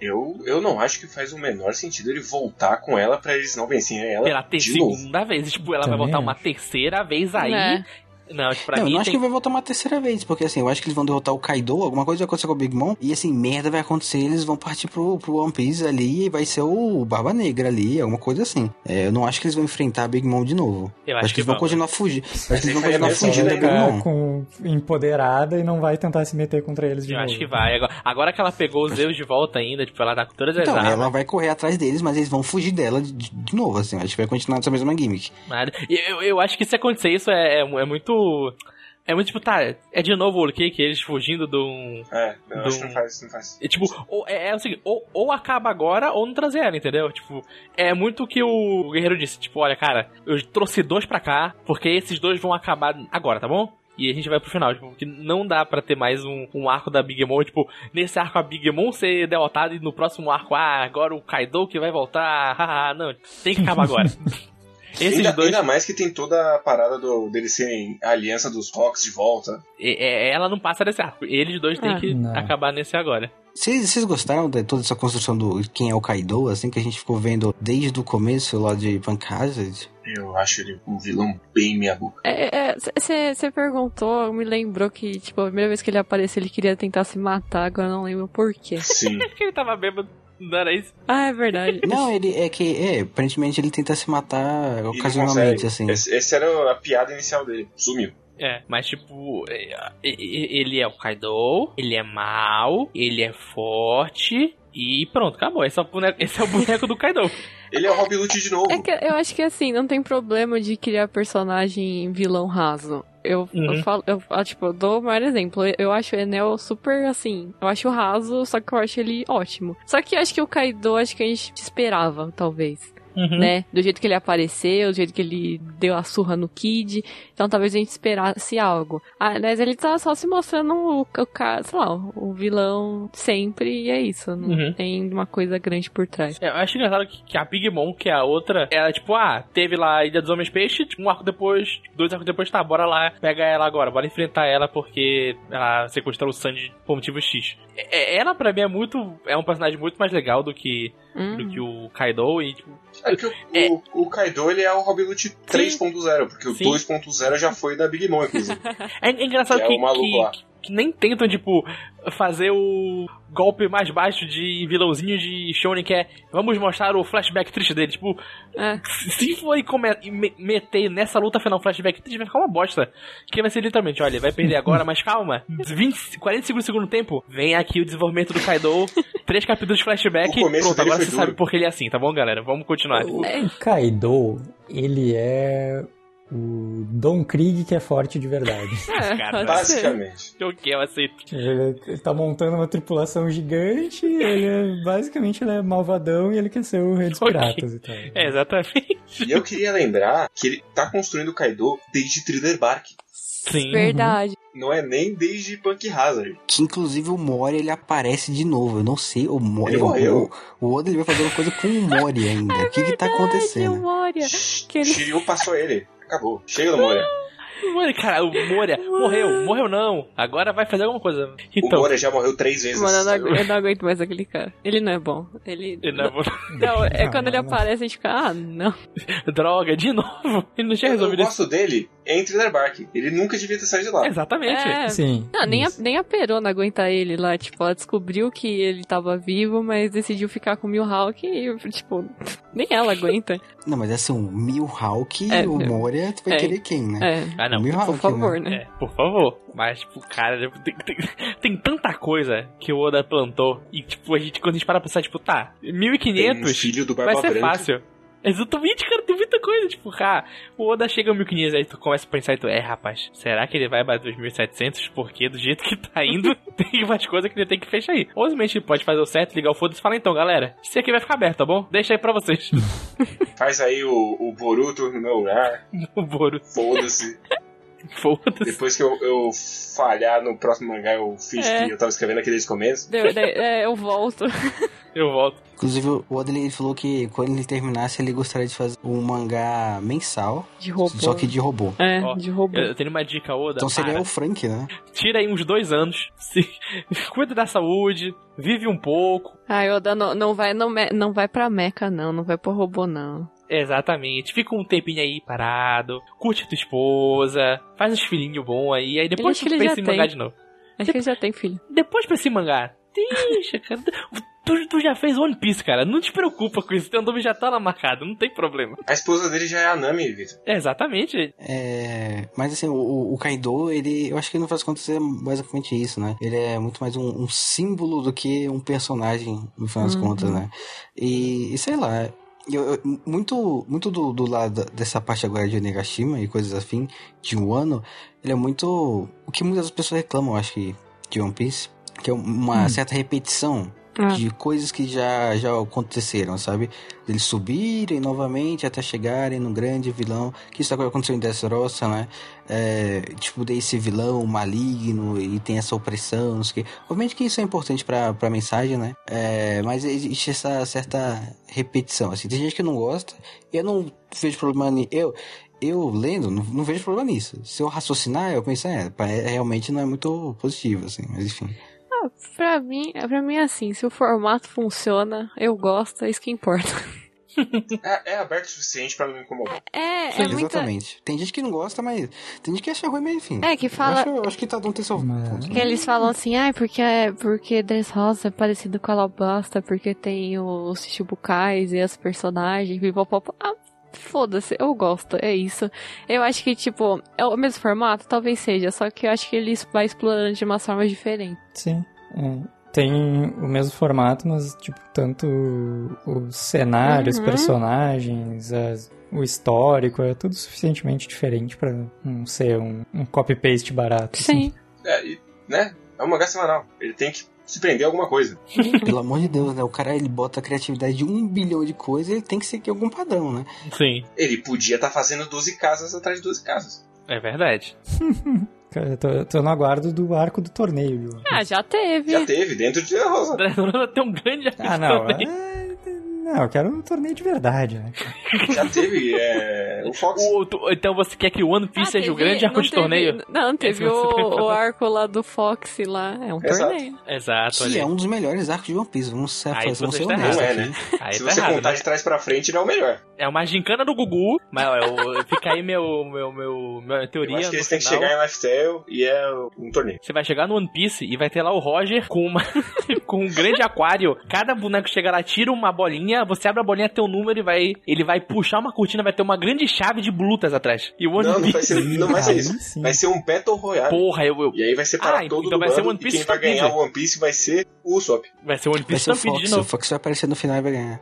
Eu, eu não acho que faz o menor sentido ele voltar com ela pra eles não vencerem ela Pela ter de novo. segunda vez. Tipo, ela Também vai voltar uma terceira vez aí. É. Não, pra não, eu mim não acho tem... que vai voltar uma terceira vez, porque assim, eu acho que eles vão derrotar o Kaido, alguma coisa vai acontecer com a Big Mom, e assim, merda vai acontecer, eles vão partir pro, pro One Piece ali, e vai ser o Barba Negra ali, alguma coisa assim. É, eu não acho que eles vão enfrentar a Big Mom de novo. Eu acho, acho que que eles vão vão. continuar fugindo. Acho que eles vão aí <laughs> continuar fugindo da né? Big Ficar Mom. com empoderada e não vai tentar se meter contra eles de Eu novo. acho que vai. Agora, agora que ela pegou os Zeus de volta ainda, tipo, ela tá com todas as Então, armas. ela vai correr atrás deles, mas eles vão fugir dela de, de novo, assim. Acho que vai continuar nessa mesma gimmick. Eu, eu acho que se acontecer isso é, é, é muito. É muito tipo, tá, é de novo o que? Que eles fugindo de um. É, eu Do- acho que não faz, não faz. É, tipo, ou, é, é o seguinte, ou, ou acaba agora ou não trazer ela, entendeu? Tipo, é muito o que o Guerreiro disse. Tipo, olha, cara, eu trouxe dois pra cá, porque esses dois vão acabar agora, tá bom? E a gente vai pro final, tipo, porque não dá pra ter mais um, um arco da Big Mom, tipo, nesse arco a Big Mom ser derrotada e no próximo arco, ah, agora o Kaido que vai voltar, <laughs> haha, não, tem que acabar agora. <laughs> Esses ainda, dois, ainda mais que tem toda a parada do, deles serem a aliança dos Rocks de volta. é- é- ela não passa desse arco, eles dois têm Ah. que Não. acabar nesse agora. Vocês vocês gostaram de toda essa construção do quem é o Kaido, assim, que a gente ficou vendo desde o começo lá de Punk Hazard? Eu acho ele um vilão bem meia boca. Você perguntou, me lembrou que, tipo, a primeira vez que ele apareceu, ele queria tentar se matar, agora eu não lembro por quê. Sim. Porque <laughs> ele tava bêbado, não era isso? Ah, é verdade. <laughs> Não, ele é que, é, aparentemente ele tenta se matar ocasionalmente, assim. Esse, esse era a piada inicial dele. Sumiu. É, mas tipo, é, ele é o Kaido, ele é mau, ele é forte e pronto, acabou. Esse é o boneco, esse é o boneco do Kaido. <laughs> Ele é o Rob Lute de novo. É que eu acho que assim, não tem problema de criar personagem vilão raso. Eu, Uhum. eu falo, eu, ah, tipo, eu dou o maior exemplo. Eu, acho o Enel super assim. Eu acho raso, só que eu acho ele ótimo. Só que acho que o Kaido, acho que a gente esperava, talvez. Uhum. Né? Do jeito que ele apareceu, do jeito que ele deu a surra no Kid. Então talvez a gente esperasse algo. Ah, mas ele tá só se mostrando o, o cara, sei lá, o vilão sempre e é isso. Não Uhum. tem uma coisa grande por trás. É, Eu acho engraçado que, que a Big Mom, que é a outra, ela tipo, ah, teve lá a Ilha dos Homens Peixe, tipo, um arco depois, dois arcos depois, tá, bora lá, pega ela agora, bora enfrentar ela porque ela sequestrou o Sanji por motivo X. É- Ela, pra mim, é muito. É um personagem muito mais legal do que, Hum. do que o Kaido e, tipo, É que o, É. o, o Kaido ele é o Rob Lute 3.0, porque o Sim. 2.0 já foi da Big Mom, inclusive. <laughs> É, é engraçado Que é que, o maluco que, lá. Que- nem tentam, tipo, fazer o golpe mais baixo de vilãozinho de Shonen, que é vamos mostrar o flashback triste dele. Tipo, É. se for e me- meter nessa luta final flashback triste, vai ficar uma bosta. Que vai ser literalmente, olha, vai perder agora, mas calma. <laughs> 20, 40 segundos do segundo tempo, vem aqui o desenvolvimento do Kaido, três capítulos de flashback, pronto, agora você sabe duro. por que ele é assim, tá bom, galera? Vamos continuar. O Kaido, ele é o Don Krieg que é forte de verdade. <laughs> É, Cara. Basicamente. O que eu aceito. ele, ele tá montando uma tripulação gigante, ele é, basicamente ele é malvadão e ele quer ser o rei dos <laughs> piratas e tal. É, exatamente. E eu queria lembrar que ele tá construindo o Kaido desde Thriller Bark. Sim. Verdade. Não é nem desde Punk Hazard. Que inclusive o Mori ele aparece de novo. Eu não sei, o Mori. Ele morreu. O, o Oda ele vai fazer uma coisa com o Mori ainda. o que que tá Verdade, acontecendo? o Moria. Que ele- Shiryu passou ele. Acabou. Chega do Moria. Mano, cara, o Moria morreu, morreu não. Agora vai fazer alguma coisa. O Então, Moria já morreu três vezes. Mano, eu não, sabe? agu- eu não aguento mais aquele cara. Ele não é bom. Ele. ele não é bom. Não, é Não, quando ele não, não. aparece, a gente fica, ah, não. <laughs> Droga, de novo. Ele não tinha resolvido isso. gosto dele em Thriller Bark. Ele nunca devia ter saído de lá. Exatamente. É. Sim. Não, nem a, nem a Perona aguenta ele lá. Tipo, ela descobriu que ele tava vivo, mas decidiu ficar com o Milhawk e, tipo, nem ela aguenta. Não, mas assim, o Milhawk É, e o é. Moria, tu vai É. querer quem, né? É. Ah, não. Por favor, né? né? É, por favor. Mas, tipo, cara, tem, tem, tem tanta coisa que o Oda plantou. E, tipo, a gente, quando a gente para pra pensar, tipo, tá, Tem um 1500 filho do vai ser Branca. fácil. Exatamente, cara, tem muita coisa. Tipo, ah, o Oda chega a 1500, aí tu começa a pensar e tu, é, rapaz, será que ele vai bater os 1700? Porque do jeito que tá indo, <laughs> tem mais coisa que ele tem que fechar aí. Ou simplesmente ele pode fazer o certo, ligar o foda-se e falar, então, galera, isso aqui vai ficar aberto, tá bom? Deixa aí pra vocês. <laughs> Faz aí o, o Boruto no meu lugar. <laughs> o Boruto, Foda-se. <laughs> foda-se. Depois que eu, eu falhar no próximo mangá, eu fiz É. que eu tava escrevendo aquele desde o começo. Deu- daí- é, eu volto. <laughs> Eu volto. Inclusive, o Oda ele falou que quando ele terminasse, ele gostaria de fazer um mangá mensal, De robô. só que de robô. É, Ó, de robô. Eu, tenho uma dica, Oda. Então seria para. o Frank, né? Tira aí uns dois anos, <laughs> se... cuida da saúde, vive um pouco. Ai, Oda, não, não, vai, não, me- não vai pra Meca, não. Não vai pro robô, não. Exatamente. Fica um tempinho aí parado, curte tua esposa, faz uns filhinhos bons aí, aí depois tu pensa em tem. mangá de novo. Acho que ele já tem filho. Depois pensa em mangá. Deixa, cara. <laughs> Tu, tu já fez One Piece, cara. Não te preocupa com isso. Teu nome já tá lá marcado, não tem problema. A esposa dele já é a Nami, Vitor. Exatamente. É, mas assim, o, o Kaido, ele, eu acho que no final das contas é basicamente isso, né? Ele é muito mais um, um símbolo do que um personagem, no final das Uhum. contas, né? E, e sei lá, eu, eu- muito, muito do, do lado dessa parte agora de Onigashima e coisas assim, de um ano, ele é muito. O que muitas pessoas reclamam, eu acho que, de One Piece, que é uma certa repetição Ah. de coisas que já, já aconteceram, sabe? Eles subirem novamente até chegarem no grande vilão, que isso aconteceu em Dressrosa, né? É, tipo, desse vilão maligno e tem essa opressão, não sei o quê. Obviamente que isso é importante pra, pra mensagem, né? É, mas existe essa certa repetição, assim. Tem gente que não gosta, e eu não vejo problema nisso. Eu, eu lendo, não, não vejo problema nisso. Se eu raciocinar, eu penso, é, é, realmente não é muito positivo, assim, mas enfim. Pra mim, pra mim é assim, se o formato funciona, eu gosto, é isso que importa. <laughs> É, é aberto o suficiente pra não me incomodar. É, é Sim, muita... Exatamente. Tem gente que não gosta, mas tem gente que acha ruim, mas enfim. É, que Eu fala... acho, eu acho que um tem seu Mas- ponto. Que eles falam assim, ai, porque, porque Dressrosa é parecido com Alabasta, porque tem os Chichibukais e as personagens, pipopop. Ah, foda-se, eu gosto, é isso. Eu acho que, tipo, é o mesmo formato? Talvez seja, só que eu acho que ele vai explorando de umas formas diferentes. Sim. é. Tem o mesmo formato, mas, tipo, tanto os cenários, Uhum. personagens, as- o histórico, é tudo suficientemente diferente pra não ser um, um copy-paste barato. assim. Sim. É, e, né? É um mangá semanal. Ele tem que se prender a alguma coisa. <laughs> Pelo amor de Deus, né? O cara ele bota a criatividade de um bilhão de coisas ele tem que seguir algum padrão, né? Sim, Ele podia estar fazendo 12 casas atrás de 12 casas. é verdade. <laughs> Cara, eu tô, tô no aguardo do arco do torneio. viu? Ah, já teve. Já teve, dentro de Rosa. <laughs> Tem um grande Ah, não. também. é- Não, eu quero um torneio de verdade, né? <laughs> Já teve é, o Fox. O- tu- então você quer que o One Piece Ah, seja o teve- grande arco não de teve- torneio? Não, teve você o, o arco lá do Fox lá. É um Exato. torneio. Exato, Que olha é um dos melhores arcos de One Piece. Vamos ser, Aí vamos você ser está honestos Não é, aqui. né? Aí Se tá você errado, contar né? de trás pra frente, ele é o melhor. É uma gincana do Gugu, mas eu, fica aí meu, meu, meu, minha teoria. Eu acho que eles têm que chegar em Lifestyle e é um torneio. Você vai chegar no One Piece e vai ter lá o Roger com, uma, <laughs> com um grande aquário. Cada boneco chega lá, tira uma bolinha, você abre a bolinha, tem um número e vai. Ele vai puxar uma cortina, vai ter uma grande chave de blutas atrás. E o One Não, não Piece. vai ser, não vai ser isso. sim. Vai ser um Battle Royale. Porra, eu, eu- E aí vai separar Ah, todo então vai ser One Piece e quem vai ganhar o One Piece vai ser o Usopp. vai ser o One Vai Piece ser o Stampede Fox. de O novo. Fox vai aparecer no final e vai ganhar.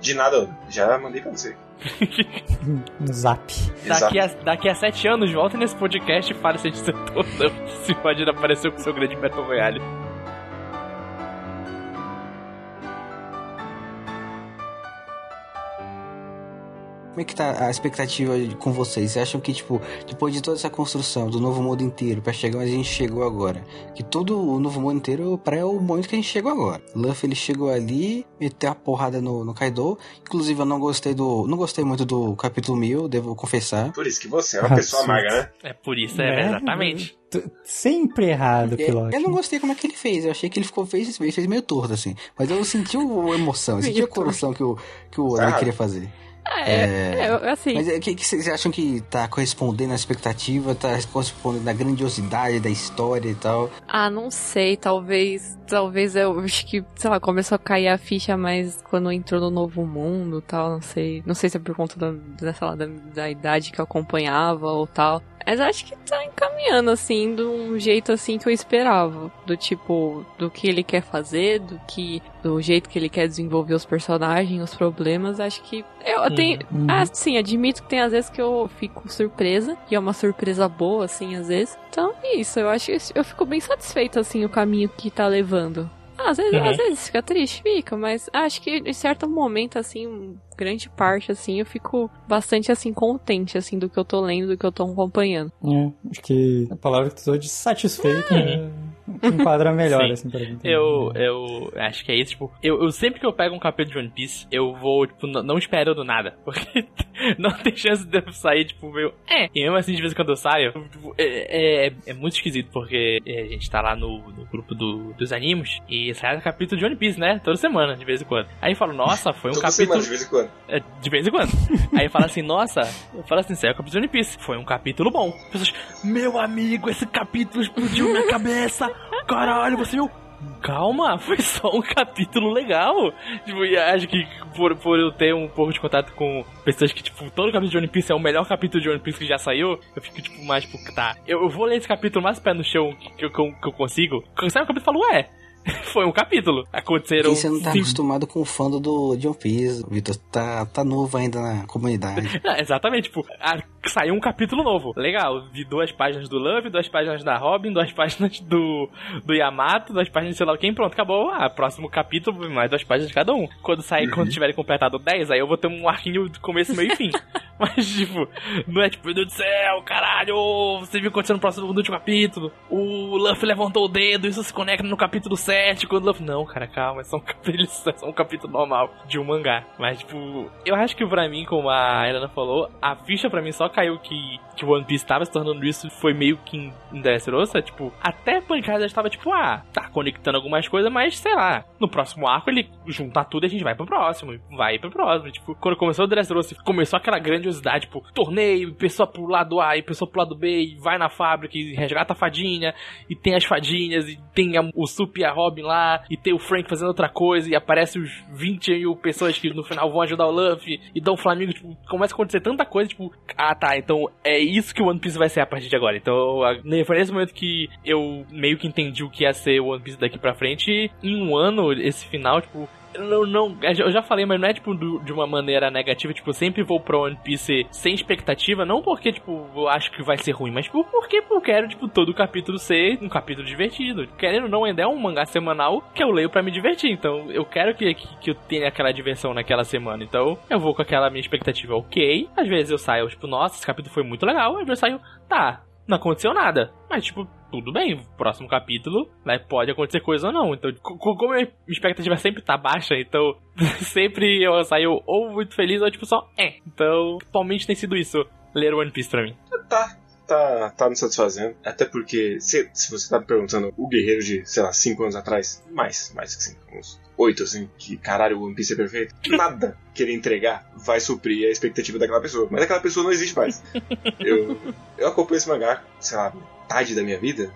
De nada, já mandei pra você. <laughs> Zap. Daqui a, daqui a sete anos, volta nesse podcast e fala se a gente acertou ou não. <laughs> Se pode aparecer com o seu grande Battle Royale. Como é que tá a expectativa com vocês? Vocês acham que, tipo, depois de toda essa construção do novo mundo inteiro pra chegar onde a gente chegou agora, que todo o novo mundo inteiro pra é o momento que a gente chegou agora. Luffy ele chegou ali, meteu a porrada no, no Kaido. Inclusive eu não gostei do. Não gostei muito do capítulo 1000, devo confessar. Por isso que você é uma pessoa amarga, né? É por isso, é, Né? exatamente. Sempre errado, É, piloto. Eu não gostei como é que ele fez. Eu achei que ele ficou fez, fez, meio torto, assim. Mas eu senti o- a emoção, eu senti a coração que o, que o Oda Ah. queria fazer. É, é, eu- assim. Mas o que, que vocês acham que tá correspondendo à expectativa? Tá correspondendo à grandiosidade da história e tal? Ah, não sei, talvez. Talvez eu acho que, sei lá, começou a cair a ficha mais quando entrou no novo mundo tal, não sei. Não sei se é por conta da, da, da idade que eu acompanhava ou tal. Mas acho que tá encaminhando, assim, de um jeito assim que eu esperava. Do tipo, do que ele quer fazer, do que. Do jeito que ele quer desenvolver os personagens, os problemas. Acho que. Eu tenho. Uhum. Ah, sim, admito que tem às vezes que eu fico surpresa. E é uma surpresa boa, assim, às vezes. Então é isso, eu acho que eu fico bem satisfeito, assim, o caminho que tá levando. Às vezes, Uhum. às vezes fica triste, fica, mas acho que em certo momento, assim, grande parte, assim, eu fico bastante, assim, contente, assim, do que eu tô lendo, do que eu tô acompanhando. É, acho que a palavra que tu usou de satisfeito é, que enquadra melhor, Sim. assim, pra mim. Eu, eu acho que é isso, tipo, eu, eu sempre que eu pego um capítulo de One Piece, eu vou, tipo, não esperando nada. <laughs> Porque não tem chance de eu sair, tipo, meio. É. E mesmo assim, de vez em quando eu saio, tipo, é, é, é muito esquisito, porque é, a gente tá lá no, no grupo do, dos animes e sai um capítulo de One Piece, né? Toda semana, de vez em quando. Aí eu falo, nossa, foi um Toda capítulo. semana, de vez em quando. É, de vez em quando. <laughs> Aí fala assim, nossa, eu falo assim, saiu o capítulo de One Piece. Foi um capítulo bom. As Pessoas, meu amigo, esse capítulo explodiu minha cabeça. Caralho, você viu? Calma, <laughs> foi só um capítulo legal. Tipo, e acho que por, por eu ter um pouco de contato com pessoas que, tipo, todo capítulo de One Piece é o melhor capítulo de One Piece que já saiu, eu fico, tipo, mais, tipo, tá. Eu, eu vou ler esse capítulo mais pé no chão que, eu- que, eu, que eu consigo. Sai um capítulo, eu falo, ué, <laughs> foi um capítulo. Aconteceram. Porque você não tá cinco- acostumado com o fã do John Piece, Vitor. Tá, tá novo ainda na comunidade. <laughs> É, exatamente, tipo, a- <laughs> saiu um capítulo novo. Legal, vi duas páginas do Love, duas páginas da Robin, duas páginas do, do Yamato, duas páginas de sei lá quem, pronto, acabou. Ah, próximo capítulo, mais duas páginas de cada um. Quando sair, quando tiverem completado 10, aí eu vou ter um arquinho do começo, meio e fim. <laughs> Mas, tipo, não é tipo, meu Deus do céu, caralho, você viu o que aconteceu no próximo no último capítulo? O Luffy levantou o dedo, isso se conecta no capítulo 7, quando o Luffy... Não, cara, calma, é só um <laughs> capítulo, é só um capítulo normal de um mangá. Mas, tipo, eu acho que pra mim, como a Helena falou, a ficha pra mim só caiu que, que One Piece tava se tornando isso, foi meio que em, em Dressrosa, tipo, até Pancada já estava tipo, ah, tá conectando algumas coisas, mas sei lá, no próximo arco ele juntar tudo e a gente vai pro próximo, vai pro próximo. Tipo, quando começou o Dressrosa, começou aquela grandiosidade, tipo, torneio, pessoa pro lado A e pessoa pro lado B, e vai na fábrica e resgata a fadinha, e tem as fadinhas, e tem a- o Sup e a Robin lá, e tem o Frank fazendo outra coisa, e aparece os 20 mil pessoas que no final vão ajudar o Luffy, e dão o Flamengo, tipo, começa a acontecer tanta coisa, tipo, ah tá, então é isso que o One Piece vai ser a partir de agora. Então, foi nesse momento que eu meio que entendi o que ia ser o One Piece daqui pra frente, e em um ano, esse final, tipo, não, não, eu já falei, mas não é tipo do- de uma maneira negativa, tipo, eu sempre vou pro One Piece sem expectativa, não porque, tipo, eu acho que vai ser ruim, mas tipo, porque eu quero, tipo, todo capítulo ser um capítulo divertido. Querendo ou não, ainda é um mangá semanal que eu leio pra me divertir, então eu quero que, que, que eu tenha aquela diversão naquela semana, então eu vou com aquela minha expectativa ok, às vezes eu saio, tipo, nossa, esse capítulo foi muito legal, às vezes eu saio, tá, não aconteceu nada, mas, tipo, tudo bem, próximo capítulo, né, pode acontecer coisa ou não. Então, co- co- como a minha expectativa sempre tá baixa, então <laughs> sempre eu saio ou muito feliz ou tipo só é. Então, atualmente tem sido isso, ler One Piece pra mim. Tá, tá, tá me satisfazendo. Até porque, se, se você tá me perguntando, o guerreiro de, sei lá, 5 anos atrás, mais, mais que 5, uns 8, assim, que caralho, o One Piece é perfeito, nada que ele entregar vai suprir a expectativa daquela pessoa. Mas aquela pessoa não existe mais. <laughs> Eu, eu acompanho esse mangá, sei lá, metade da minha vida.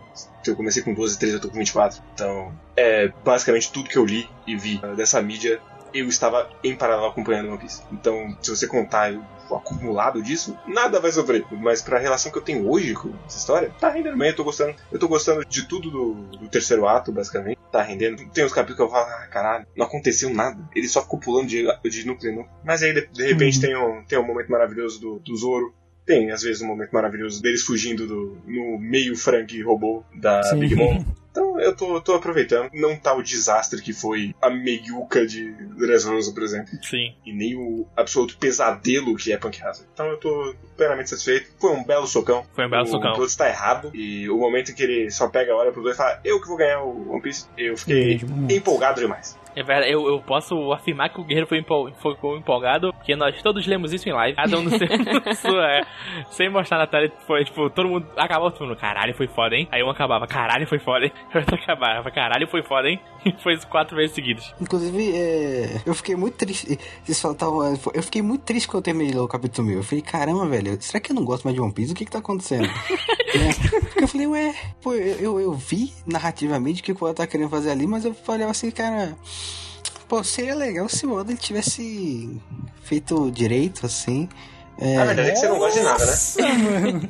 Eu comecei com 12, 13, eu tô com 24. Então, é basicamente tudo que eu li e vi uh, dessa mídia eu estava em paralelo acompanhando One Piece. Então, se você contar o acumulado disso, nada vai sofrer. Mas pra relação que eu tenho hoje com essa história, tá rendendo bem, eu tô gostando. Eu tô gostando de tudo do, do terceiro ato, basicamente. Tá rendendo. Tem uns capítulos que eu falo, ah, caralho, não aconteceu nada. Ele só ficou pulando de, de núcleo em núcleo. Mas aí, de, de repente, tem, um, tem um momento maravilhoso do, do Zoro Tem, às vezes, um momento maravilhoso deles fugindo do, no meio Frank robô da Sim. Big Mom. Então eu tô, tô aproveitando. Não tá o desastre que foi a meiuca de Dressrosa, por exemplo. Sim. E nem o absoluto pesadelo que é Punk Hazard. Então eu tô plenamente satisfeito. Foi um belo socão. Foi um belo o socão. O está errado. E o momento em que ele só pega a hora pro dois e fala, eu que vou ganhar o One Piece, eu fiquei momento. empolgado demais. É verdade, eu, eu posso afirmar que o Guerreiro foi, empol, foi empolgado, porque nós todos lemos isso em live, cada um no seu, <laughs> no sua, é, sem mostrar na tela, foi tipo, todo mundo acabava todo mundo, caralho, foi foda, hein? Aí um acabava, caralho, foi foda, hein? Aí <laughs> outro acabava, caralho, foi foda, hein? E <laughs> foi quatro vezes seguidas. Inclusive, é, eu fiquei muito triste. Vocês falavam, eu fiquei muito triste quando eu terminei o capítulo mil. Eu falei, caramba, velho, será que eu não gosto mais de One Piece? O que que tá acontecendo? É, Porque eu falei, ué, pô, eu, eu, eu vi narrativamente o que o Oda tá querendo fazer ali, mas eu falei assim, cara. Pô, seria legal se o Oda ele tivesse feito direito, assim. É, Na verdade é que você não gosta de nada, né?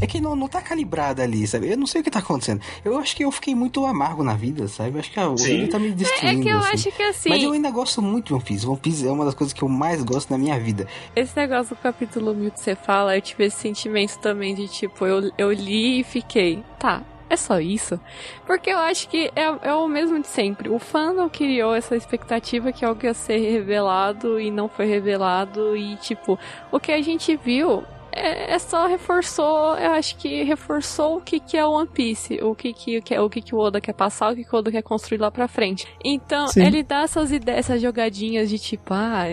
É que não, não tá calibrado ali, sabe? Eu não sei o que tá acontecendo. Eu acho que eu fiquei muito amargo na vida, sabe? Eu acho que a- o Sim. tá me É destruindo. que eu assim. acho que assim, Mas eu ainda gosto muito de One Piece. One Piece é uma das coisas que eu mais gosto na minha vida. esse negócio do capítulo 1000 que você fala, eu tive esse sentimento também de tipo, eu, eu li e fiquei, tá, é só isso? Porque eu acho que é, é o mesmo de sempre. O fandom criou essa expectativa que algo ia ser revelado e não foi revelado. E, tipo, o que a gente viu é, é só reforçou, eu acho que reforçou o que, que é o One Piece, o que, que, o que, que o Oda quer passar, o que, que o Oda quer construir lá pra frente. Então, Sim. ele dá essas ideias, essas jogadinhas de tipo, ah,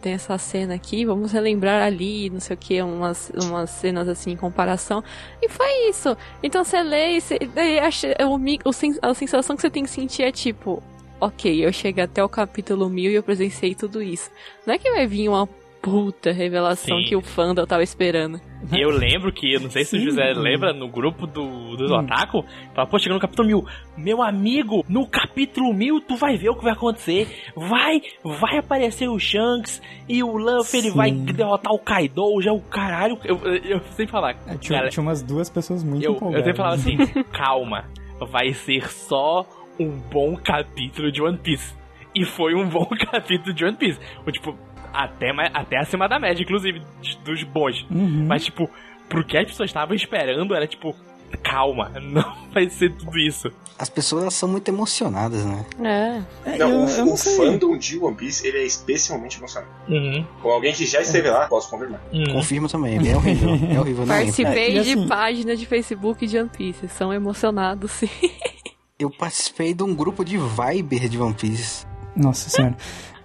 tem essa cena aqui, vamos relembrar ali, não sei o que, umas, umas cenas assim em comparação. E foi isso. Então você lê e você, daí sen- a sensação que você tem que sentir é tipo, ok, eu cheguei até o capítulo 1000 e eu presenciei tudo isso. Não é que vai vir uma puta revelação Sim. que o fandom tava esperando. E eu lembro que, eu não sei se o Sim. José lembra, no grupo do, dos Hum. Otaku, fala, pô, chegando no capítulo 1000, meu amigo, no capítulo 1000 tu vai ver o que vai acontecer, vai, vai aparecer o Shanks e o Luffy, ele vai derrotar o Kaido, já o caralho, eu, eu, eu sempre falar, É, tinha, cara, tinha umas duas pessoas muito eu, eu empolgadas. sempre falava assim, <laughs> calma, vai ser só um bom capítulo de One Piece. E foi um bom <laughs> capítulo de One Piece. Ou, tipo, até, mais- até acima da média, inclusive, de- dos bons. Uhum. Mas, tipo, pro que as pessoas estavam esperando, era tipo, calma, <laughs> não vai ser tudo isso. As pessoas são muito emocionadas, né? É. É, Não, eu, o, eu não o fandom de One Piece ele é especialmente emocionante. Uhum. Com alguém que já esteve lá, posso confirmar. uhum. Confirmo também. É horrível. É horrível. Participei É, e de assim- página de Facebook de One Piece. São emocionados, sim. Eu participei de um grupo de Viber de One Piece. Nossa senhora.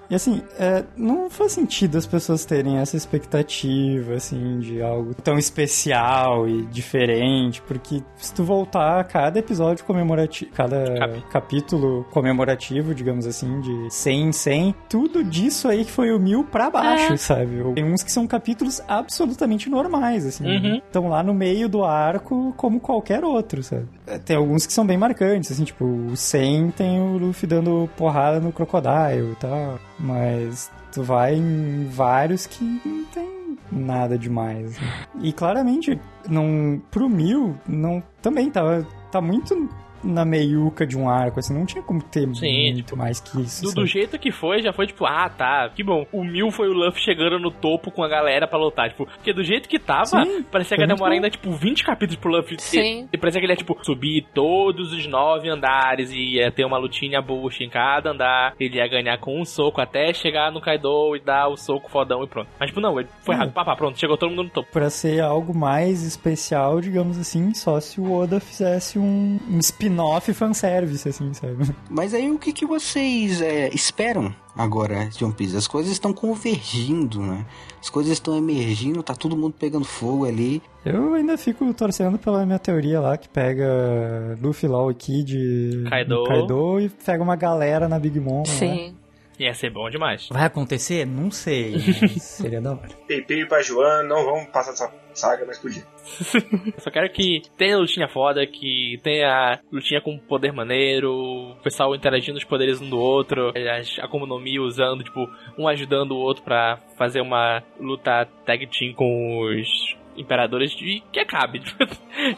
E assim, é, não faz sentido as pessoas terem essa expectativa, assim, de algo tão especial e diferente, porque se tu voltar a cada episódio comemorativo, cada Capi- capítulo comemorativo, digamos assim, de 100 em 100, tudo disso aí que foi o mil pra baixo, É. sabe? Tem uns que são capítulos absolutamente normais, assim, Uhum. estão lá no meio do arco como qualquer outro, sabe? É, Tem alguns que são bem marcantes, assim, tipo, o 100 tem o Luffy dando porrada no Crocodile e tal, mas tu vai em vários que não tem nada demais. assim. E claramente, não, pro Mil, não, também tava, tá muito na meiuca de um arco, assim, não tinha como ter Sim, muito mais que isso. Do, do jeito que foi, já foi tipo, ah, tá, que bom. O Mil foi o Luffy chegando no topo com a galera pra lutar. Tipo, porque do jeito que tava, Sim, parecia que ia demorar ainda, tipo, 20 capítulos pro Luffy. Sim. E, e parecia que ele ia, tipo, subir todos os nove andares e ia ter uma lutinha bucha em cada andar. Ele ia ganhar com um soco até chegar no Kaido e dar o soco fodão e pronto. Mas, tipo, não, ele foi rápido, papá, pronto, chegou todo mundo no topo. Pra ser algo mais especial, digamos assim, só se o Oda fizesse um, um spin-off fanservice, assim, sabe? Mas aí o que, que vocês é, esperam agora de One Piece? As coisas estão convergindo, né? As coisas estão emergindo, tá todo mundo pegando fogo ali. Eu ainda fico torcendo pela minha teoria lá, que pega Luffy, Law e Kid Kaido. Kaido e pega uma galera na Big Mom. né? Sim. Ia ser bom demais. Vai acontecer? Não sei, <laughs> seria da hora. Pepe e Pajuan não vão passar dessa saga, mas podia. Só quero que tenha lutinha foda, que tenha lutinha com poder maneiro, o pessoal interagindo os poderes um do outro, as Akuma no Mi usando, tipo, um ajudando o outro pra fazer uma luta tag team com os imperadores e que acabe. <laughs>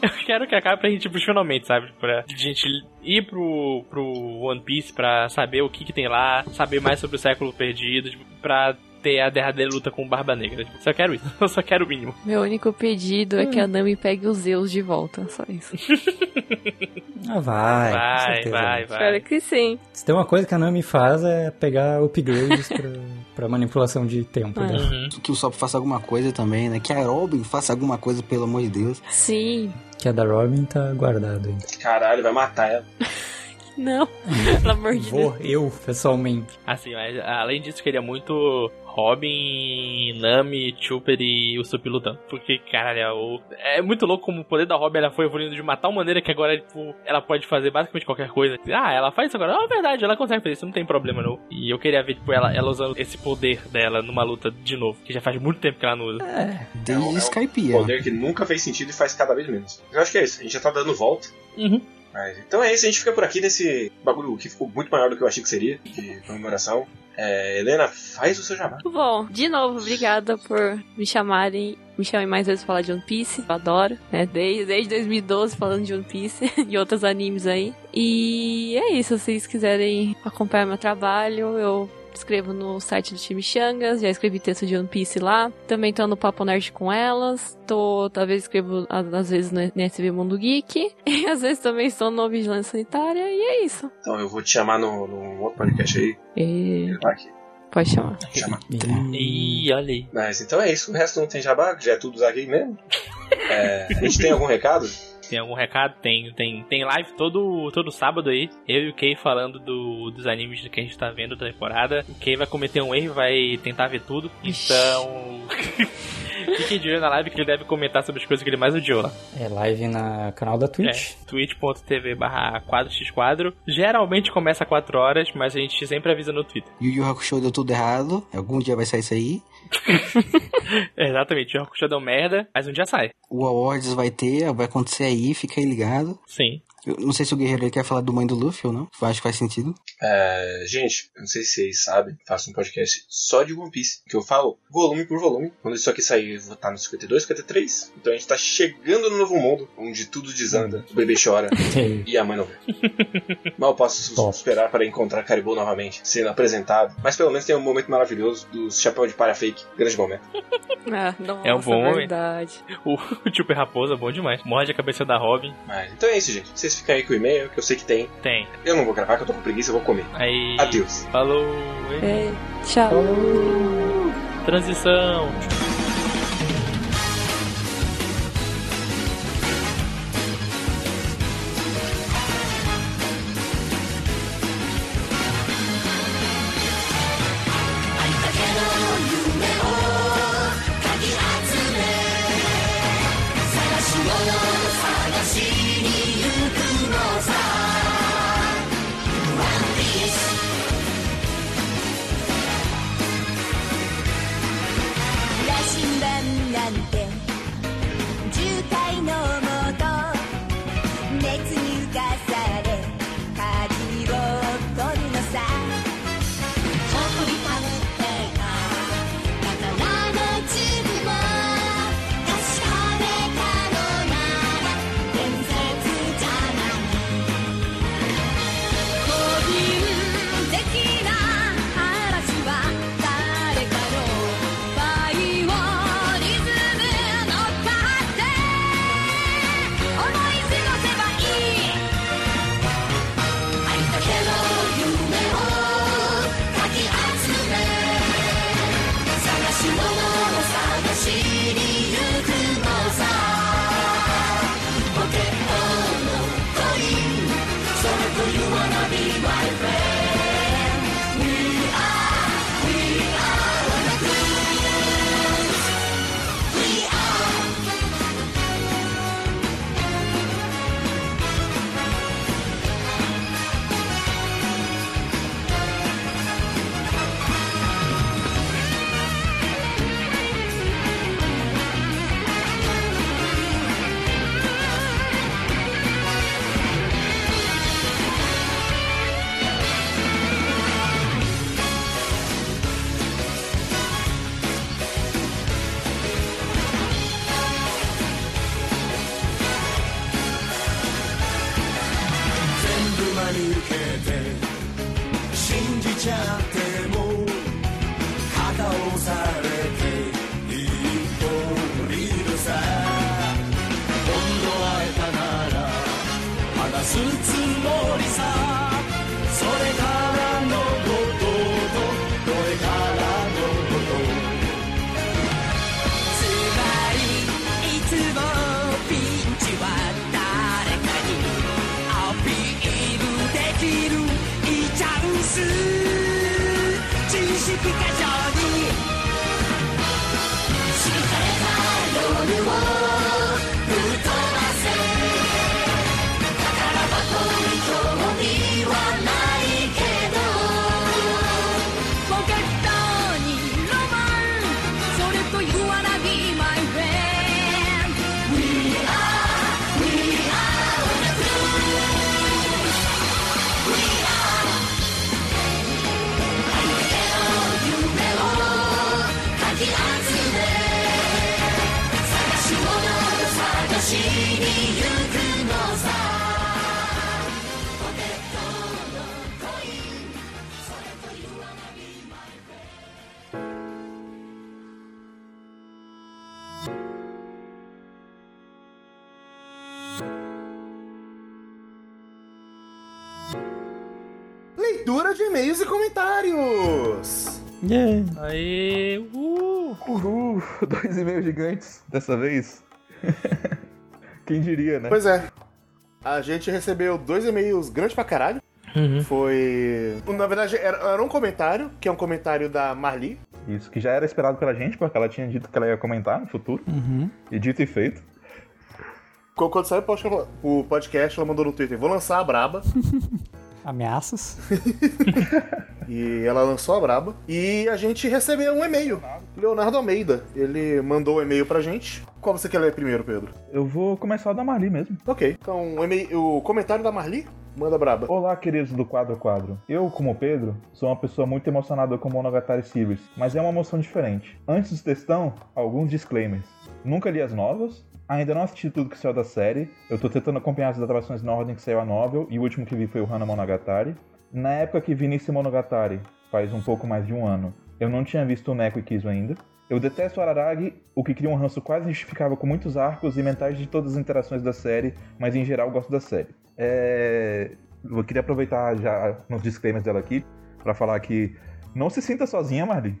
Eu quero que acabe pra gente ir finalmente, sabe? Pra gente ir pro, pro One Piece pra saber o que que tem lá, saber mais sobre o século perdido, tipo, pra ter a derradeira luta com o Barba Negra. Tipo, só quero isso. Eu <laughs> só quero o mínimo. Meu único pedido é que a Nami pegue os Zeus de volta, só isso. <laughs> Ah, vai. Vai, certeza. vai, Espero vai. que sim. Se tem uma coisa que a Nami faz é pegar upgrades pra, <laughs> pra manipulação de tempo É. dela. Uhum. Que o Sop faça alguma coisa também, né? Que a Robin faça alguma coisa, pelo amor de Deus. Sim. Que a da Robin tá guardado ainda. Caralho, vai matar ela. Não. Pelo amor de Deus. Vou eu, pessoalmente. Assim, mas além disso, queria muito Robin, Nami, Chopper e o Sup lutando. Porque, caralho, é o- é muito louco como o poder da Robin ela foi evoluindo de uma tal maneira que agora, tipo, ela pode fazer basicamente qualquer coisa. Ah, ela faz isso agora. Ah, é verdade, ela consegue fazer isso, não tem problema não. E eu queria ver, tipo, ela, ela usando esse poder dela numa luta de novo. Que já faz muito tempo que ela não usa. Desde É um- é um Skype. Poder que nunca fez sentido e faz cada vez menos. Eu acho que é isso. A gente já tá dando volta. Uhum. Mas, então é isso, a gente fica por aqui nesse bagulho que ficou muito maior do que eu achei que seria, de comemoração. É, Helena, faz o seu jabá. Bom, de novo, obrigada por me chamarem. Me chamem mais vezes pra falar de One Piece. Eu adoro, né? Desde, desde 2012 falando de One Piece <laughs> e outros animes aí. E é isso, se vocês quiserem acompanhar meu trabalho, eu escrevo no site do Chimichangas, já escrevi texto de One Piece lá. Também tô no Papo Nerd com elas. Tô, talvez escrevo às vezes no NSV Mundo Geek. <laughs> E às vezes também estou no Vigilância Sanitária. E é isso. Então eu vou te chamar no, no outro podcast aí. E Tá aqui. pode chamar. Chamar. E olha aí. Mas então é isso, o resto não tem jabá, já é tudo aqui mesmo. <laughs> É, a gente tem algum recado? Tem algum recado? Tem, tem, tem live todo, todo sábado aí. Eu e o Kay falando do, dos animes que a gente tá vendo da temporada. O Kay vai cometer um erro e vai tentar ver tudo. Então. <laughs> Fiquem de olho na live que ele deve comentar sobre as coisas que ele mais odiou lá. É live na canal da Twitch. É, twitch.tv barra 4x4. Geralmente começa a 4 horas, mas a gente sempre avisa no Twitter. Yu Yu Hakusho deu tudo errado. Algum dia vai sair isso aí. <laughs> Exatamente, o Hakusho deu merda, mas um dia sai. O Awards vai ter, vai acontecer aí, fica aí ligado. Sim. Eu não sei se o Guerreiro quer falar do mãe do Luffy ou não. Eu acho que faz sentido. É, gente, eu não sei se vocês sabem, faço um podcast só de One Piece, que eu falo volume por volume. Quando isso aqui sair, eu vou estar no 52, 53. Então a gente tá chegando no novo mundo, onde tudo desanda, o bebê chora <laughs> e a mãe não vê. Mal posso Top. esperar para encontrar Caribou novamente, sendo apresentado. Mas pelo menos tem um momento maravilhoso do chapéu de palha fake. Grande momento. <laughs> Ah, nossa, É um bom momento. verdade. O, <laughs> o Super Raposa, bom demais. Morde a cabeça da Robin. Mas, então é isso, gente. Vocês ficam aí com o e-mail, que eu sei que tem. Tem. Eu não vou gravar, que eu tô com preguiça, eu vou comer. Aí. Adeus. Falou. É, tchau. Transição. Yeah. Aê, uh! Uhul, <laughs> dois e-mails gigantes dessa vez. <laughs> Quem diria, né? Pois é. A gente recebeu dois e-mails grandes pra caralho. Uhum. Foi. Na verdade, era, era um comentário, que é um comentário da Marli. Isso que já era esperado pela gente, porque ela tinha dito que ela ia comentar no futuro. Uhum. E dito e feito. Qu- Quando saiu o podcast, o podcast, ela mandou no Twitter: Vou lançar a Braba. <laughs> Ameaças. <laughs> E ela lançou a Braba. E a gente recebeu um e-mail. Leonardo Almeida. Ele mandou um e-mail pra gente. Qual você quer ler primeiro, Pedro? Eu vou começar da Marli mesmo. Ok. Então, o, e-mail, o comentário da Marli, manda Braba. Olá, queridos do Quadro a Quadro. Eu, como Pedro, sou uma pessoa muito emocionada com Monogatari Series, mas é uma emoção diferente. Antes do textão, alguns disclaimers. Nunca li as novas, ainda não assisti tudo que saiu da série, eu tô tentando acompanhar as adaptações na ordem que saiu a novel, e o último que vi foi o Hana Monogatari. Na época que vi nesse Monogatari, faz um pouco mais de um ano, eu não tinha visto o Neko e Kizu ainda. Eu detesto Araragi, o que cria um ranço quase injustificável com muitos arcos e mentais de todas as interações da série, mas em geral gosto da série. É... Eu queria aproveitar já nos disclaimers dela aqui pra falar que não se sinta sozinha, Marli.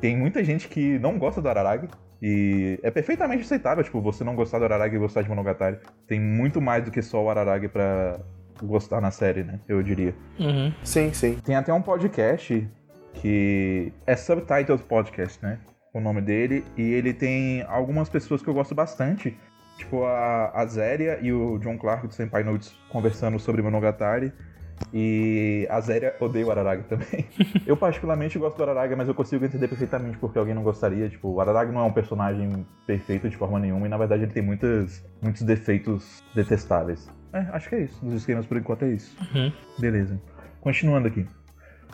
Tem muita gente que não gosta do Araragi e é perfeitamente aceitável, tipo, você não gostar do Araragi e gostar de Monogatari. Tem muito mais do que só o Araragi pra gostar na série, né? Eu diria. Uhum. Sim, sim. Tem até um podcast que é Subtitled Podcast, né? O nome dele. E ele tem algumas pessoas que eu gosto bastante. Tipo a, a Zéria e o John Clark do Senpai Notes conversando sobre Monogatari. E a Zéria odeia o Araragi também. <laughs> eu particularmente gosto do Araragi, mas eu consigo entender perfeitamente porque alguém não gostaria. Tipo, o Araragi não é um personagem perfeito de forma nenhuma e na verdade ele tem muitas, muitos defeitos detestáveis. É, acho que é isso. Dos esquemas por enquanto é isso. Uhum. Beleza. Continuando aqui.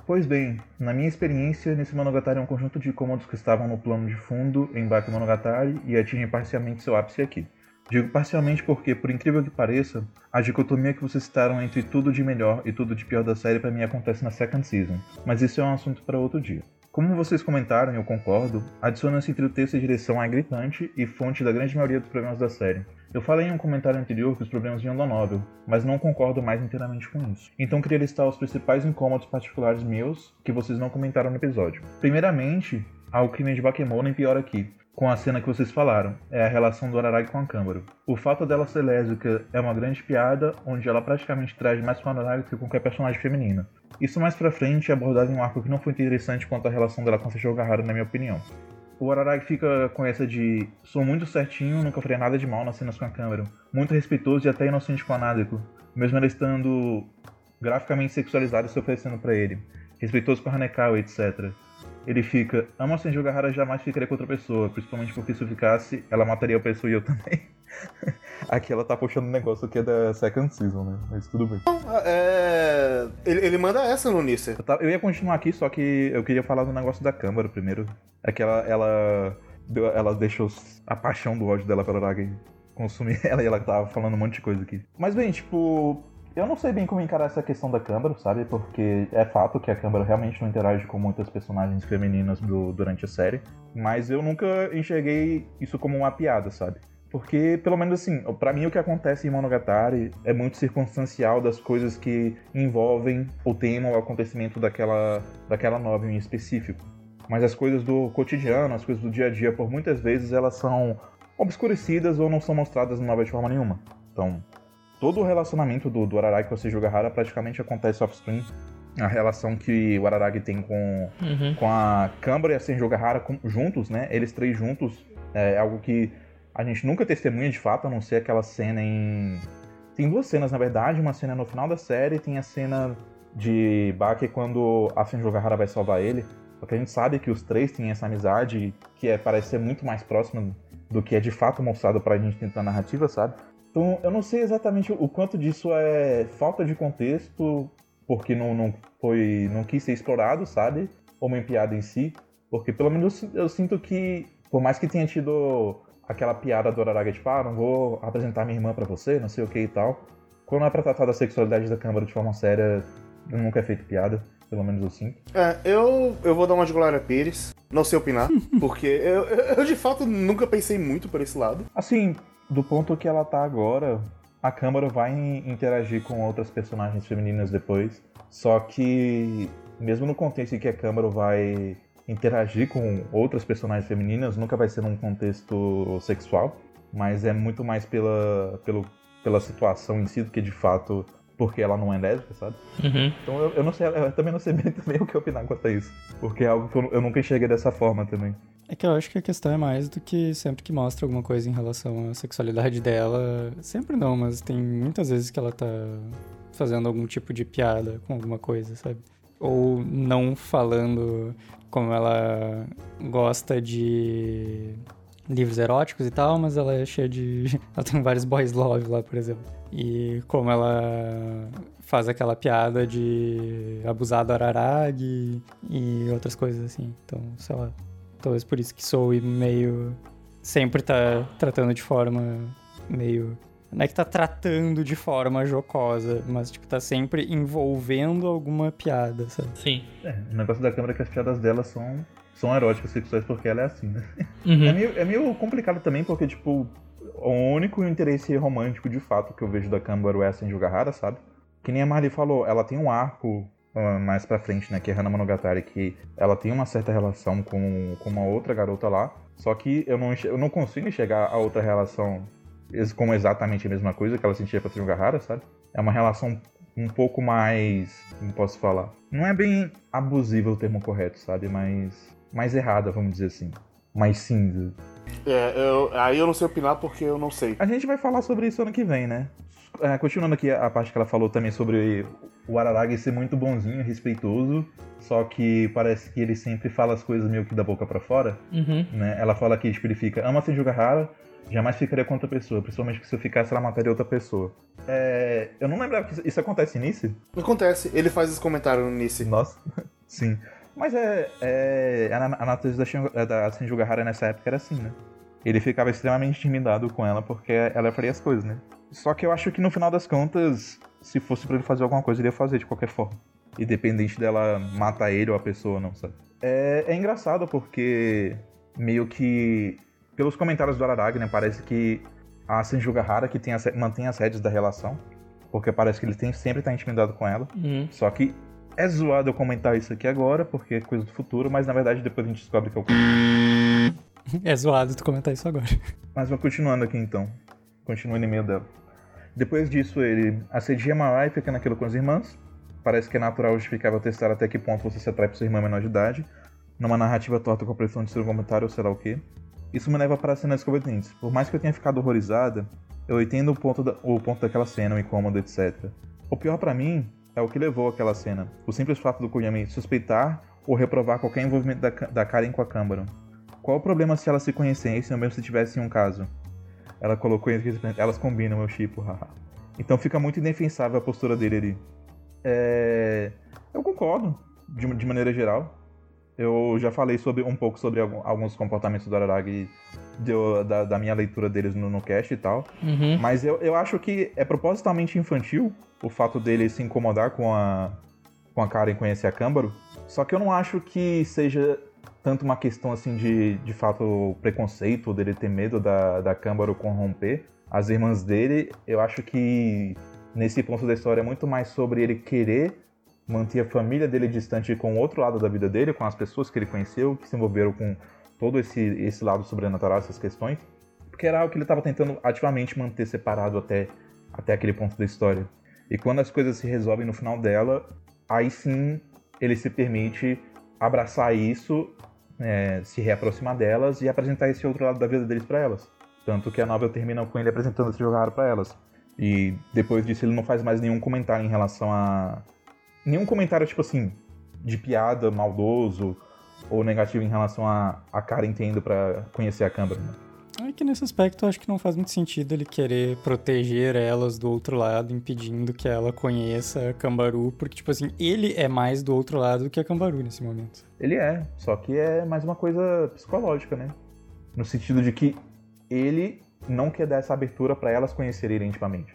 Pois bem, na minha experiência, nesse Monogatari é um conjunto de cômodos que estavam no plano de fundo em Baku Monogatari e atingem parcialmente seu ápice aqui. Digo parcialmente porque, por incrível que pareça, a dicotomia que vocês citaram entre tudo de melhor e tudo de pior da série para mim acontece na second season, mas isso é um assunto para outro dia. Como vocês comentaram, e eu concordo, a dissonância entre o texto e a direção é gritante e fonte da grande maioria dos problemas da série. Eu falei em um comentário anterior que os problemas vinham da novel, mas não concordo mais inteiramente com isso. Então queria listar os principais incômodos particulares meus que vocês não comentaram no episódio. Primeiramente, ao crime de Bakemono e pior aqui, com a cena que vocês falaram, é a relação do Araragi com a Câmbaro. O fato dela ser lésbica é uma grande piada, onde ela praticamente traz mais com Araragi que qualquer personagem feminina. Isso mais pra frente é abordado em um arco que não foi interessante quanto à relação dela com a Sejogahara, na minha opinião. O Araragi fica com essa de sou muito certinho, nunca faria nada de mal nas cenas com a câmera. Muito respeitoso e até inocente com a Nadeko, mesmo ela estando graficamente sexualizada e se oferecendo pra ele. Respeitoso com a Hanekawa, etc. Ele fica, amo a Senjogahara jamais ficaria com outra pessoa, principalmente porque se eu ficasse, ela mataria a pessoa e eu também. <laughs> Aqui ela tá puxando um negócio que é da second season, né? Mas tudo bem. É... Ele, ele manda essa no Nisser. Eu, eu ia continuar aqui, só que eu queria falar do negócio da câmara primeiro. É que ela, ela, ela deixou a paixão do ódio dela pela Aragi consumir <laughs> ela e ela tava falando um monte de coisa aqui. Mas bem, tipo, eu não sei bem como encarar essa questão da câmara, sabe? Porque é fato que a câmara realmente não interage com muitas personagens femininas do- durante a série. Mas eu nunca enxerguei isso como uma piada, sabe? Porque, pelo menos assim, pra mim o que acontece em Monogatari é muito circunstancial das coisas que envolvem o tema ou o acontecimento daquela, daquela novel em específico. Mas as coisas do cotidiano, as coisas do dia a dia, por muitas vezes elas são obscurecidas ou não são mostradas na novel de forma nenhuma. Então, todo o relacionamento do, do Araragi com a Sejogahara praticamente acontece off-screen. A relação que o Araragi tem com, Uhum. com a Câmara e a Senjogahara com- juntos, né? Eles três juntos é algo que a gente nunca testemunha de fato, a não ser aquela cena em. Tem duas cenas, na verdade, uma cena no final da série e tem a cena de Baki quando a Senjogahara vai salvar ele. Porque a gente sabe que os três têm essa amizade que é, parece ser muito mais próxima do que é de fato mostrado pra gente dentro da narrativa, sabe? Então eu não sei exatamente o quanto disso é falta de contexto, porque não, não foi. não quis ser explorado, sabe? Ou uma piada em si. Porque pelo menos eu sinto que, por mais que tenha tido aquela piada do Araraga, tipo, ah, não vou apresentar minha irmã pra você, não sei o que e tal. Quando é pra tratar da sexualidade da Câmara de forma séria, nunca é feito piada, pelo menos eu sinto. É, eu, eu vou dar uma de Glória Pires, não sei opinar, <laughs> porque eu, eu, eu, de fato nunca pensei muito por esse lado. Assim, do ponto que ela tá agora, a Câmara vai interagir com outras personagens femininas depois. Só que, mesmo no contexto em que a Câmara vai interagir com outras personagens femininas, nunca vai ser num contexto sexual, mas é muito mais pela, pelo, pela situação em si do que de fato porque ela não é lésbica, sabe? Uhum. Então eu, eu não sei, eu também não sei <laughs> bem também o que opinar quanto a isso. Porque é algo que eu, eu nunca enxerguei dessa forma também. É que eu acho que a questão é mais do que sempre que mostra alguma coisa em relação à sexualidade dela. Sempre não, mas tem muitas vezes que ela tá fazendo algum tipo de piada com alguma coisa, sabe? Ou não falando como ela gosta de livros eróticos e tal, mas ela é cheia de. <laughs> Ela tem vários boys love lá, por exemplo. E como ela faz aquela piada de abusar do Ararag e outras coisas assim. Então, sei lá. Talvez por isso que sou meio. Sempre tá tratando de forma meio. Não é que tá tratando de forma jocosa, mas, tipo, tá sempre envolvendo alguma piada, sabe? Sim. É, o negócio da câmera é que as piadas dela são, são eróticas, sexuais, porque ela é assim, né? Uhum. É, meio, é meio complicado também, porque, tipo, o único interesse romântico, de fato, que eu vejo da Câmara é a Senjugahara, sabe? Que nem a Marley falou, ela tem um arco mais pra frente, né, que é Hana Monogatari, que ela tem uma certa relação com, com uma outra garota lá, só que eu não, eu não consigo enxergar a outra relação como exatamente a mesma coisa que ela sentia com a sabe? É uma relação um pouco mais, como posso falar? Não é bem abusiva o termo correto, sabe? Mas mais errada, vamos dizer assim. Mais cinza. É, eu, aí eu não sei opinar porque eu não sei. A gente vai falar sobre isso ano que vem, né? É, continuando aqui a parte que ela falou também sobre o Araragi ser muito bonzinho, respeitoso, só que parece que ele sempre fala as coisas meio que da boca pra fora, Uhum. né? Ela fala que, tipo, ele fica, ama Senjugahara, jamais ficaria com outra pessoa, principalmente que se eu ficasse, ela mataria outra pessoa. É, eu não lembrava que isso, acontece nisso. Acontece, ele faz esse comentário nisso. Nossa, <laughs> sim. Mas é, é a, na- a natureza da, Shin- da Senjugahara nessa época era assim, né? Ele ficava extremamente intimidado com ela porque ela faria as coisas, né? Só que eu acho que no final das contas, se fosse pra ele fazer alguma coisa, ele ia fazer de qualquer forma. Independente dela matar ele ou a pessoa, não, sabe? É, é engraçado porque meio que, pelos comentários do Araragi, né, parece que a Senjugahara que tem as, mantém as rédeas da relação. Porque parece que ele tem, sempre tá intimidado com ela. Uhum. Só que é zoado eu comentar isso aqui agora, porque é coisa do futuro, mas na verdade depois a gente descobre que é o. É zoado tu comentar isso agora. Mas vou continuando aqui então. Continua no e-mail dela. Depois disso, ele assedia Marai fica naquilo com as irmãs. Parece que é natural e justificável testar até que ponto você se atrai por sua irmã menor de idade. Numa narrativa torta com a pressão de ser um comentário ou sei lá o quê. Isso me leva para a cena. Por mais que eu tenha ficado horrorizada, eu entendo o ponto, da- o ponto daquela cena, o incômodo, etc. O pior pra mim é o que levou àquela cena. O simples fato do Koyami suspeitar ou reprovar qualquer envolvimento da, da Karen com a Câmara. Qual o problema se elas se conhecessem ou mesmo se tivessem um caso? Ela colocou entre elas combinam, meu chipo, haha. Então fica muito indefensável a postura dele ali. É... Eu concordo, de, de maneira geral. Eu já falei sobre, um pouco sobre alguns comportamentos do Araragi deu- da, da minha leitura deles no, no cast e tal. Uhum. Mas eu, eu acho que é propositalmente infantil o fato dele se incomodar com a, com a Karen conhecer a Câmbaro. Só que eu não acho que seja tanto uma questão assim de, de fato preconceito, dele ter medo da, da Câmbaro corromper as irmãs dele. Eu acho que nesse ponto da história é muito mais sobre ele querer manter a família dele distante com o outro lado da vida dele, com as pessoas que ele conheceu, que se envolveram com todo esse, esse lado sobrenatural, essas questões. Porque era algo que ele estava tentando ativamente manter separado até, até aquele ponto da história. E quando as coisas se resolvem no final dela, aí sim ele se permite abraçar isso, é, se reaproximar delas e apresentar esse outro lado da vida deles para elas. Tanto que a novela termina com ele apresentando esse jogar para elas. E depois disso ele não faz mais nenhum comentário em relação a. Nenhum comentário, tipo assim, de piada, maldoso ou negativo em relação a, a Karen tendo pra conhecer a Câmara. É que nesse aspecto eu acho que não faz muito sentido ele querer proteger elas do outro lado, impedindo que ela conheça a Cambaru, porque, tipo assim, ele é mais do outro lado do que a Cambaru nesse momento. Ele é, só que é mais uma coisa psicológica, né? No sentido de que ele não quer dar essa abertura pra elas conhecerem intimamente.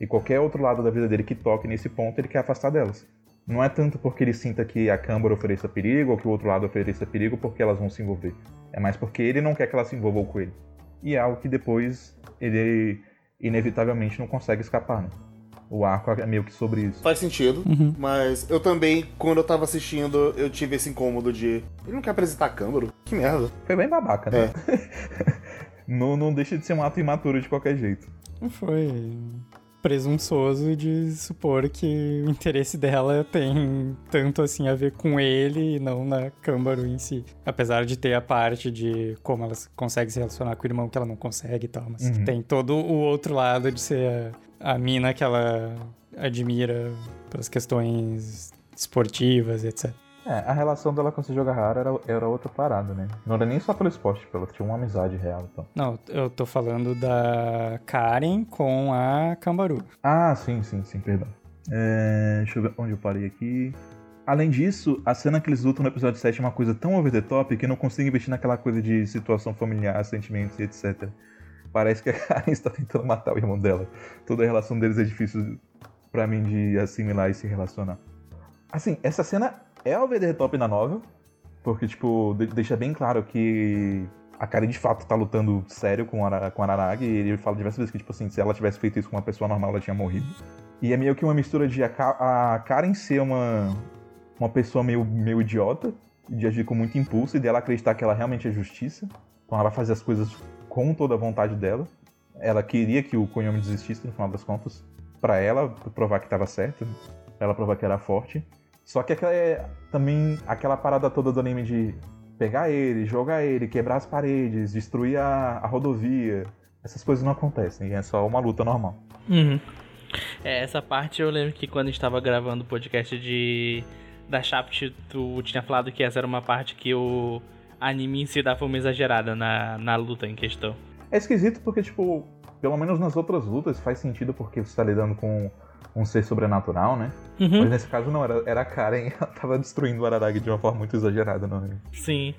E qualquer outro lado da vida dele que toque nesse ponto, ele quer afastar delas. Não é tanto porque ele sinta que a Câmara ofereça perigo ou que o outro lado ofereça perigo porque elas vão se envolver. É mais porque ele não quer que elas se envolvam com ele. E é algo que depois ele inevitavelmente não consegue escapar, né? O arco é meio que sobre isso. Faz sentido, Uhum. mas eu também, quando eu tava assistindo, eu tive esse incômodo de. Ele não quer apresentar Câmbaro? Que merda. Foi bem babaca, né? <laughs> não, não deixa de ser um ato imaturo de qualquer jeito. Não foi presunçoso de supor que o interesse dela tem tanto assim a ver com ele e não na Câmbaro em si. Apesar de ter a parte de como ela consegue se relacionar com o irmão que ela não consegue e tal, mas Uhum. tem todo o outro lado de ser a, a mina que ela admira pelas questões esportivas, etc. É, a relação dela com esse Jogahara era, era outra parada, né? Não era nem só pelo esporte, tipo, ela tinha uma amizade real, então. Não, eu tô falando da Karen com a Cambaru. Ah, sim, sim, sim, perdão. É, deixa eu ver onde eu parei aqui. Além disso, a cena que eles lutam no episódio 7 é uma coisa tão over the top que não consigo investir naquela coisa de situação familiar, sentimentos e etc. Parece que a <laughs> Karen está tentando matar o irmão dela. Toda a relação deles é difícil pra mim de assimilar e se relacionar. Assim, essa cena é over the top na novel, porque, tipo, de- deixa bem claro que a Karen de fato tá lutando sério com, o Ara- com a e ele fala diversas vezes que, tipo assim, se ela tivesse feito isso com uma pessoa normal, ela tinha morrido. E é meio que uma mistura de a, a Karen ser uma, uma pessoa meio, meio idiota, de agir com muito impulso, e dela acreditar que ela realmente é justiça. Então ela vai fazer as coisas com toda a vontade dela. Ela queria que o Konyomi desistisse, no final das contas, pra ela provar que tava certa, pra ela provar que era forte. Só que aquela é também aquela parada toda do anime de pegar ele, jogar ele, quebrar as paredes, destruir a, a rodovia. Essas coisas não acontecem, é só uma luta normal. Uhum. É, essa parte eu lembro que quando a gente tava gravando o podcast de da Shaft, tu tinha falado que essa era uma parte que o anime em si dava uma exagerada na, na luta em questão. É esquisito porque, tipo, pelo menos nas outras lutas faz sentido porque você tá lidando com um ser sobrenatural, né? Uhum. Mas nesse caso não, era, era a Karen <laughs> ela tava destruindo o Araragi de uma forma muito exagerada no anime. Sim.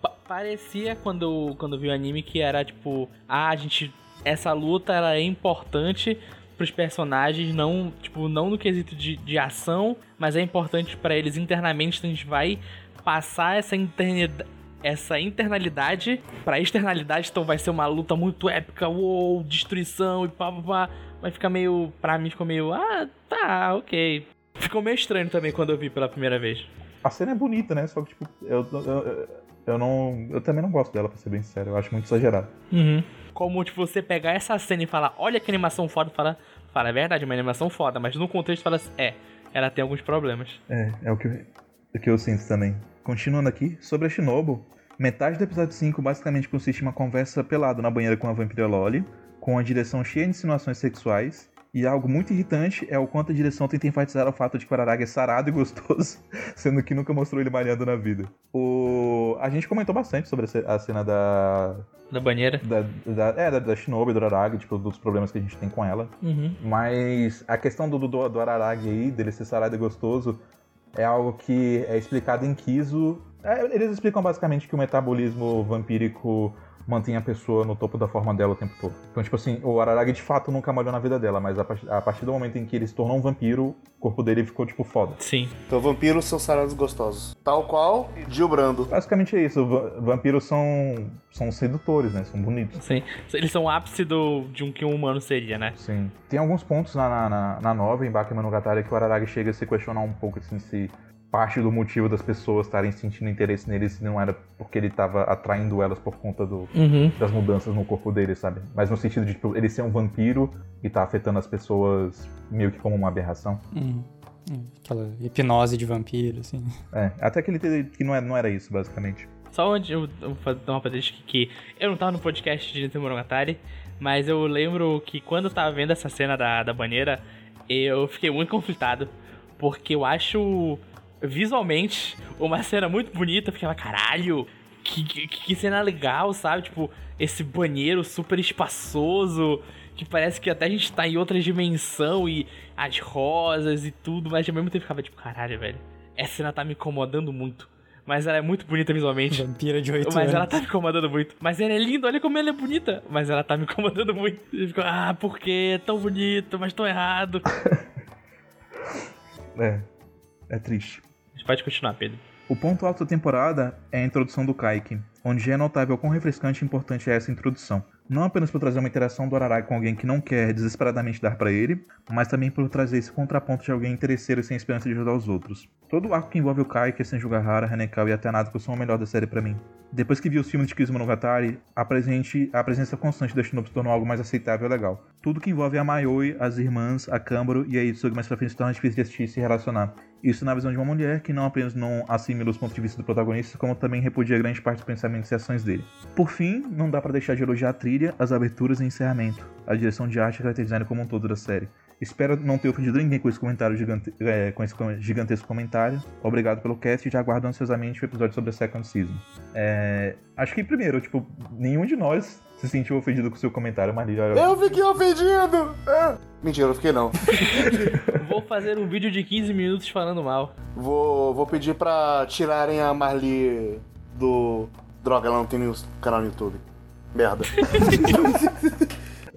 Pa- parecia quando, eu- quando vi o anime que era tipo, ah, a gente. Essa luta ela é importante pros personagens, não, tipo, não no quesito de, de ação, mas é importante pra eles internamente, então a gente vai passar essa internidade. Essa internalidade pra externalidade, então vai ser uma luta muito épica, uou, destruição e pá pá pá. Vai ficar meio. Pra mim ficou meio. Ah, tá, ok. Ficou meio estranho também quando eu vi pela primeira vez. A cena é bonita, né? Só que, tipo, eu, eu, eu, não. Eu também não gosto dela, pra ser bem sincero. Eu acho muito exagerado. Uhum. Como, tipo, você pegar essa cena e falar, olha que animação foda, fala, fala, é verdade, é uma animação foda, mas no contexto fala assim, é, ela tem alguns problemas. É, é o que, eu- o que eu sinto também. Continuando aqui, sobre a Shinobu, metade do episódio 5 basicamente consiste em uma conversa pelado na banheira com a vampira Loli, com a direção cheia de insinuações sexuais, e algo muito irritante é o quanto a direção tenta enfatizar o fato de que o Araragi é sarado e gostoso, <laughs> sendo que nunca mostrou ele malhando na vida. O... A gente comentou bastante sobre a ce- a cena da... Da banheira. Da, da, é, da, da Shinobu e do Araragi, tipo, dos problemas que a gente tem com ela. Uhum. Mas a questão do, do, do Araragi aí, dele ser sarado e gostoso, é algo que é explicado em Kizo. É, eles explicam basicamente que o metabolismo vampírico mantém a pessoa no topo da forma dela o tempo todo. Então, tipo assim, o Araragi de fato nunca malhou na vida dela, mas a, par- a partir do momento em que ele se tornou um vampiro, o corpo dele ficou, tipo, foda. Sim. Então vampiros são sarados gostosos. Tal qual Gil Brando. Basicamente é isso. va- Vampiros são, são sedutores, né? São bonitos. Sim. Eles são o ápice do, de um que um humano seria, né? Sim. Tem alguns pontos na, na, na, na nova, em Bakemonogatari, que o Araragi chega a se questionar um pouco, assim, se parte do motivo das pessoas estarem sentindo interesse nele se não era porque ele estava atraindo elas por conta do, Uhum. das mudanças no corpo dele, sabe? Mas no sentido de, tipo, ele ser um vampiro e tá afetando as pessoas meio que como uma aberração. Hum, hum, aquela hipnose de vampiro, assim. É, até que ele te- que não, é, não era isso, basicamente. Só onde eu vou fazer uma parede que, que eu não tava no podcast de Nintendo Monogatari, mas eu lembro que quando eu tava vendo essa cena da, da banheira, eu fiquei muito conflitado, porque eu acho visualmente uma cena muito bonita, eu ficava, caralho, que, que, que cena legal, sabe? Tipo, esse banheiro super espaçoso, que parece que até a gente tá em outra dimensão e as rosas e tudo, mas ao mesmo tempo ficava tipo, caralho, velho, essa cena tá me incomodando muito. Mas ela é muito bonita visualmente. Vampira de 8 Mas anos. ela tá me incomodando muito. Mas ela é linda, olha como ela é bonita. Mas ela tá me incomodando muito. Eu fico, ah, por quê? Tão bonito, mas tão errado. <laughs> É. É triste. Pode continuar, Pedro. O ponto alto da temporada é a introdução do Kaiki, onde já é notável quão refrescante e importante é essa introdução. Não apenas por trazer uma interação do Ararai com alguém que não quer desesperadamente dar pra ele, mas também por trazer esse contraponto de alguém interesseiro e sem esperança de ajudar os outros. Todo o arco que envolve o Kaiki, Senjugahara, Hanekal e até Natsuko são o melhor da série pra mim. Depois que vi os filmes de Kizu Monogatari, a, presente, a presença constante da Shinobu se tornou algo mais aceitável e legal. Tudo que envolve a Mayoi, as irmãs, a Kambaro e a Itsugi mais pra frente se torna difícil de assistir e se relacionar. Isso na visão de uma mulher que não apenas não assimila os pontos de vista do protagonista, como também repudia grande parte dos pensamentos e ações dele. Por fim, não dá pra deixar de elogiar a trilha, as aberturas e encerramento, a direção de arte e design como um todo da série. Espero não ter ofendido ninguém com esse comentário gigante, é, com esse gigantesco comentário. Obrigado pelo cast e já aguardo ansiosamente o episódio sobre a Second Season. É, acho que primeiro, tipo, nenhum de nós se sentiu ofendido com o seu comentário, Marília. Eu fiquei ofendido! Ah. Mentira, eu fiquei não. <laughs> Vou fazer um vídeo de 15 minutos falando mal. Vou, vou pedir pra tirarem a Marli do. Droga, ela não tem nenhum canal no YouTube. Merda. <laughs>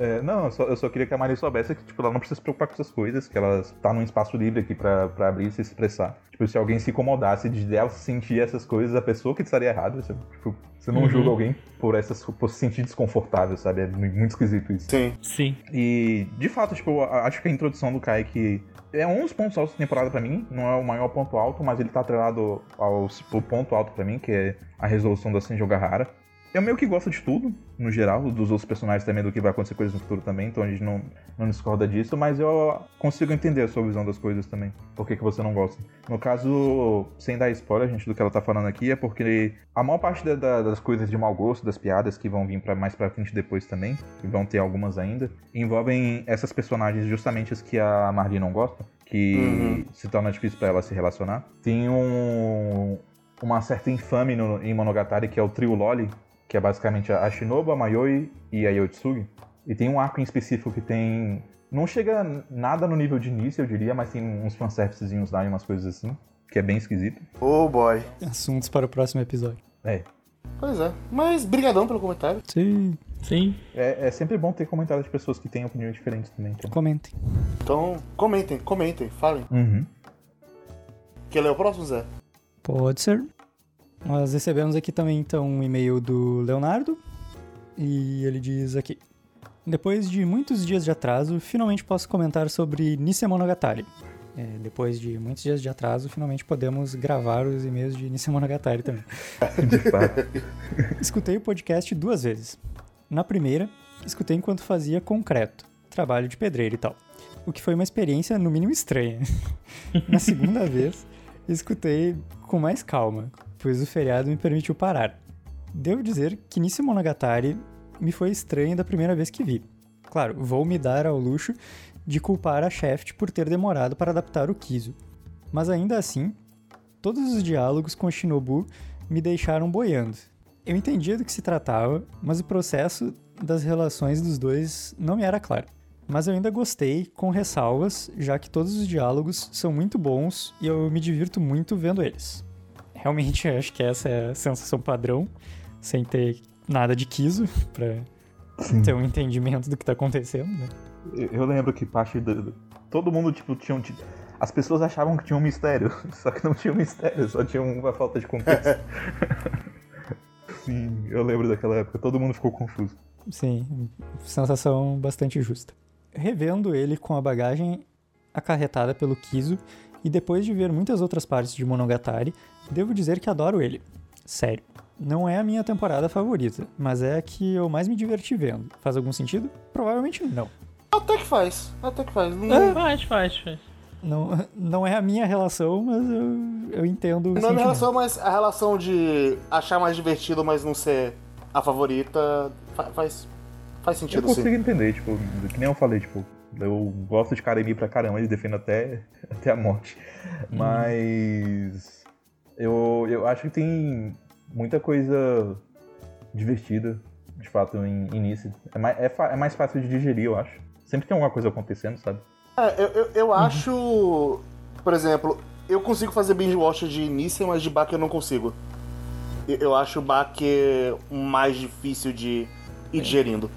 É, não, eu só, eu só queria que a Maria soubesse que tipo, ela não precisa se preocupar com essas coisas, que ela tá num espaço livre aqui pra, pra abrir e se expressar. Tipo, se alguém se incomodasse de dela sentir essas coisas, a pessoa que estaria errada, você, tipo, você não Uhum. julga alguém por, essas, por se sentir desconfortável, sabe? É mu- muito esquisito isso. Sim. Sim. E, de fato, tipo, eu acho que a introdução do Kaique é um dos pontos altos da temporada pra mim. Não é o maior ponto alto, mas ele tá atrelado ao, ao ponto alto pra mim, que é a resolução da Senjogahara. Eu meio que gosto de tudo, no geral, dos outros personagens também, do que vai acontecer coisas no futuro também, então a gente não, não discorda disso, mas eu consigo entender a sua visão das coisas também. Por que, que você não gosta? No caso, sem dar spoiler, gente, do que ela tá falando aqui, é porque a maior parte da- da- das coisas de mau gosto, das piadas que vão vir para mais pra frente depois também, e vão ter algumas ainda, envolvem essas personagens justamente as que a Marlene não gosta, que Uhum. se torna difícil para ela se relacionar. Tem um, uma certa infame no, em Monogatari, que é o trio Loli, que é basicamente a Shinobu, a Mayoi e a Yotsugi. E tem um arco em específico que tem. Não chega nada no nível de início, eu diria, mas tem uns fanservicezinhos lá e umas coisas assim, que é bem esquisito. Oh boy. Assuntos para o próximo episódio. É. Pois é. Mas brigadão pelo comentário. Sim, Sim. É, é sempre bom ter comentários de pessoas que têm opiniões diferentes também. Então. comentem. Então, comentem, comentem, falem. Uhum. Quer ler o próximo, Zé? Pode ser. Nós recebemos aqui também então um e-mail do Leonardo e ele diz aqui: Depois de muitos dias de atraso, finalmente posso comentar sobre Nisei Monogatari. É, depois de muitos dias de atraso, finalmente podemos gravar os e-mails de Nisei Monogatari também. <laughs> De fato. Escutei o podcast duas vezes. Na primeira, escutei enquanto fazia concreto, trabalho de pedreiro e tal. O que foi uma experiência, no mínimo, estranha. <laughs> Na segunda vez, escutei com mais calma, pois o feriado me permitiu parar. Devo dizer que Nisei Monogatari me foi estranho da primeira vez que vi. Claro, vou me dar ao luxo de culpar a Shaft por ter demorado para adaptar o Kizu. Mas ainda assim, todos os diálogos com Shinobu me deixaram boiando. Eu entendia do que se tratava, mas o processo das relações dos dois não me era claro. Mas eu ainda gostei, com ressalvas, já que todos os diálogos são muito bons e eu me divirto muito vendo eles. Realmente, acho que essa é a sensação padrão, sem ter nada de quiso, <laughs> pra ter um entendimento do que tá acontecendo, né? Eu, lembro que parte do. Todo mundo, tipo, tinha um. As pessoas achavam que tinha um mistério, <laughs> só que não tinha um mistério, só tinha uma falta de contexto. <laughs> Sim, eu lembro daquela época, todo mundo ficou confuso. Sim, sensação bastante justa. Revendo ele com a bagagem acarretada pelo Kizo e depois de ver muitas outras partes de Monogatari, devo dizer que adoro ele. Sério. Não é a minha temporada favorita, mas é a que eu mais me diverti vendo. Faz algum sentido? Provavelmente não. Até que faz. Até que faz. Não, É. Faz, faz, faz. Não, não é a minha relação, mas eu, eu entendo o não é minha sentimento. relação, mas a relação de achar mais divertido, mas não ser a favorita, fa- faz, faz Eu sentido consigo sim. entender, tipo, que nem eu falei, tipo, eu gosto de Karemi pra caramba, ele defende até, <laughs> até a morte. Mas eu, eu acho que tem muita coisa divertida, de fato, em início. É mais, é, é mais fácil de digerir, eu acho. Sempre tem alguma coisa acontecendo, sabe? É, eu, eu, eu acho, por exemplo, Eu consigo fazer binge watch de Nissan, mas de Baki eu não consigo. Eu- Eu acho o Baki mais difícil de ir digerindo.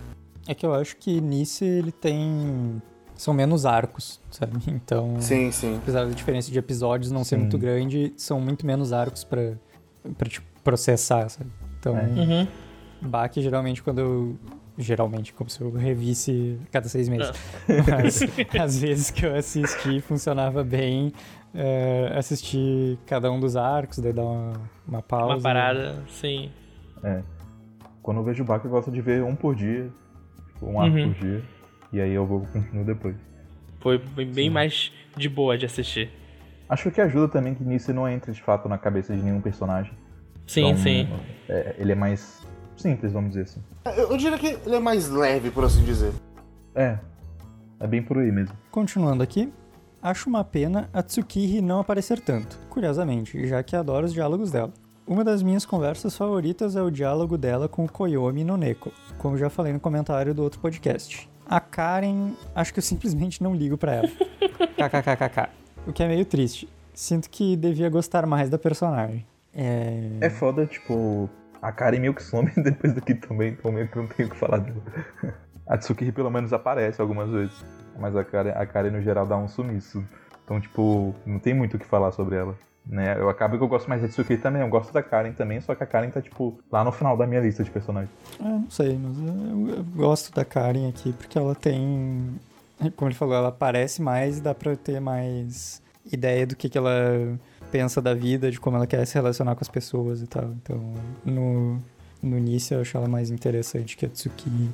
É que eu acho que Nice ele tem. São menos arcos, sabe? <laughs> Então. Sim, sim. Apesar da diferença de episódios não ser Sim. muito grande, são muito menos arcos pra, pra tipo, processar, sabe? Então, É. Uhum. Baki geralmente quando eu. Geralmente, como se eu revisse cada seis meses. Ah. <laughs> Mas às vezes que eu assisti funcionava bem. é, assistir cada um dos arcos, daí dar uma, uma pausa. Uma parada, sim. É. Quando eu vejo o Baki, eu gosto de ver um por dia. Tipo, um arco Uhum. por dia. E aí eu vou continuo depois. Foi bem bem mais de boa de assistir. Acho que ajuda também que nisso não entra de fato na cabeça de nenhum personagem. Sim, Então, sim. é, ele é mais simples, vamos dizer assim. Eu, eu diria que ele é mais leve, por assim dizer. É. É bem por aí mesmo. Continuando aqui, acho uma pena a Tsukiri não aparecer tanto, curiosamente, já que adoro os diálogos dela. Uma das minhas conversas favoritas é o diálogo dela com o Koyomi no Neko, como já falei no comentário do outro podcast. A Karen, acho que eu simplesmente não ligo pra ela. <laughs> KKKKK. O que é meio triste. Sinto que devia gostar mais da personagem. É... É foda, tipo, a Karen meio que some <laughs> depois daqui também, então meio que não tenho o que falar dela. <laughs> A Tsukiri pelo menos aparece algumas vezes, mas a Karen, a Karen no geral dá um sumiço. Então, tipo, não tem muito o que falar sobre ela. Né? Eu acabo que eu gosto mais da Tsukiri também, eu gosto da Karen também, só que a Karen tá, tipo, lá no final da minha lista de personagens. É, não sei, mas eu, eu gosto da Karen aqui porque ela tem. Como ele falou, ela aparece mais e dá pra ter mais ideia do que, que ela pensa da vida, de como ela quer se relacionar com as pessoas e tal. Então, no, no início eu acho ela mais interessante que a Tsukimi.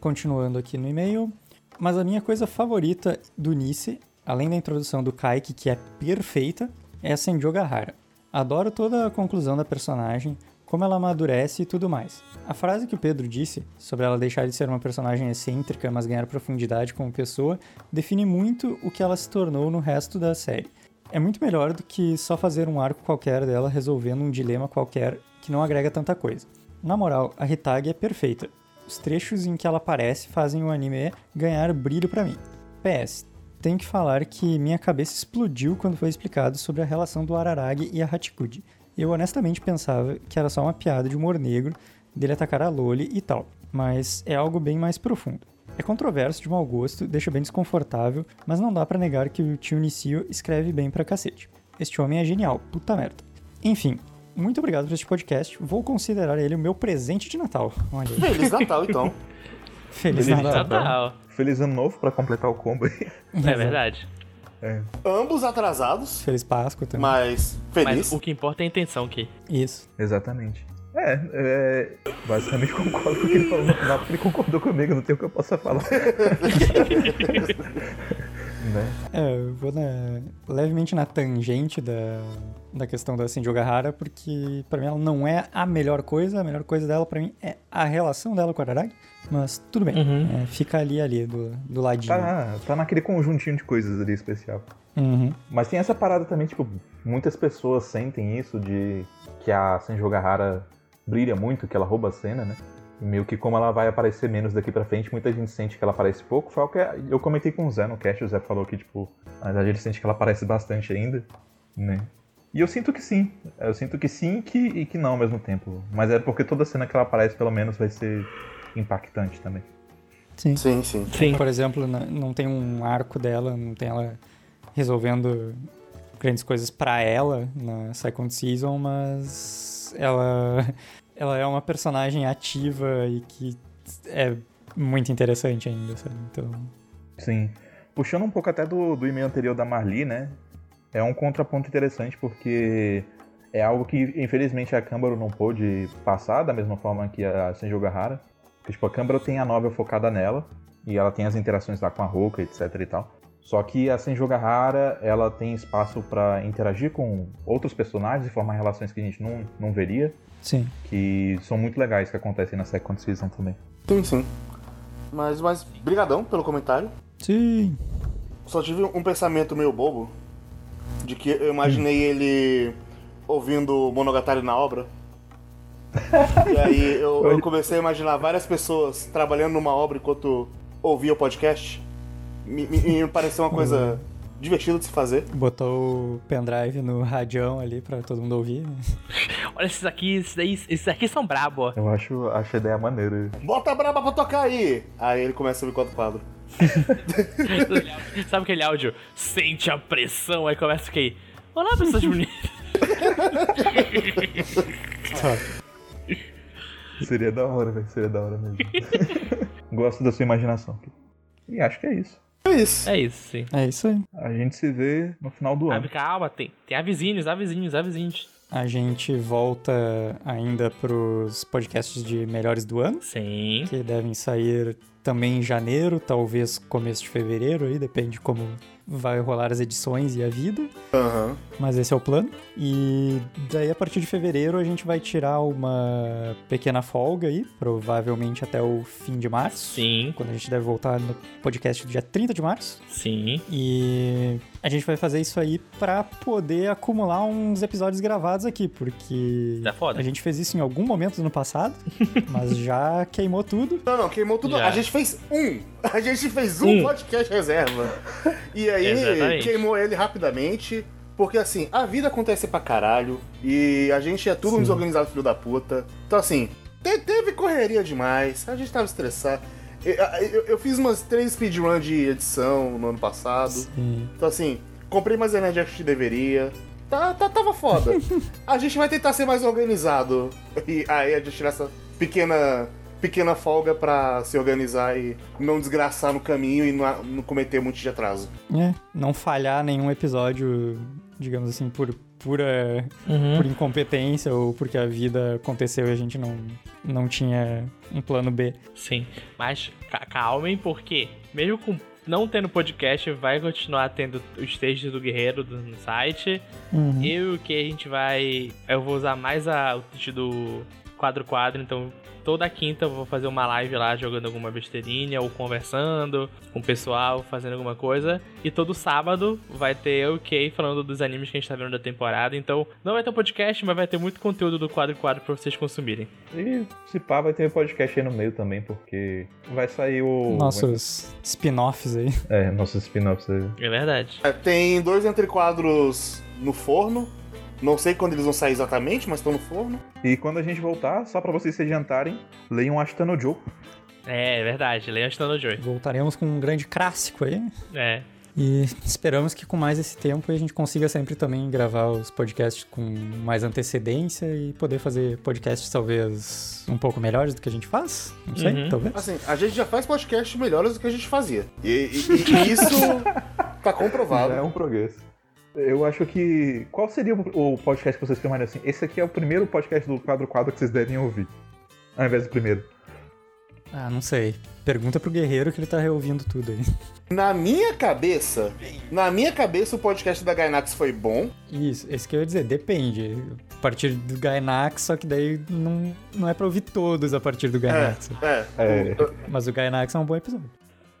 Continuando aqui no e-mail. Mas a minha coisa favorita do Nice, além da introdução do Kaiki, que é perfeita, é a Senjo Gahara. Adoro toda a conclusão da personagem, como ela amadurece e tudo mais. A frase que o Pedro disse, sobre ela deixar de ser uma personagem excêntrica, mas ganhar profundidade como pessoa, define muito o que ela se tornou no resto da série. É muito melhor do que só fazer um arco qualquer dela resolvendo um dilema qualquer que não agrega tanta coisa. Na moral, a Hitagi é perfeita. Os trechos em que ela aparece fazem o anime ganhar brilho pra mim. PS, tenho que falar que minha cabeça explodiu quando foi explicado sobre a relação do Araragi e a Hachikuji. Eu honestamente pensava que era só uma piada de humor negro, dele atacar a Loli e tal, mas é algo bem mais profundo. É controverso de mau gosto, deixa bem desconfortável, mas não dá pra negar que o tio Nicio escreve bem pra cacete. Este homem é genial, puta merda. Enfim, muito obrigado por este podcast, vou considerar ele o meu presente de Natal. Olha aí. Feliz Natal, então. <laughs> Feliz Feliz Natal. Natal. Feliz ano novo pra completar o combo aí. É verdade. Ambos atrasados, Feliz Páscoa também. mas feliz. Mas o que importa é a intenção aqui. Isso. Exatamente. É, é, basicamente concordo com o que ele falou no final, porque ele concordou comigo, não tem o que eu possa falar. <laughs> né? É, eu vou na- levemente na tangente da, da questão da Cindy Ogahara, porque pra mim ela não é a melhor coisa, a melhor coisa dela pra mim é a relação dela com o Araragi, mas tudo bem, Uhum. é, fica ali, ali, do, do ladinho. Tá, tá naquele conjuntinho de coisas ali especial. Uhum. Mas tem essa parada também, tipo, muitas pessoas sentem isso de que a Senjo Gahara brilha muito, que ela rouba a cena, né? E meio que como ela vai aparecer menos daqui pra frente, muita gente sente que ela aparece pouco. Foi o que eu comentei com o Zé no cast, o Zé falou que, tipo, na verdade ele sente que ela aparece bastante ainda, né? E eu sinto que sim. Eu sinto que sim e que, e que não ao mesmo tempo. Mas é porque toda cena que ela aparece, pelo menos, vai ser impactante também. Sim. Sim, sim. Sim. Por exemplo, não tem um arco dela, não tem ela resolvendo grandes coisas pra ela na Second Season, mas ela, ela é uma personagem ativa e que é muito interessante ainda, sabe? Então, Sim. Puxando um pouco até do, do e-mail anterior da Marli, né? É um contraponto interessante porque é algo que, infelizmente, a Câmbaro não pôde passar da mesma forma que a Senjo Gahara. Porque, tipo, a Câmbaro tem a novel focada nela e ela tem as interações lá com a Roca, etc e tal. Só que a Senjo Gahara, ela tem espaço pra interagir com outros personagens e formar relações que a gente não, não veria, sim. que são muito legais que acontecem na Second Season também. Sim, sim. Mas, mas, brigadão pelo comentário. Sim. Só tive um pensamento meio bobo. De que eu imaginei ele ouvindo Monogatari na obra. e aí eu, eu comecei a imaginar várias pessoas trabalhando numa obra enquanto ouvia o podcast. Me, me- me pareceu uma coisa divertido de se fazer. Botou o pendrive no radião ali pra todo mundo ouvir. né? Olha esses aqui, esses, daí, esses aqui são brabo, ó. Eu acho, acho a ideia maneira. Bota a braba pra tocar aí! Aí ele começa a subir quatro quadros. <laughs> Sabe aquele áudio? Sente a pressão, aí começa a ficar aí. Olá, pessoas bonitas. <laughs> Seria da hora, velho. Seria da hora mesmo. <laughs> Gosto da sua imaginação. E acho que é isso. É isso. É isso, sim. É isso aí. A gente se vê no final do ano. Abre calma, tem, tem avizinhos, avizinhos, avizinhos. A gente volta ainda pros podcasts de melhores do ano, Sim. que devem sair também em janeiro, talvez começo de fevereiro aí, depende como vai rolar as edições e a vida. Aham. Mas esse é o plano. E daí, a partir de fevereiro, a gente vai tirar uma pequena folga aí, provavelmente até o fim de março. Sim, Quando a gente deve voltar no podcast do dia 30 de março. sim. E a gente vai fazer isso aí pra poder acumular uns episódios gravados aqui, porque Tá foda. a gente fez isso em algum momento no passado, <laughs> mas já queimou tudo. Não, não, queimou tudo. Já. A gente fez um. <laughs> A gente fez um Um. podcast reserva. E aí Exatamente. queimou ele rapidamente. Porque assim, a vida acontece pra caralho. E a gente é tudo um Sim. desorganizado, filho da puta. Então assim, te- teve correria demais. A gente tava estressado. Eu, eu- fiz umas três speedrun de edição no ano passado. Sim. Então assim, comprei mais energia que deveria. Tá, tá, tava foda. <laughs> A gente vai tentar ser mais organizado. E aí a gente tirar essa pequena, pequena folga pra se organizar e não desgraçar no caminho e não, não cometer muito de atraso. É, não falhar nenhum episódio, digamos assim, por pura Uhum. por incompetência ou porque a vida aconteceu e a gente não, não tinha um plano B. Sim, mas ca- calmem, porque mesmo com não tendo podcast, vai continuar tendo os textos do Guerreiro no site. Uhum. E o que a gente vai. Eu vou usar mais a, o texto do quadro quadro, então toda quinta eu vou fazer uma live lá jogando alguma besteirinha ou conversando com o pessoal, fazendo alguma coisa. E todo sábado vai ter eu e o Kay falando dos animes que a gente tá vendo da temporada. Então não vai ter um podcast, mas vai ter muito conteúdo do quadro quadro pra vocês consumirem. E se pá, vai ter podcast aí no meio também, porque vai sair o. Nossos spin-offs aí. É, nossos spin-offs aí. É verdade. É, tem dois entrequadros no forno. Não sei quando eles vão sair exatamente, mas estão no forno. E quando a gente voltar, só pra vocês se adiantarem, leiam Ashtano Joe. É, é verdade. Leia Stand Joy. Voltaremos com um grande clássico aí. É. E esperamos que com mais esse tempo a gente consiga sempre também gravar os podcasts com mais antecedência e poder fazer podcasts talvez um pouco melhores do que a gente faz. Não sei, Uhum. talvez. Assim, a gente já faz podcasts melhores do que a gente fazia. E, e- e <laughs> isso tá comprovado. Já é um progresso. Eu acho que. Qual seria o podcast que vocês filmarem assim? Esse aqui é o primeiro podcast do quadro quadro que vocês devem ouvir. Ao invés do primeiro. Ah, não sei. Pergunta pro Guerreiro que ele tá reouvindo tudo aí. Na minha cabeça, na minha cabeça o podcast da Gainax foi bom. Isso, esse que eu ia dizer, depende. A partir do Gainax, só que daí não, não é pra ouvir todos a partir do Gainax. É, É. o- Mas o Gainax é um bom episódio.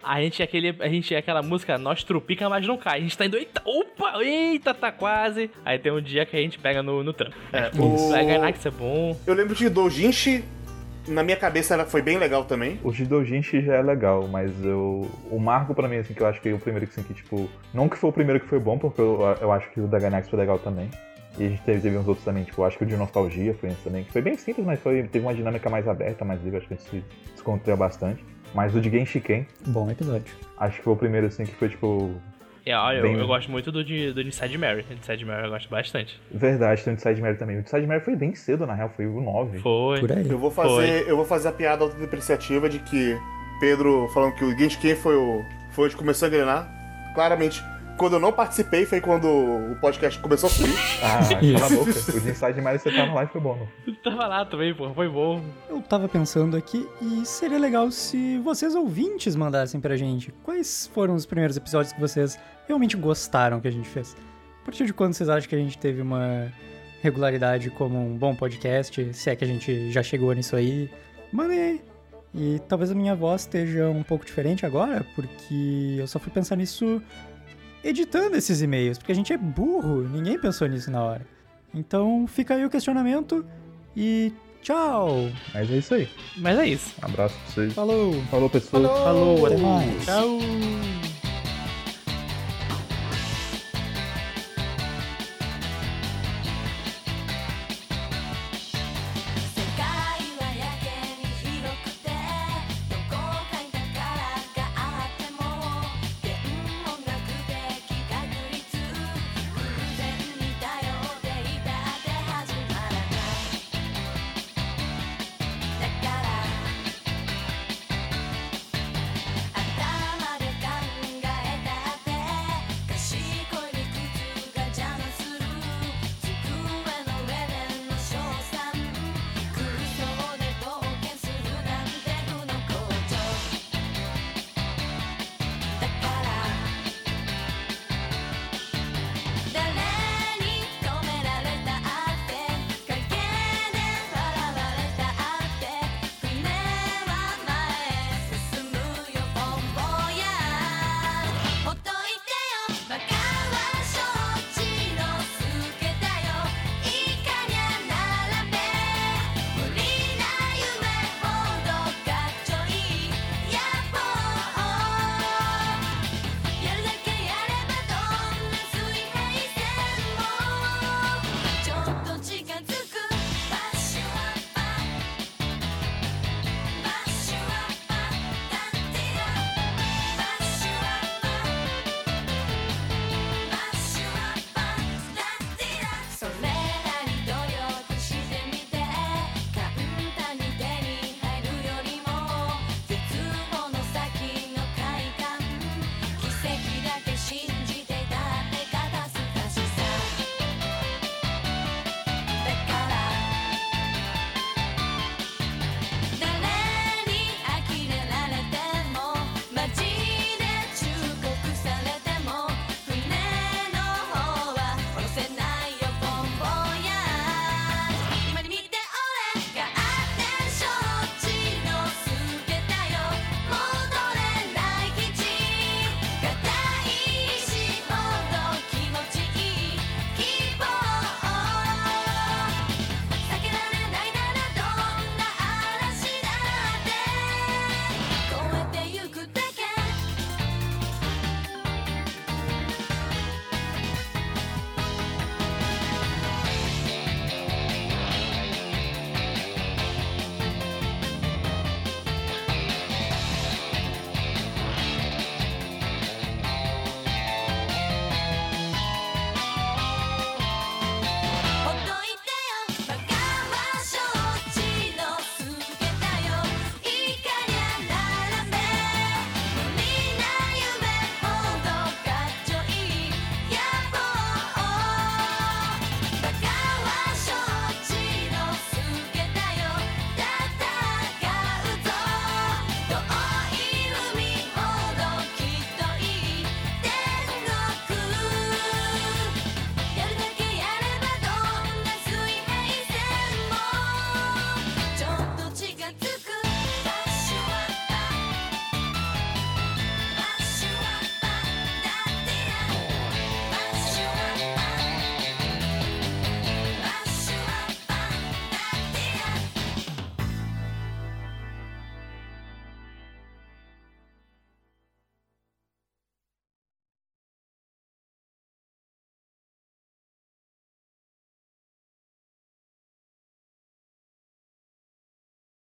A gente é aquele. A gente é aquela música, nós trupica, mas não cai. A gente tá indo. Eita, opa, eita, tá quase. Aí tem um dia que a gente pega no, no trampo. é, o... que isso é bom. Eu lembro de Dojinshi, na minha cabeça ela foi bem legal também. O de Dojinshi já é legal, mas eu, o Marco pra mim, assim, que eu acho que é o primeiro que, assim, que tipo. Não que foi o primeiro que foi bom, porque eu, eu acho que o da Gainax foi legal também. E a gente teve, teve uns outros também, tipo, eu acho que o de Nostalgia foi esse também, que foi bem simples, mas foi, teve uma dinâmica mais aberta, mais livre, acho que a gente se descontraiu bastante. Mas o de Genshiken, Bom episódio. acho que foi o primeiro, assim, que foi, tipo, É, olha, eu, Bem- eu gosto muito do de, do de Inside Mary. Inside Mary eu gosto bastante. verdade, tem o de Side Mary também. O de Side Mary foi bem cedo, na real, foi o 9. Foi. Por aí. Eu vou fazer, eu vou fazer a piada autodepreciativa de que Pedro falando que o Genshin foi o foi onde começou a engrenar. Claramente, quando eu não participei foi quando o podcast começou a subir. <laughs> Ah, cala a boca. O de Inside Mary você tava lá e foi bom, não? Eu tava lá também, pô. Foi bom. Eu tava pensando aqui e seria legal se vocês ouvintes mandassem pra gente quais foram os primeiros episódios que vocês realmente gostaram que a gente fez. A partir de quando vocês acham que a gente teve uma regularidade como um bom podcast, se é que a gente já chegou nisso aí, mandem aí. E talvez a minha voz esteja um pouco diferente agora, porque eu só fui pensar nisso editando esses e-mails, porque a gente é burro, ninguém pensou nisso na hora. Então fica aí o questionamento e tchau! Mas é isso aí. Mas é isso. Um abraço pra vocês. Falou! Falou, pessoas. Falou, Até mais! Tchau.